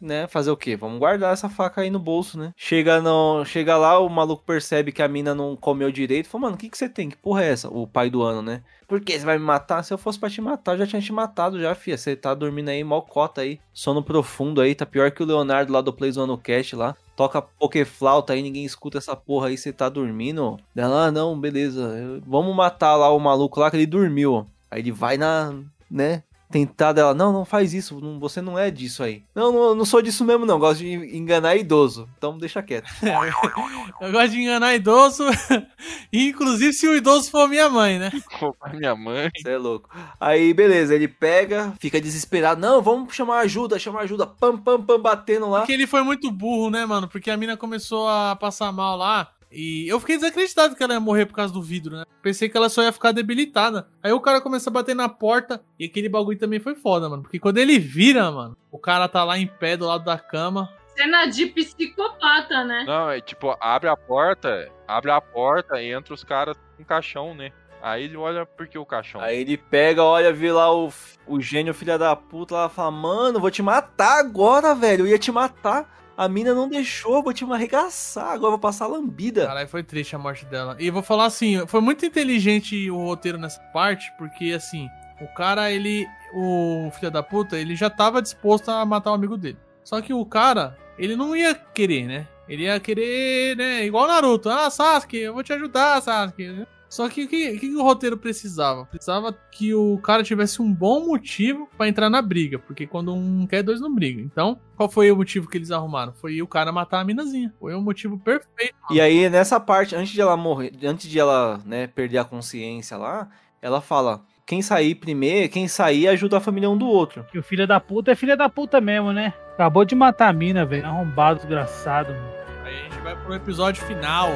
Né, fazer o quê? Vamos guardar essa faca aí no bolso, né? Chega, no, chega lá, o maluco percebe que a mina não comeu direito. Fala, mano, o que, que você tem? Que porra é essa? O pai do ano, né? Por que você vai me matar? Se eu fosse pra te matar, eu já tinha te matado já, fia. Você tá dormindo aí, mó cota aí. Sono profundo aí, tá pior que o Leonardo lá do Plays One Cast lá. Toca pokeflauta aí, ninguém escuta essa porra aí, você tá dormindo. Ela, ah, não, beleza. Vamos matar lá o maluco lá que ele dormiu. Aí ele vai na, né? Tentar dela, não, não faz isso, não- você não é disso aí. Não, não, não sou disso mesmo não, gosto de enganar idoso. Então deixa quieto. *laughs* Eu gosto de enganar idoso, *laughs* inclusive se o idoso for minha mãe, né? *laughs* Pra minha mãe. Você é louco. Aí, beleza, ele pega, fica desesperado. Não, vamos chamar ajuda, chamar ajuda. Pam, pam, pam, batendo lá. Porque ele foi muito burro, né, mano? Porque a mina começou a passar mal lá. E eu fiquei desacreditado que ela ia morrer por causa do vidro, né? Pensei que ela só ia ficar debilitada. Aí o cara começa a bater na porta. E aquele bagulho também foi foda, mano. Porque quando ele vira, mano, o cara tá lá em pé do lado da cama. Cena de psicopata, né? Não, é tipo, abre a porta, abre a porta e entra os caras com caixão, né? Aí ele olha por que o caixão. Aí ele pega, olha, vê lá o, o gênio filha da puta lá fala: Mano, vou te matar agora, velho. Eu ia te matar. A mina não deixou, vou te arregaçar. Agora vou passar lambida. Caralho, foi triste a morte dela. E vou falar assim, foi muito inteligente o roteiro nessa parte, porque assim, o cara, ele. O filho da puta, ele já tava disposto a matar o amigo dele. Só que o cara, ele não ia querer, né? Ele ia querer, né? Igual Naruto. Ah, Sasuke, eu vou te ajudar, Sasuke. Só que o que, que o roteiro precisava? Precisava que o cara tivesse um bom motivo pra entrar na briga. Porque quando um quer, dois não brigam. Então, qual foi o motivo que eles arrumaram? Foi o cara matar a minazinha. Foi o motivo perfeito. E aí, nessa parte, antes de ela morrer, antes de ela, né, perder a consciência lá, ela fala: quem sair primeiro, quem sair ajuda a família um do outro. Que o filho da puta é filho da puta mesmo, né? Acabou de matar a mina, velho. Arrombado, desgraçado, mano. Aí a gente vai pro episódio final.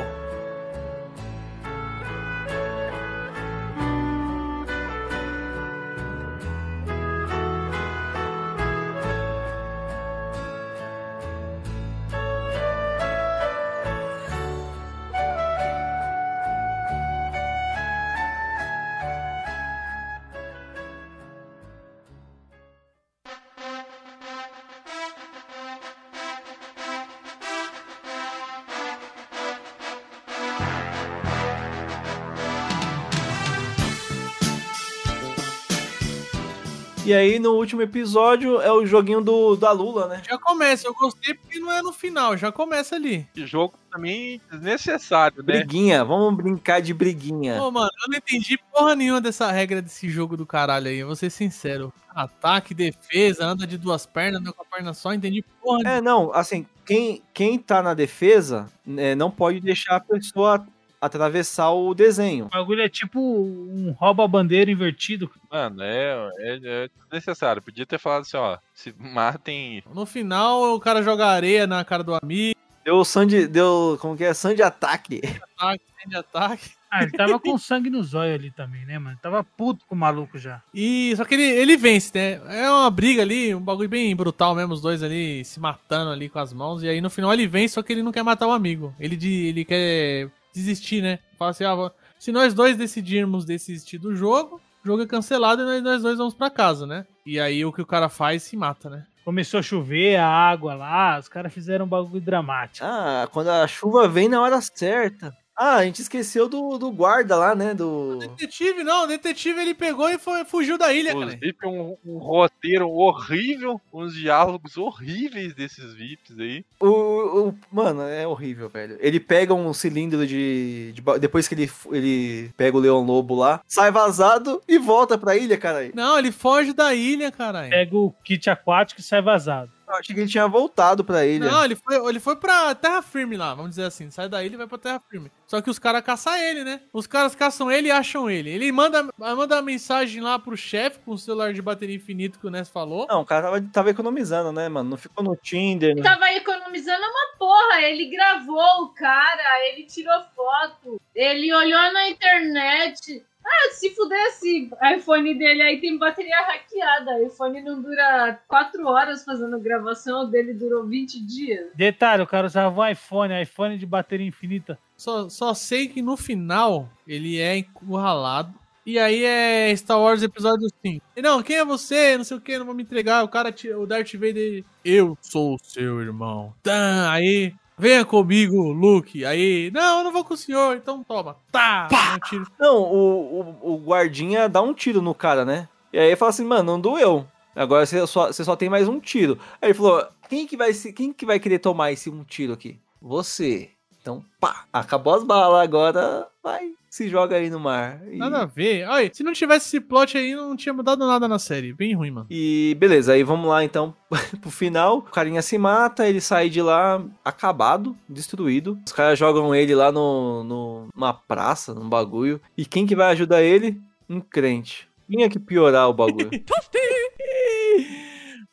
E aí, no último episódio, é o joguinho do, da Lula, né? Já começa, eu gostei porque não é no final, já começa ali. Que jogo também desnecessário, né? Briguinha, vamos brincar de briguinha. Pô, mano, eu não entendi porra nenhuma dessa regra desse jogo do caralho aí, eu vou ser sincero. Ataque, defesa, anda de duas pernas, anda com a perna só, entendi porra nenhuma. É, não, assim, quem, quem tá na defesa né, não pode deixar a pessoa atravessar o desenho. O bagulho é tipo um rouba-bandeira invertido. Mano, é, é, é desnecessário. Podia ter falado assim, ó, se matem. No final, o cara joga areia na cara do amigo. Deu sangue, deu, como que é? Sangue ataque. Ataque, de ataque. Ah, ele tava com sangue nos olhos ali também, né, mano? Tava puto com o maluco já. E só que ele, ele vence, né? É uma briga ali, um bagulho bem brutal mesmo, os dois ali se matando ali com as mãos. E aí no final ele vence, só que ele não quer matar o amigo. Ele, de, ele quer desistir, né? Fala assim, ah, se nós dois decidirmos desistir do jogo, o jogo é cancelado e nós, nós dois vamos pra casa, né? E aí o que o cara faz se mata, né? Começou a chover, a água lá, os caras fizeram um bagulho dramático. Ah, quando a chuva vem na hora certa. Ah, a gente esqueceu do, do guarda lá, né? Do. Detetive, não, o detetive ele pegou e foi, fugiu da ilha, Os cara. VIP, um, um roteiro horrível, uns diálogos horríveis desses VIPs aí. O, o- mano, é horrível, velho. Ele pega um cilindro de. de depois que ele, ele pega o Leão Lobo lá, sai vazado e volta pra ilha, cara. Não, ele foge da ilha, caralho. Pega o kit aquático e sai vazado. Eu achei que ele tinha voltado pra ilha. Não, ele foi, ele foi pra terra firme lá, vamos dizer assim. Sai da ilha e vai pra terra firme. Só que os caras caçam ele, né? Os caras caçam ele e acham ele. Ele manda, manda uma mensagem lá pro chefe com o celular de bateria infinito que o Ness falou. Não, o cara tava, tava economizando, né, mano? Não ficou no Tinder. Ele Né? tava economizando uma porra. Ele gravou o cara, ele tirou foto, ele olhou na internet. Ah, se fudesse iPhone dele aí tem bateria hackeada. O iPhone não dura 4 horas fazendo gravação, o dele durou 20 dias. Detalhe, o cara usava um iPhone, iPhone de bateria infinita. Só, só sei que no final ele é encurralado. E aí é Star Wars episódio 5. E Não, quem é você? Não sei o que, não vou me entregar. O cara, o Darth Vader, eu sou o seu irmão. Tá, aí, venha comigo, Luke. Aí, não, eu não vou com o senhor, então toma. Tá, um tiro. Não, o, o, o guardinha dá um tiro no cara, né? E aí ele fala assim, mano, não doeu. Agora você só, você só tem mais um tiro. Aí ele falou, quem que, vai, quem que vai querer tomar esse um tiro aqui? Você. Então, pá, acabou as balas, agora vai, se joga aí no mar. E, Nada a ver. Olha, se não tivesse esse plot aí, não tinha mudado nada na série. Bem ruim, mano. e beleza, aí vamos lá então *laughs* pro final. O carinha se mata, ele sai de lá acabado, destruído. Os caras jogam ele lá no, no, numa praça, num bagulho. E quem que vai ajudar ele? Um crente. Tinha que piorar o bagulho. *laughs* *laughs*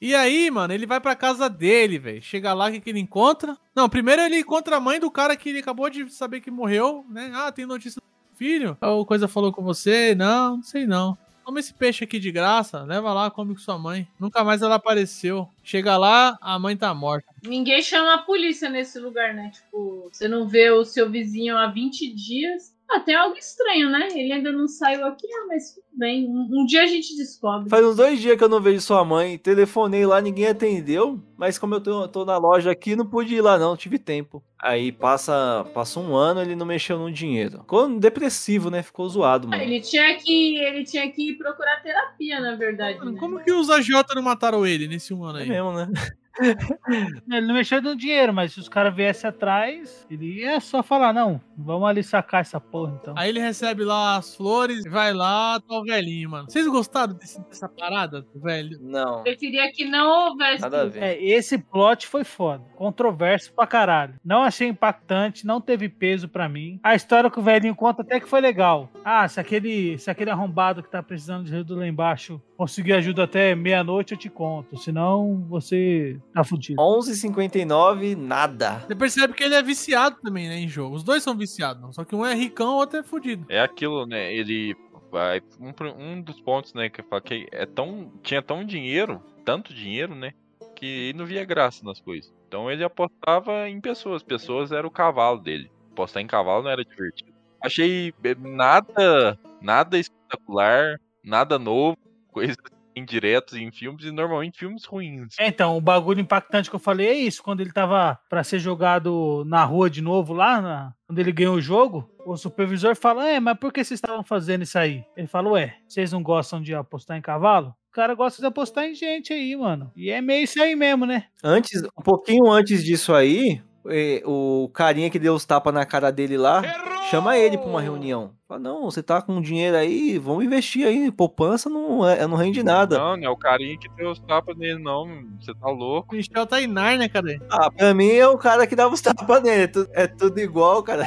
E aí, mano, ele vai pra casa dele, velho. Chega lá, o que, que ele encontra? Não, primeiro ele encontra a mãe do cara que ele acabou de saber que morreu, né? Ah, tem notícia do filho? A coisa falou com você? Não, não sei não. Toma esse peixe aqui de graça, leva lá, come com sua mãe. Nunca mais ela apareceu. Chega lá, a mãe tá morta. Ninguém chama a polícia nesse lugar, né? Tipo, você não vê o seu vizinho há 20 dias. Ah, tem algo estranho, né? Ele ainda não saiu aqui, ah, mas tudo bem. Um, um dia a gente descobre. Faz uns dois dias que eu não vejo sua mãe. Telefonei lá, ninguém atendeu. Mas como eu tô, tô na loja aqui, não pude ir lá, não. Tive tempo. Aí passa, passa um ano, ele não mexeu no dinheiro. Ficou depressivo, né? Ficou zoado, Ah, mano. Ele tinha que, ele tinha que ir procurar terapia, na verdade. Mano, né? como que os agiota não mataram ele nesse um ano É aí? mesmo, né? *laughs* *laughs* Ele não mexeu no dinheiro, mas se os caras viessem atrás, ele ia só falar, não, vamos ali sacar essa porra então. Aí ele recebe lá as flores, vai lá, tá o velhinho, mano. Vocês gostaram desse- dessa parada, do velho? Não. Preferia que não houvesse. Nada a ver. É, esse plot foi foda. Controverso pra caralho. Não achei impactante, não teve peso pra mim. A história que o velhinho conta até que foi legal. Ah, se aquele, se aquele arrombado que tá precisando de ajuda lá embaixo conseguir ajuda até meia-noite, eu te conto. Senão, você tá fudido. 11h59, nada. Você percebe que ele é viciado também, né, em jogo. Os dois são viciados, não. Só que um é ricão, o outro é fudido. É aquilo, né? Ele vai. Um, um dos pontos, né, que eu falo que é tão. Tinha tão dinheiro, tanto dinheiro, né? Que ele não via graça nas coisas. Então ele apostava em pessoas. Pessoas era o cavalo dele. Apostar em cavalo não era divertido. Achei eh, nada. Nada espetacular, nada novo, coisas indiretas em filmes e normalmente filmes ruins. É, então, o bagulho impactante que eu falei é isso. Quando ele tava pra ser jogado na rua de novo lá, na- quando ele ganhou o jogo, o supervisor fala: É, mas por que vocês estavam fazendo isso aí? Ele fala: Ué, vocês não gostam de apostar em cavalo? O cara gosta de apostar em gente aí, mano. E é meio isso aí mesmo, né? Antes, um pouquinho antes disso aí, eh, o carinha que deu os tapas na cara dele lá, chama ele pra uma reunião. Fala, não, você tá com dinheiro aí, vamos investir aí. Poupança não, é, não rende nada. Não, não é o carinha que deu os tapas nele, não. Você tá louco. O Michel tá em Narnia, cadê? Ah, pra mim é o cara que dava os tapas nele. É tudo, é tudo igual, cara.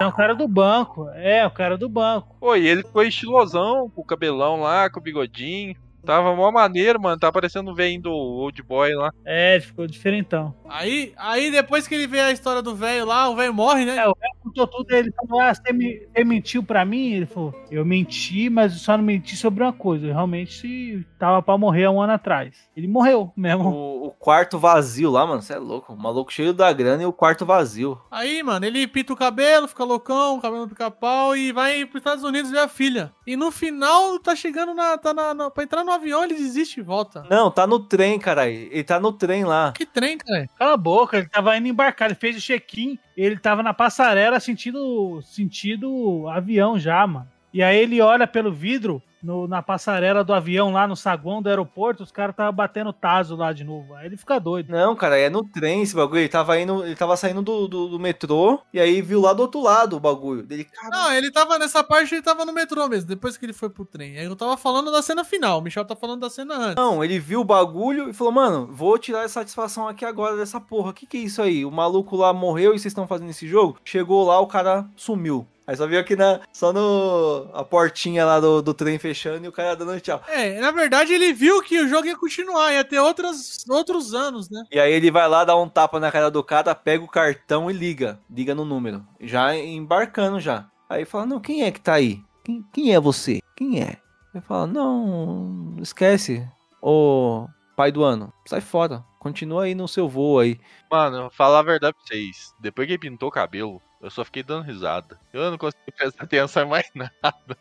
É o cara do banco. É, o cara do banco. Pô, e ele foi estilosão, com o cabelão lá, com o bigodinho. Tava mó maneiro, mano. Tá parecendo o velho do Old Boy lá. É, ficou diferentão. Aí, aí depois que ele vê a história do velho lá, o velho morre, né? É, o velho contou tudo, ele falou, ah, você, me- você mentiu pra mim? Ele falou, eu menti, mas eu só não menti sobre uma coisa. Eu realmente tava pra morrer há um ano atrás. Ele morreu mesmo. O, o quarto vazio lá, mano, você é louco. O maluco cheio da grana e o quarto vazio. Aí, mano, ele pinta o cabelo, fica loucão, cabelo pica-pau e vai pros Estados Unidos ver a filha. E no final, tá chegando na. Tá na, na- pra entrar no avião, ele desiste e volta. Não, tá no trem, caralho. Ele tá no trem lá. Que trem, cara? Cala a boca, ele tava indo embarcar, ele fez o check-in, ele tava na passarela sentindo, sentindo avião já, mano. E aí ele olha pelo vidro, no- na passarela do avião, lá no saguão do aeroporto, os caras estavam batendo taso lá de novo. Aí ele fica doido. Não, cara, é no trem esse bagulho. Ele tava indo, ele tava saindo do, do, do metrô e aí viu lá do outro lado o bagulho. Dele, cara, Não, ele tava nessa parte, ele tava no metrô mesmo, depois que ele foi pro trem. Aí eu tava falando da cena final, o Michel tá falando da cena antes. Não, ele viu o bagulho e falou, mano, vou tirar a satisfação aqui agora dessa porra. Que que é isso aí? O maluco lá morreu e vocês estão fazendo esse jogo? Chegou lá, o cara sumiu. Aí só viu aqui na. Só no. A portinha lá do, do trem fechando e o cara dando tchau. É, na verdade ele viu que o jogo ia continuar, ia ter outras, outros anos, né? E aí ele vai lá, dá um tapa na cara do cara, pega o cartão e liga. Liga no número. Já embarcando já. Aí fala, não, quem é que tá aí? Quem, quem é você? Quem é? Ele fala, não, esquece. Ô, pai do ano, sai fora. Continua aí no seu voo aí. Mano, falar a verdade pra vocês. Depois que ele pintou o cabelo, eu só fiquei dando risada. Eu não consegui prestar atenção em mais *laughs* nada.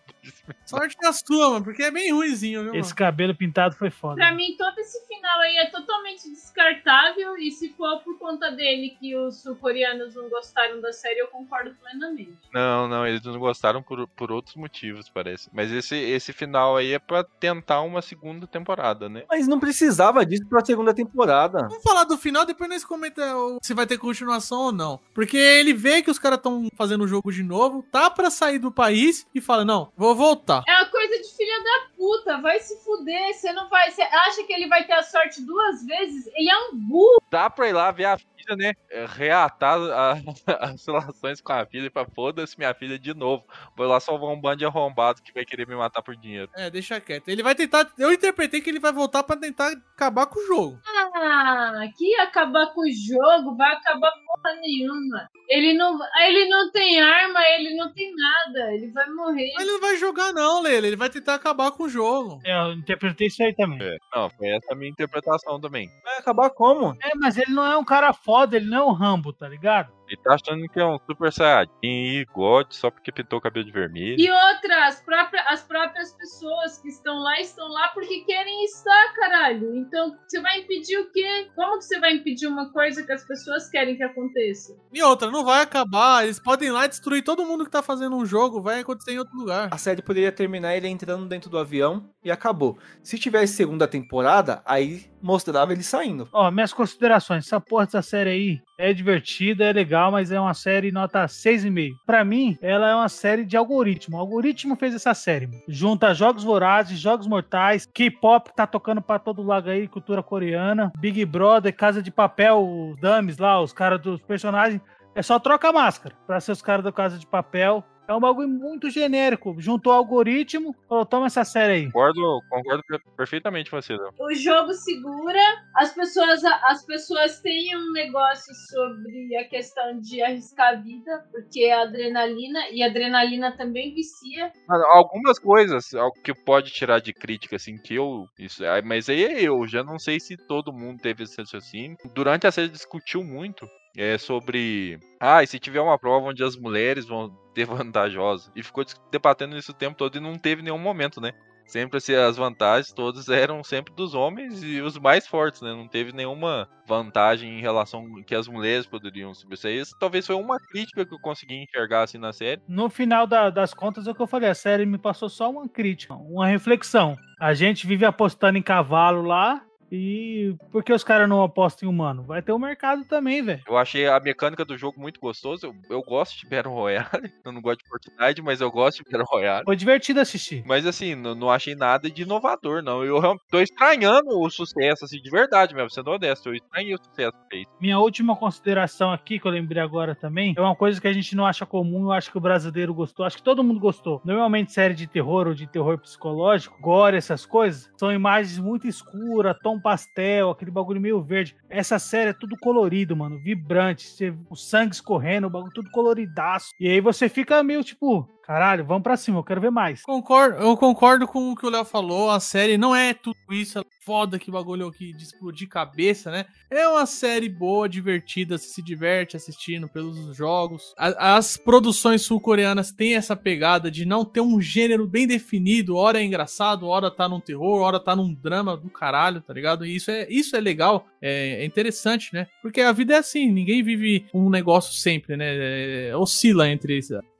Sorte da sua, mano, porque é bem ruimzinho, viu? Esse mano? cabelo pintado foi foda. Pra mim, todo esse final aí é totalmente descartável. E se for por conta dele que os sul-coreanos não gostaram da série, eu concordo plenamente. Não, não, eles não gostaram por, por outros motivos, parece. Mas esse, esse final aí é pra tentar uma segunda temporada, né? Mas não precisava disso pra segunda temporada. Vamos falar do final, depois nós comenta o- se vai ter continuação ou não. Porque ele vê que os caras estão fazendo o jogo de novo, tá pra sair do país e fala: Não, vou voltar. É uma coisa de filha da puta. Vai se fuder. Você não vai. Você acha que ele vai ter a sorte duas vezes? Ele é um burro. Dá pra ir lá ver a filha, né? É, Reatar a- *laughs* as relações com a filha pra foda-se minha filha de novo. Vou lá salvar um bando de arrombado que vai querer me matar por dinheiro. É, deixa quieto. Ele vai tentar. Eu interpretei que ele vai voltar pra tentar acabar com o jogo. Ah, que acabar com o jogo, vai acabar porra nenhuma. Ele não, ele não tem arma, ele não tem nada, ele vai morrer. Mas ele não vai jogar, não, Lele. Ele vai tentar acabar com o jogo. É, eu interpretei isso aí também. É, não, foi essa a minha interpretação também. Vai acabar como? É, mas ele não é um cara foda, ele não é um Rambo, tá ligado? Ele tá achando que é um super saiyajin e God só porque pintou o cabelo de vermelho. E outra, as próprias, as próprias pessoas que estão lá estão lá porque querem estar, caralho. Então, você vai impedir o quê? Como que você vai impedir uma coisa que as pessoas querem que aconteça? E outra, não vai acabar. Eles podem ir lá e destruir todo mundo que tá fazendo um jogo. Vai acontecer em outro lugar. A série poderia terminar ele entrando dentro do avião e acabou. Se tivesse segunda temporada, aí mostrava ele saindo. Ó, minhas considerações. Essa porra dessa série aí é divertida, é legal, mas é uma série nota 6,5. Pra mim, ela é uma série de algoritmo. O algoritmo fez essa série. mano. Junta jogos vorazes, jogos mortais, K-pop tá tocando pra todo lado aí, cultura coreana, Big Brother, Casa de Papel, os dummies lá, os caras dos personagens. É só troca a máscara pra ser os caras da Casa de Papel. É um bagulho muito genérico. Juntou algoritmo, falou, toma essa série aí. Concordo, concordo per- perfeitamente com você. O jogo segura, as pessoas, as pessoas têm um negócio sobre a questão de arriscar a vida, porque a adrenalina, e a adrenalina também vicia. Algumas coisas algo que pode tirar de crítica, assim, que eu. Isso, mas aí é eu, já não sei se todo mundo teve esse raciocínio. Durante a série discutiu muito é, sobre. Ah, e se tiver uma prova onde as mulheres vão *laughs* ter vantajosa? E ficou debatendo isso o tempo todo e não teve nenhum momento, né? Sempre assim, as vantagens todas eram sempre dos homens e os mais fortes, né? Não teve nenhuma vantagem em relação que as mulheres poderiam sobressair. Isso talvez foi uma crítica que eu consegui enxergar assim na série. No final da- das contas, é o que eu falei, a série me passou só uma crítica, uma reflexão. A gente vive apostando em cavalo lá, e por que os caras não apostam em humano? Vai ter o mercado também, velho. Eu achei a mecânica do jogo muito gostoso. Eu, eu gosto de Battle Royale. *laughs* Eu não gosto de Fortnite, mas eu gosto de Battle Royale. Foi divertido assistir. Mas assim, não, não achei nada de inovador, não. Eu realmente tô estranhando o sucesso, assim, de verdade mesmo, sendo honesto. Eu estranhei o sucesso que fez. Minha última consideração aqui, que eu lembrei agora também, é uma coisa que a gente não acha comum, eu acho que o brasileiro gostou, acho que todo mundo gostou. Normalmente série de terror ou de terror psicológico, gore, essas coisas, são imagens muito escuras, tom pastel, aquele bagulho meio verde. Essa série é tudo colorido, mano, vibrante, você- o sangue escorrendo, o bagulho tudo coloridaço. E aí você fica meio tipo, caralho, vamos pra cima, eu quero ver mais. Concordo, eu concordo com o que o Léo falou. A série não é tudo isso, é foda que bagulho aqui de explodir cabeça, né? É uma série boa, divertida, se diverte assistindo pelos jogos. A- as produções sul-coreanas têm essa pegada de não ter um gênero bem definido. Hora é engraçado, hora tá num terror, hora tá num drama do caralho, tá ligado? E isso é, isso é legal, é, é interessante, né? Porque a vida é assim, ninguém vive um negócio sempre, né? É, oscila entre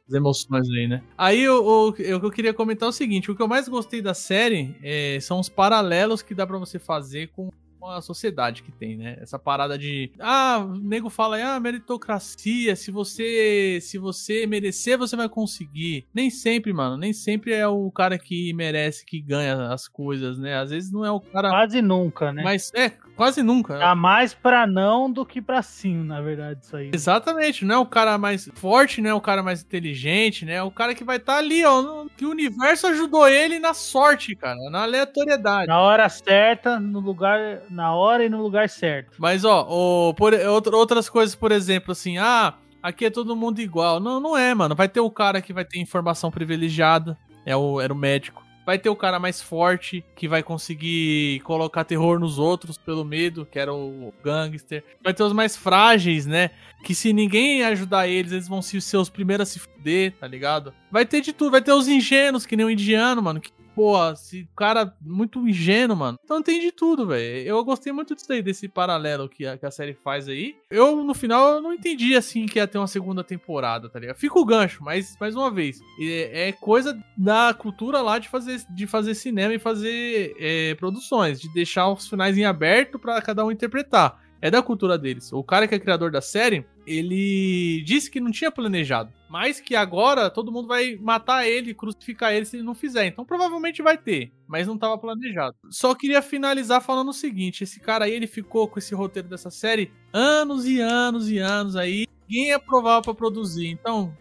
as emoções aí, né? Aí o, que eu queria comentar é o seguinte: o que eu mais gostei da série é, são os paralelos que dá pra você fazer com a sociedade que tem, né? Essa parada de ah, o nego fala, ah, meritocracia, se você se você merecer, você vai conseguir. Nem sempre, mano, nem sempre é o cara que merece que ganha as coisas, né? Às vezes não é o cara Quase nunca, né? mas é, quase nunca. Dá mais pra não do que pra sim, na verdade, isso aí. Exatamente, não é o cara mais forte, não é o cara mais inteligente, né? É o cara que vai estar ali, ó. no- Que o universo ajudou ele na sorte, cara, na aleatoriedade. Na hora certa, no lugar, na hora e no lugar certo. Mas, ó, o, por, outra- outras coisas, por exemplo, assim, ah, aqui é todo mundo igual. Não, não é, mano. Vai ter o cara que vai ter informação privilegiada, é o, era o médico. Vai ter o cara mais forte, que vai conseguir colocar terror nos outros pelo medo, que era o gangster. Vai ter os mais frágeis, né? Que se ninguém ajudar eles, eles vão se- ser os primeiros a se fuder, tá ligado? Vai ter de tudo. Vai ter os ingênuos, que nem o indiano, mano. Que, pô, esse cara muito ingênuo, mano. Então de tudo, velho. Eu gostei muito disso desse paralelo que a, que a série faz aí. Eu, no final, eu não entendi, assim, que ia ter uma segunda temporada, tá ligado? Fica o gancho, mas, mais uma vez, é, é coisa da cultura lá de fazer, de fazer cinema e fazer é, produções, de deixar os finais em aberto pra cada um interpretar. É da cultura deles. O cara que é criador da série, ele disse que não tinha planejado, mas que agora todo mundo vai matar ele, crucificar ele se ele não fizer. Então provavelmente vai ter, mas não estava planejado. Só queria finalizar falando o seguinte: esse cara aí ele ficou com esse roteiro dessa série anos e anos e anos aí. Ninguém aprovava pra produzir. Então,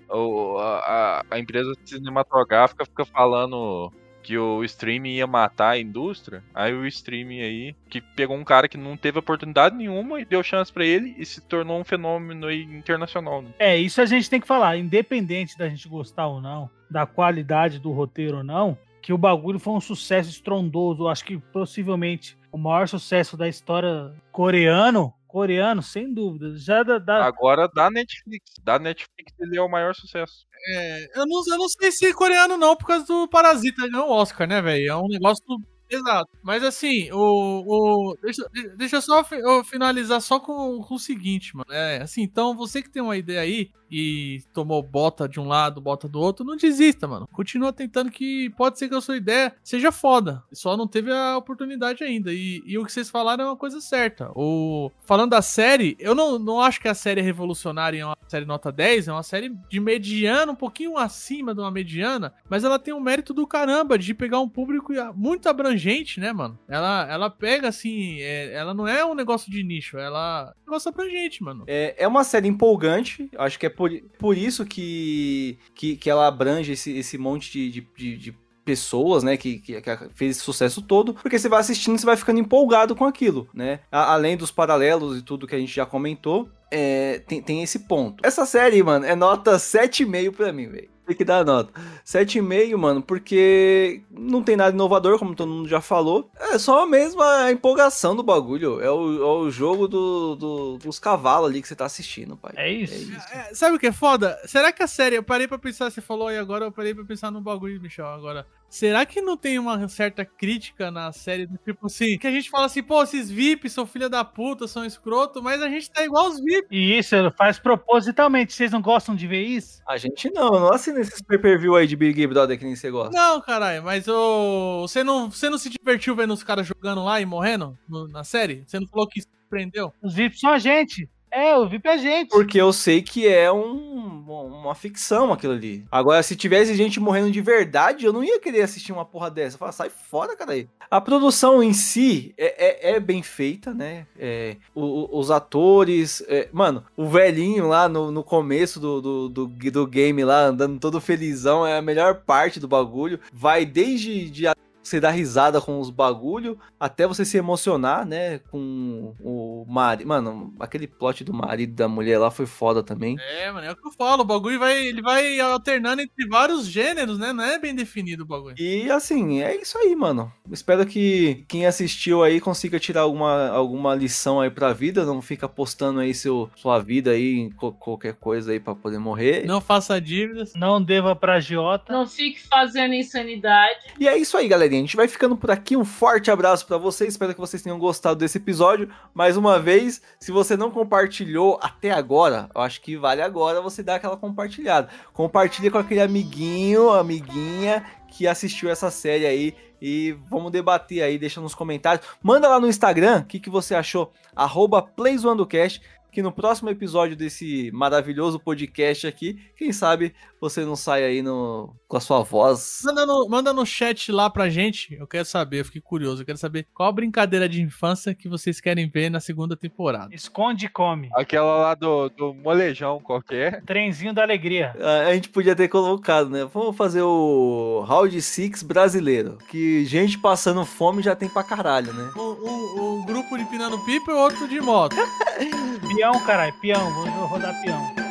a- a empresa cinematográfica fica falando que o streaming ia matar a indústria. Aí o streaming aí, que pegou um cara que não teve oportunidade nenhuma e deu chance pra ele e se tornou um fenômeno internacional. Né? É, isso a gente tem que falar, independente da gente gostar ou não, da qualidade do roteiro ou não, que o bagulho foi um sucesso estrondoso. Acho que possivelmente o maior sucesso da história coreano, coreano, sem dúvida. Já da, da- Agora da Netflix. Da Netflix ele é o maior sucesso. é, eu, não, eu não sei se é coreano não, por causa do Parasita ganhou o Oscar, né, velho? É um negócio Exato. Mas assim, o. o deixa, deixa eu só eu finalizar só com, com o seguinte, mano. É, assim, então você que tem uma ideia aí e tomou bota de um lado, bota do outro, não desista, mano. Continua tentando que pode ser que a sua ideia seja foda. Só não teve a oportunidade ainda. E, e o que vocês falaram é uma coisa certa. O, falando da série, eu não, não acho que a série é revolucionária é uma série nota 10, é uma série de mediana, um pouquinho acima de uma mediana, mas ela tem um mérito do caramba de pegar um público muito abrangente, né, mano? Ela, ela pega assim, é- ela não é um negócio de nicho, ela é um negócio abrangente, mano. É, é uma série empolgante, acho que é por isso que, que, que ela abrange esse, esse monte de, de, de- de pessoas, né, que, que, que fez esse sucesso todo, porque você vai assistindo, você vai ficando empolgado com aquilo, né? A- além dos paralelos e tudo que a gente já comentou, é, tem, tem esse ponto. Essa série, mano, é nota 7,5 pra mim, velho. Tem que dar nota. 7,5, mano, porque não tem nada inovador, como todo mundo já falou. É só mesmo a empolgação do bagulho. É o, é o jogo do, do- dos cavalos ali que você tá assistindo, pai. É isso. É, sabe o que é foda? Será que a série. Eu parei pra pensar, você falou aí agora, eu parei pra pensar no bagulho, Michel, agora. Será que não tem uma certa crítica na série do tipo assim, que a gente fala assim, pô, esses VIP são filha da puta, são escroto, mas a gente tá igual os VIP. E isso faz propositalmente. Vocês não gostam de ver isso? A gente não, eu não assino esses pay-per-view aí de Big Brother que nem você gosta. Não, caralho, mas ô, você não, você não se divertiu vendo os caras jogando lá e morrendo no- na série? Você não falou que isso prendeu? Os VIP são a gente. É, o VIP é a gente. Porque eu sei que é um, uma ficção aquilo ali. Agora, se tivesse gente morrendo de verdade, eu não ia querer assistir uma porra dessa. Eu falava, sai fora, cara aí. A produção em si é, é- é bem feita, né? É, o- os atores. é, mano, o velhinho lá no, no começo do, do, do, do game lá, andando todo felizão, é a melhor parte do bagulho. Vai desde de você dar risada com os bagulho, até você se emocionar, né? Com o marido. Mano, aquele plot do marido da mulher lá foi foda também. É, mano, é o que eu falo, o bagulho vai, ele vai alternando entre vários gêneros, né? Não é bem definido o bagulho. E assim, é isso aí, mano. Espero que quem assistiu aí consiga tirar alguma, alguma lição aí pra vida. Não fica postando aí seu, sua vida aí em qualquer coisa aí pra poder morrer. Não faça dívidas. Não deva pra agiota. Não fique fazendo insanidade. E é isso aí, A gente vai ficando por aqui. Um forte abraço pra vocês. Espero que vocês tenham gostado desse episódio. Mais uma vez, se você não compartilhou até agora, eu acho que vale agora você dar aquela compartilhada. Compartilha com aquele amiguinho, amiguinha que assistiu essa série aí. E vamos debater aí, deixa nos comentários. Manda lá no Instagram o que, que você achou. Arroba PlaysOneDoCast. Que no próximo episódio desse maravilhoso podcast aqui, quem sabe você não sai aí no, com a sua voz Manda no, manda no chat lá pra gente. Eu quero saber, eu fiquei curioso. Eu quero saber qual a brincadeira de infância que vocês querem ver na segunda temporada. Esconde e come. Aquela lá do, do molejão qualquer. Trenzinho da alegria. A a gente podia ter colocado, né? Vamos fazer o Round 6 brasileiro. Que gente passando fome já tem pra caralho, né? O, o, o grupo de Pinando Pipa e outro de moto. Peão, caralho, peão. Vou rodar peão.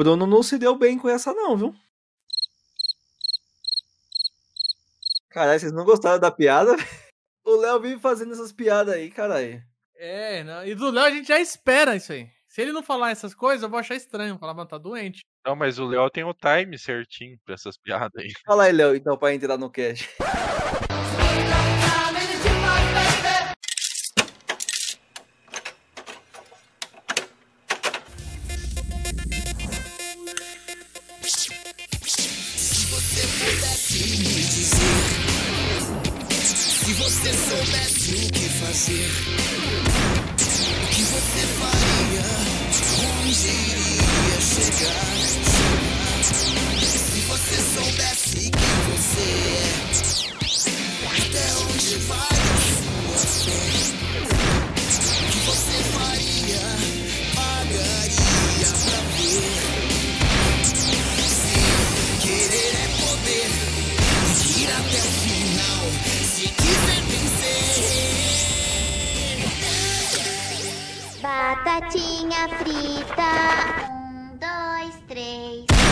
Bruno não se deu bem com essa, não, viu? Caralho, vocês não gostaram da piada? *laughs* O Léo vive fazendo essas piadas aí, caralho. É, não, e do Léo a gente já espera isso aí. Se ele não falar essas coisas, eu vou achar estranho. Falar, mano, tá doente. Não, mas o Léo tem o time certinho pra essas piadas aí. Fala aí, Léo, então, pra entrar no cast. Pudesse batatinha frita. Um, dois, três.